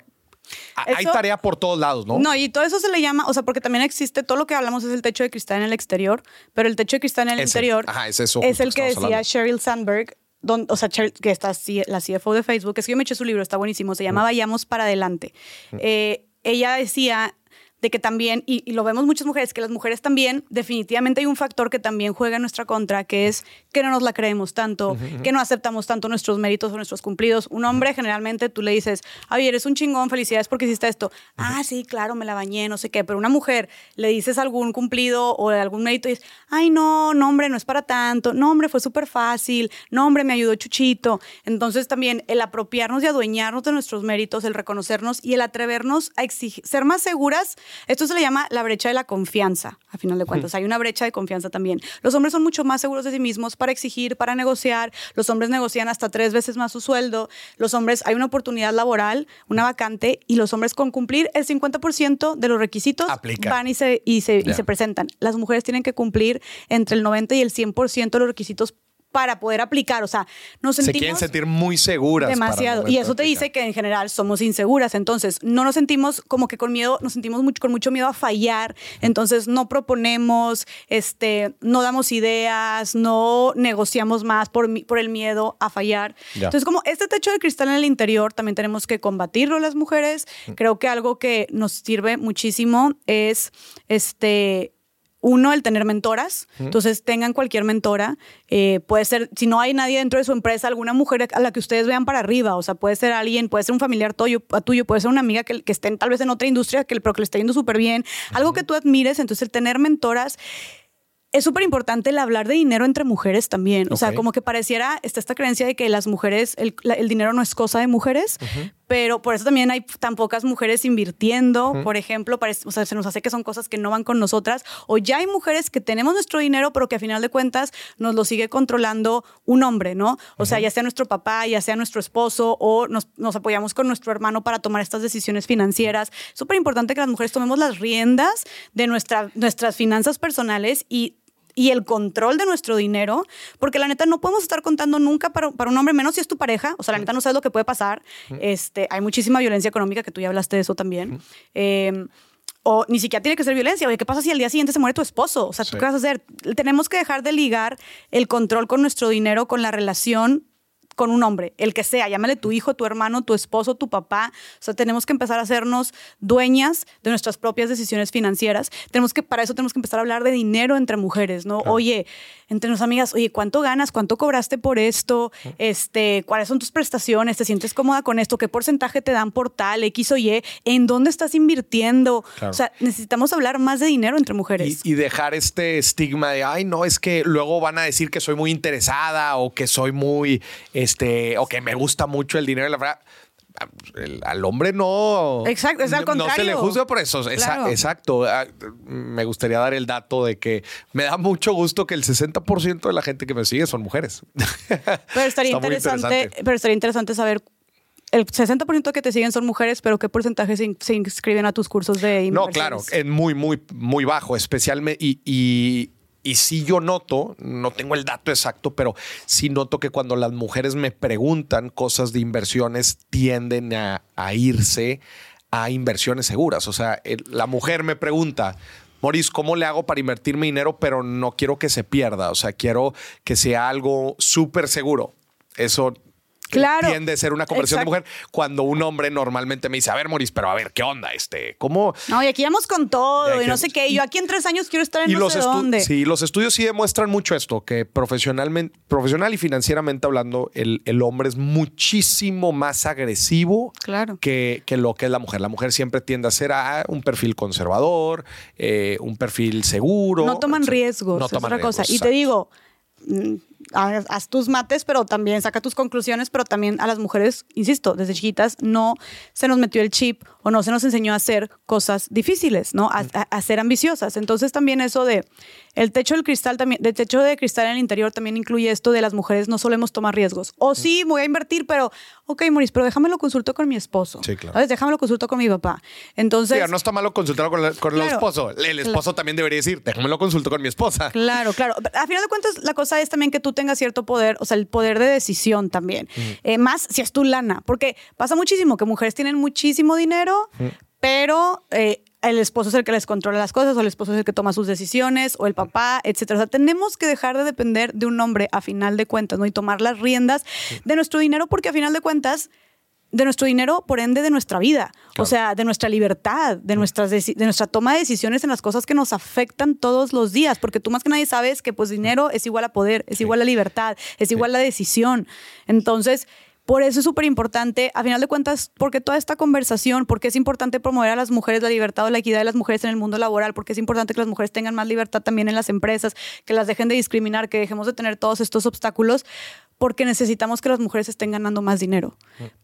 hay tarea por todos lados, ¿no? No, y todo eso se le llama, o sea, porque también existe, todo lo que hablamos es el techo de cristal en el exterior, pero el techo de cristal en el interior es, eso es el que decía Sheryl Sandberg, o sea, que está la CFO de Facebook, es que yo me eché su libro, está buenísimo, se llama Vayamos para adelante. Eh, ella decía de que también, y, lo vemos muchas mujeres, que las mujeres también, definitivamente hay un factor que también juega en nuestra contra, que es que no nos la creemos tanto, que no aceptamos tanto nuestros méritos o nuestros cumplidos. Un hombre generalmente tú le dices, ay, eres un chingón, felicidades porque hiciste esto. Ah, sí, claro, me la bañé, no sé qué. Pero una mujer le dices algún cumplido o algún mérito y dices, ay, no, no, hombre, no es para tanto. No, hombre, fue súper fácil. No, hombre, me ayudó Chuchito. Entonces también el apropiarnos y adueñarnos de nuestros méritos, el reconocernos y el atrevernos a exigir, ser más seguras Esto se le llama la brecha de la confianza, a final de cuentas. Hay una brecha de confianza también. Los hombres son mucho más seguros de sí mismos para exigir, para negociar. Los hombres negocian hasta tres veces más su sueldo. Los hombres, hay una oportunidad laboral, una vacante, y los hombres con cumplir el 50% de los requisitos van y se, y, se, y se presentan. Las mujeres tienen que cumplir entre el 90 y el 100% de los requisitos para poder aplicar. O sea, nos sentimos. Se quieren sentir muy seguras. Demasiado. Y eso te dice que en general somos inseguras. Entonces, no nos sentimos como que con miedo, nos sentimos mucho, con mucho miedo a fallar. Entonces, no proponemos, este, no damos ideas, no negociamos más por, por el miedo a fallar. Entonces, como este techo de cristal en el interior, también tenemos que combatirlo las mujeres. Creo que algo que nos sirve muchísimo es este uno, el tener mentoras. Entonces, tengan cualquier mentora. Eh, puede ser, si no hay nadie dentro de su empresa, alguna mujer a la que ustedes vean para arriba. O sea, puede ser alguien, puede ser un familiar tuyo, tuyo puede ser una amiga que, que esté tal vez en otra industria, que, pero que le esté yendo súper bien. Algo que tú admires. Entonces, el tener mentoras es súper importante el hablar de dinero entre mujeres también. O sea, como que pareciera, está esta creencia de que las mujeres, el, dinero no es cosa de mujeres, pero por eso también hay tan pocas mujeres invirtiendo, por ejemplo, o sea, se nos hace que son cosas que no van con nosotras, o ya hay mujeres que tenemos nuestro dinero, pero que a final de cuentas nos lo sigue controlando un hombre, ¿no? O sea, ya sea nuestro papá, ya sea nuestro esposo, o nos, nos apoyamos con nuestro hermano para tomar estas decisiones financieras. Súper importante que las mujeres tomemos las riendas de nuestra, nuestras finanzas personales y y el control de nuestro dinero, porque la neta no podemos estar contando nunca para, para un hombre, menos si es tu pareja, o sea, la neta no sabes lo que puede pasar. Este, hay muchísima violencia económica, que tú ya hablaste de eso también. Em, o ni siquiera tiene que ser violencia. Oye, ¿qué pasa si al día siguiente se muere tu esposo? O sea, ¿tú qué vas a hacer? Tenemos que dejar de ligar el control con nuestro dinero, con la relación con un hombre, el que sea, llámale tu hijo, tu hermano, tu esposo, tu papá. O sea, tenemos que empezar a hacernos dueñas de nuestras propias decisiones financieras. Tenemos que, para eso tenemos que empezar a hablar de dinero entre mujeres, ¿no? Oye, entre nuestras amigas, oye, ¿cuánto ganas? ¿Cuánto cobraste por esto? Este, ¿cuáles son tus prestaciones? ¿Te sientes cómoda con esto? ¿Qué porcentaje te dan por tal, X o Y? ¿En dónde estás invirtiendo? O sea, necesitamos hablar más de dinero entre mujeres. Y, y dejar este estigma de, ay, no, es que luego van a decir que soy muy interesada o que soy muy este, o que me gusta mucho el dinero, la verdad. al hombre no. Exacto, es al contrario. No se le juzga por eso. Exacto. Ah, me gustaría dar el dato de que me da mucho gusto que el 60% de la gente que me sigue son mujeres. Pero estaría, interesante, pero estaría interesante saber el 60% que te siguen son mujeres, pero ¿qué porcentaje se, inscriben a tus cursos de inversiones? No, claro, es muy, muy, muy bajo, especialmente. y, y sí yo noto, no tengo el dato exacto, pero sí noto que cuando las mujeres me preguntan cosas de inversiones, tienden a, irse a inversiones seguras. O sea, la mujer me pregunta, Maurice, ¿cómo le hago para invertir mi dinero, pero no quiero que se pierda? O sea, quiero que sea algo súper seguro. Eso claro, tiende a ser una conversión de mujer cuando un hombre normalmente me dice, a ver, Moris, pero a ver, ¿qué onda? Este, ¿cómo? No, y aquí vamos con todo y, no sé qué. yo aquí en tres años quiero estar en no sé dónde. Sí, los estudios sí demuestran mucho esto, que profesionalmente, profesional y financieramente hablando, el, el hombre es muchísimo más agresivo claro. que, que, lo que es la mujer. La mujer siempre tiende a ser a un perfil conservador, eh, un perfil seguro. No toman riesgos, no toman es otra cosa. Y te digo, haz tus mates, pero también saca tus conclusiones, pero también a las mujeres, insisto, desde chiquitas no se nos metió el chip o no se nos enseñó a hacer cosas difíciles, ¿no? A, ser ambiciosas. Entonces también eso de el techo del cristal también, del techo de cristal en el interior también incluye esto de las mujeres no solemos tomar riesgos. O sí, voy a invertir, pero, ok, Maurice, pero déjamelo consulto con mi esposo. Sí, claro. ¿Sabes? Déjamelo consulto con mi papá. Entonces... Sí, no está malo consultarlo con, el esposo. El esposo también debería decir, déjamelo consulto con mi esposa. Claro, claro. A final de cuentas, la cosa es también que tú tengas cierto poder, o sea, el poder de decisión también. Eh, más si es tu lana, porque pasa muchísimo que mujeres tienen muchísimo dinero, pero eh, el esposo es el que les controla las cosas, o el esposo es el que toma sus decisiones, o el papá, etcétera. O sea, tenemos que dejar de depender de un hombre a final de cuentas, ¿no? Y tomar las riendas de nuestro dinero, porque a final de cuentas de nuestro dinero, por ende de nuestra vida, o sea, de nuestra libertad, de, nuestras de nuestra toma de decisiones en las cosas que nos afectan todos los días, porque tú más que nadie sabes que pues dinero es igual a poder, es igual a libertad, es igual a decisión. Entonces, por eso es súper importante, a final de cuentas, porque toda esta conversación, porque es importante promover a las mujeres la libertad o la equidad de las mujeres en el mundo laboral, porque es importante que las mujeres tengan más libertad también en las empresas, que las dejen de discriminar, que dejemos de tener todos estos obstáculos, porque necesitamos que las mujeres estén ganando más dinero.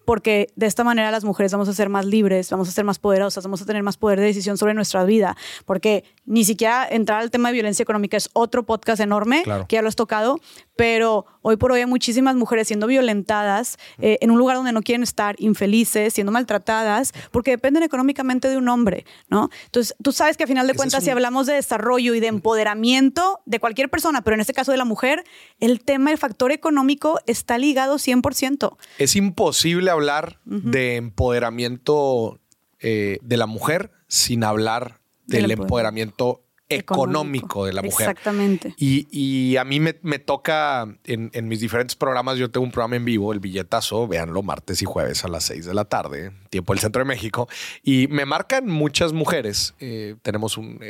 Porque de esta manera las mujeres vamos a ser más libres, vamos a ser más poderosas, vamos a tener más poder de decisión sobre nuestra vida. Porque ni siquiera entrar al tema de violencia económica es otro podcast enorme, que ya lo has tocado, pero hoy por hoy hay muchísimas mujeres siendo violentadas eh, en un lugar donde no quieren estar, infelices, siendo maltratadas, porque dependen económicamente de un hombre, ¿no? Entonces, tú sabes que a final de cuentas, si hablamos de desarrollo y de empoderamiento de cualquier persona, pero en este caso de la mujer, el tema, el factor económico está ligado 100%. Es imposible hablar de empoderamiento eh, de la mujer sin hablar del empoderamiento económico, de la mujer. Exactamente. Y, a mí me, toca en, mis diferentes programas, yo tengo un programa en vivo, El Billetazo, véanlo martes y jueves a las 6 de la tarde, tiempo del centro de México, y me marcan muchas mujeres. Eh, tenemos un,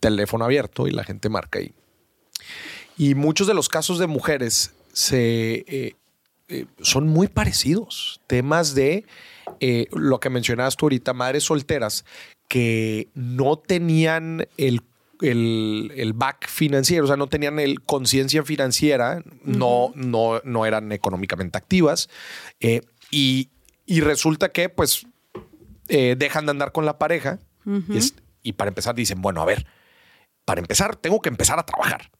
teléfono abierto y la gente marca ahí. Y muchos de los casos de mujeres se, eh, eh, son muy parecidos. Temas de lo que mencionabas tú ahorita, madres solteras que no tenían el el, back financiero, o sea, no tenían el conciencia financiera, no, no, no eran económicamente activas. Eh, y, resulta que, pues, eh, dejan de andar con la pareja y, para empezar dicen, bueno, a ver, para empezar, tengo que empezar a trabajar.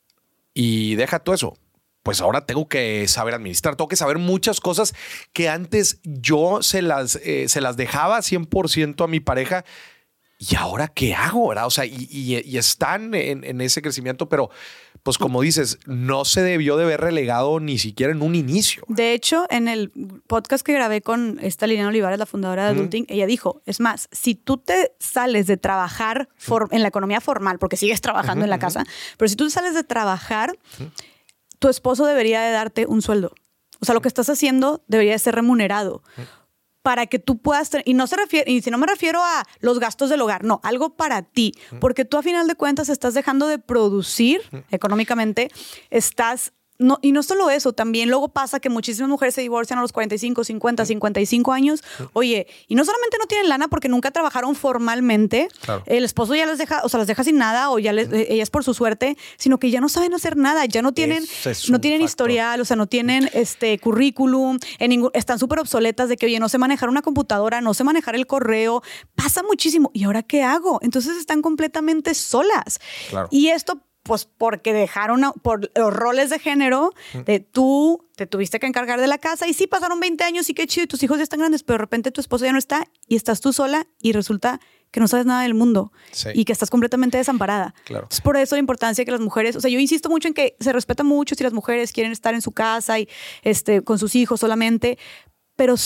Y deja todo eso. Pues ahora tengo que saber administrar, tengo que saber muchas cosas que antes yo se las, eh, se las dejaba 100% a mi pareja ¿y ahora qué hago? ¿verdad? O sea, y, están en, ese crecimiento, pero pues como dices, no se debió de ver relegado ni siquiera en un inicio. De hecho, en el podcast que grabé con esta Liliana Olivares, la fundadora de Adulting, ella dijo, es más, si tú te sales de trabajar en la economía formal, porque sigues trabajando en la casa, pero si tú sales de trabajar, tu esposo debería de darte un sueldo. O sea, lo que estás haciendo debería de ser remunerado para que tú puedas, y no se refiere, y si no me refiero a los gastos del hogar, no, algo para ti, porque tú a final de cuentas estás dejando de producir económicamente, estás no, y no solo eso, también luego pasa que muchísimas mujeres se divorcian a los 45, 50, 55 años. Oye, y no solamente no tienen lana porque nunca trabajaron formalmente, el esposo ya les deja, o sea, las deja sin nada o ya les, eh, ellas por su suerte, sino que ya no saben hacer nada, ya no tienen, no tienen historial, o sea, no tienen este currículum, en ningún, están súper obsoletas de que, oye, no sé manejar una computadora, no sé manejar el correo, pasa muchísimo. ¿Y ahora qué hago? Entonces están completamente solas. Y esto pues porque dejaron por los roles de género, de tú te tuviste que encargar de la casa y sí pasaron 20 años y qué chido y tus hijos ya están grandes, pero de repente tu esposo ya no está y estás tú sola y resulta que no sabes nada del mundo y que estás completamente desamparada. Claro. Es por eso la importancia que las mujeres, o sea, yo insisto mucho en que se respeta mucho si las mujeres quieren estar en su casa y este, con sus hijos solamente, pero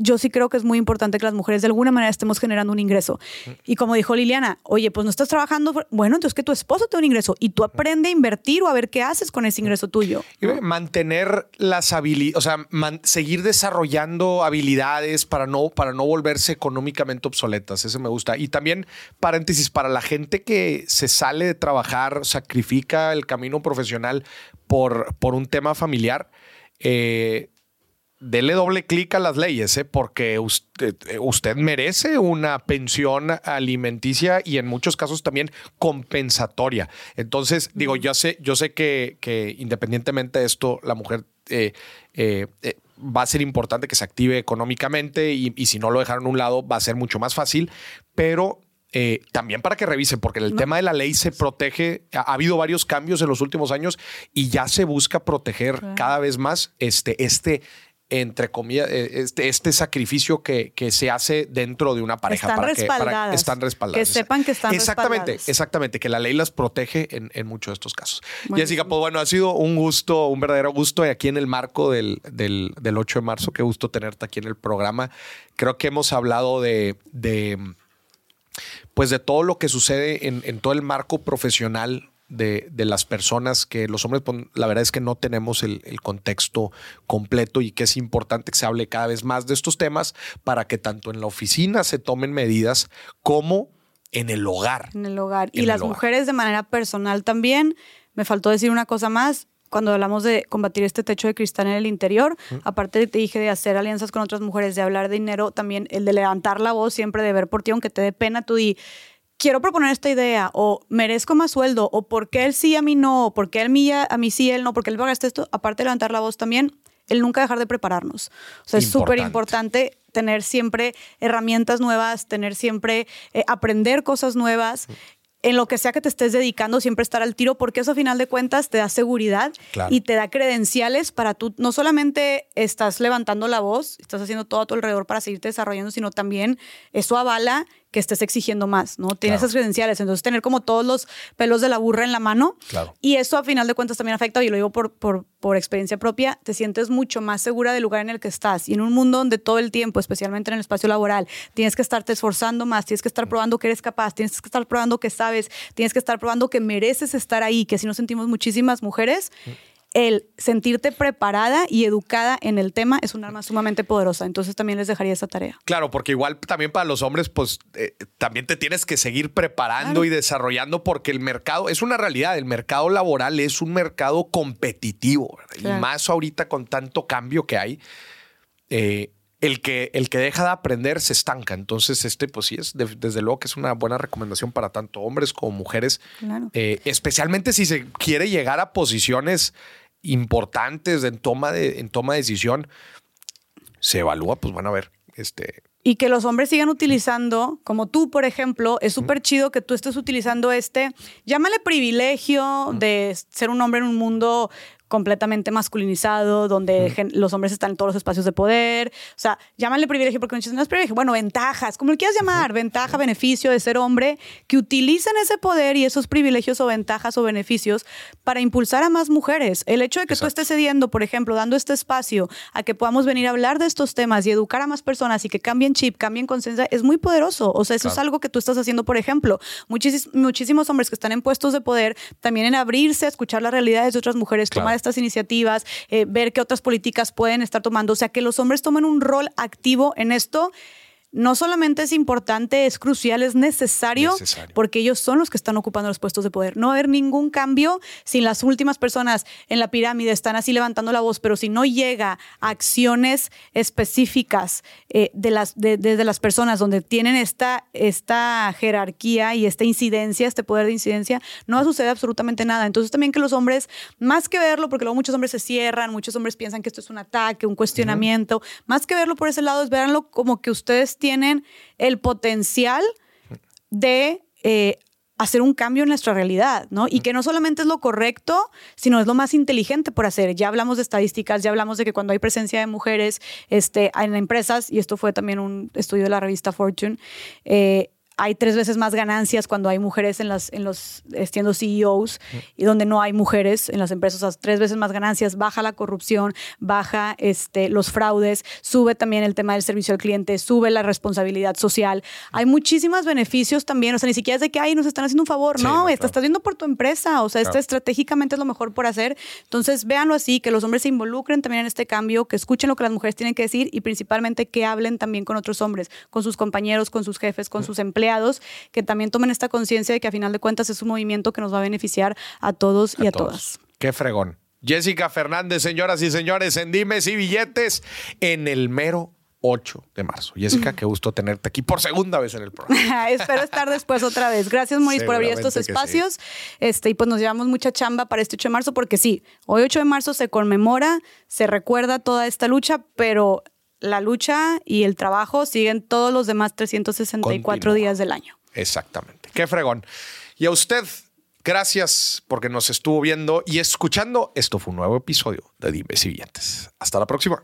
yo sí creo que es muy importante que las mujeres de alguna manera estemos generando un ingreso. Y como dijo Liliana, oye, pues no estás trabajando, bueno, entonces que tu esposo te un ingreso y tú aprende a invertir o a ver qué haces con ese ingreso tuyo. Mantener las habilidades, o sea, seguir desarrollando habilidades para no, para no volverse económicamente obsoletas, eso me gusta. Y también, paréntesis, para la gente que se sale de trabajar, sacrifica el camino profesional por, por un tema familiar, eh, dele doble clic a las leyes, ¿eh? porque usted, eh, usted, merece una pensión alimenticia y en muchos casos también compensatoria. Entonces, digo, yo sé, yo sé que, que independientemente de esto, la mujer eh, va a ser importante que se active económicamente y, y, si no lo dejaron a un lado va a ser mucho más fácil, pero también para que revisen, porque el tema de la ley se protege, ha, habido varios cambios en los últimos años y ya se busca proteger cada vez más este, este, entre comillas, eh, este, este, sacrificio que, que, se hace dentro de una pareja. Están para respaldadas. Que, están respaldadas. Que sepan que están exactamente, Exactamente, que la ley las protege en, en muchos de estos casos. Jessica, pues bueno, ha sido un gusto, un verdadero gusto aquí en el marco del, del, del 8 de marzo. Qué gusto tenerte aquí en el programa. Creo que hemos hablado de, de pues de todo lo que sucede en, en todo el marco profesional de, las personas que los hombres, pues, la verdad es que no tenemos el, contexto completo y que es importante que se hable cada vez más de estos temas para que tanto en la oficina se tomen medidas como en el hogar. En el hogar. y las mujeres de manera personal también. Me faltó decir una cosa más. Cuando hablamos de combatir este techo de cristal en el interior, aparte te dije de hacer alianzas con otras mujeres, de hablar de dinero, también el de levantar la voz siempre, de ver por ti, aunque te dé pena, tú di, quiero proponer esta idea o merezco más sueldo o por qué él sí a mí no, o por qué él mí, a mí sí, él no, porque él pagaste esto, aparte de levantar la voz también, el nunca dejar de prepararnos. O sea, es súper importante tener siempre herramientas nuevas, tener siempre, eh, aprender cosas nuevas. En lo que sea que te estés dedicando, siempre estar al tiro, porque eso a final de cuentas te da seguridad y te da credenciales para tú, no solamente estás levantando la voz, estás haciendo todo a tu alrededor para seguirte desarrollando, sino también eso avala que estés exigiendo más, ¿no? Tienes esas credenciales, entonces tener como todos los pelos de la burra en la mano. Claro. Y eso a final de cuentas también afecta, y lo digo por, por, por experiencia propia, te sientes mucho más segura del lugar en el que estás. Y en un mundo donde todo el tiempo, especialmente en el espacio laboral, tienes que estarte esforzando más, tienes que estar probando que eres capaz, tienes que estar probando que sabes, tienes que estar probando que mereces estar ahí, que si nos sentimos muchísimas mujeres el sentirte preparada y educada en el tema es un arma sumamente poderosa. Entonces también les dejaría esa tarea. Claro, porque igual también para los hombres, pues eh, también te tienes que seguir preparando y desarrollando porque el mercado es una realidad. El mercado laboral es un mercado competitivo y más ahorita con tanto cambio que hay. Eh, el que, el que deja de aprender se estanca. Entonces, este, pues sí, es desde luego que es una buena recomendación para tanto hombres como mujeres, eh, especialmente si se quiere llegar a posiciones importantes en toma de, en toma de decisión, se evalúa, pues van a ver, este, y que los hombres sigan utilizando, como tú, por ejemplo, es súper chido que tú estés utilizando este, llámale privilegio de ser un hombre en un mundo completamente masculinizado, donde los hombres están en todos los espacios de poder. O sea, llámale privilegio porque no es privilegio. Bueno, ventajas, como le quieras llamar, ventaja, beneficio de ser hombre, que utilicen ese poder y esos privilegios o ventajas o beneficios para impulsar a más mujeres. El hecho de que tú estés cediendo, por ejemplo, dando este espacio a que podamos venir a hablar de estos temas y educar a más personas y que cambien chip, cambien conciencia, es muy poderoso. O sea, eso es algo que tú estás haciendo, por ejemplo. muchísimos hombres que están en puestos de poder, también en abrirse a escuchar las realidades de otras mujeres, tomar estas iniciativas, eh, ver qué otras políticas pueden estar tomando. O sea, que los hombres tomen un rol activo en esto no solamente es importante, es crucial, es necesario, porque ellos son los que están ocupando los puestos de poder. No va a haber ningún cambio si las últimas personas en la pirámide están así levantando la voz, pero si no llega a acciones específicas eh, de las, desde las personas donde tienen esta, esta jerarquía y esta incidencia, este poder de incidencia, no va a suceder absolutamente nada. Entonces también que los hombres, más que verlo, porque luego muchos hombres se cierran, muchos hombres piensan que esto es un ataque, un cuestionamiento, más que verlo por ese lado es verlo como que ustedes tienen el potencial de eh, hacer un cambio en nuestra realidad, ¿no? Y que no solamente es lo correcto, sino es lo más inteligente por hacer. Ya hablamos de estadísticas, ya hablamos de que cuando hay presencia de mujeres este, en empresas, y esto fue también un estudio de la revista Fortune, eh, hay tres veces más ganancias cuando hay mujeres en, las, en los siendo CEOs y donde no hay mujeres en las empresas, tres veces más ganancias, baja la corrupción, baja este, los fraudes, sube también el tema del servicio al cliente, sube la responsabilidad social. Hay muchísimos beneficios también, o sea, ni siquiera es de que, ay, nos están haciendo un favor, no, estás viendo por tu empresa, o sea, esto estratégicamente es lo mejor por hacer. Entonces, véanlo así, que los hombres se involucren también en este cambio, que escuchen lo que las mujeres tienen que decir y principalmente que hablen también con otros hombres, con sus compañeros, con sus jefes, con sus empleados que también tomen esta conciencia de que a final de cuentas es un movimiento que nos va a beneficiar a todos y a todas. Qué fregón. Jessica Fernández, señoras y señores, en Dimes y Billetes en el mero 8 de marzo. Jessica, qué gusto tenerte aquí por segunda vez en el programa. Espero estar después otra vez. Gracias, Maurice, por abrir estos espacios. Este, y pues nos llevamos mucha chamba para este 8 de marzo, porque sí, hoy 8 de marzo se conmemora, se recuerda toda esta lucha, pero la lucha y el trabajo siguen todos los demás 364 días del año. Exactamente. Qué fregón. Y a usted, gracias porque nos estuvo viendo y escuchando. Esto fue un nuevo episodio de Dimes y Billetes. Hasta la próxima.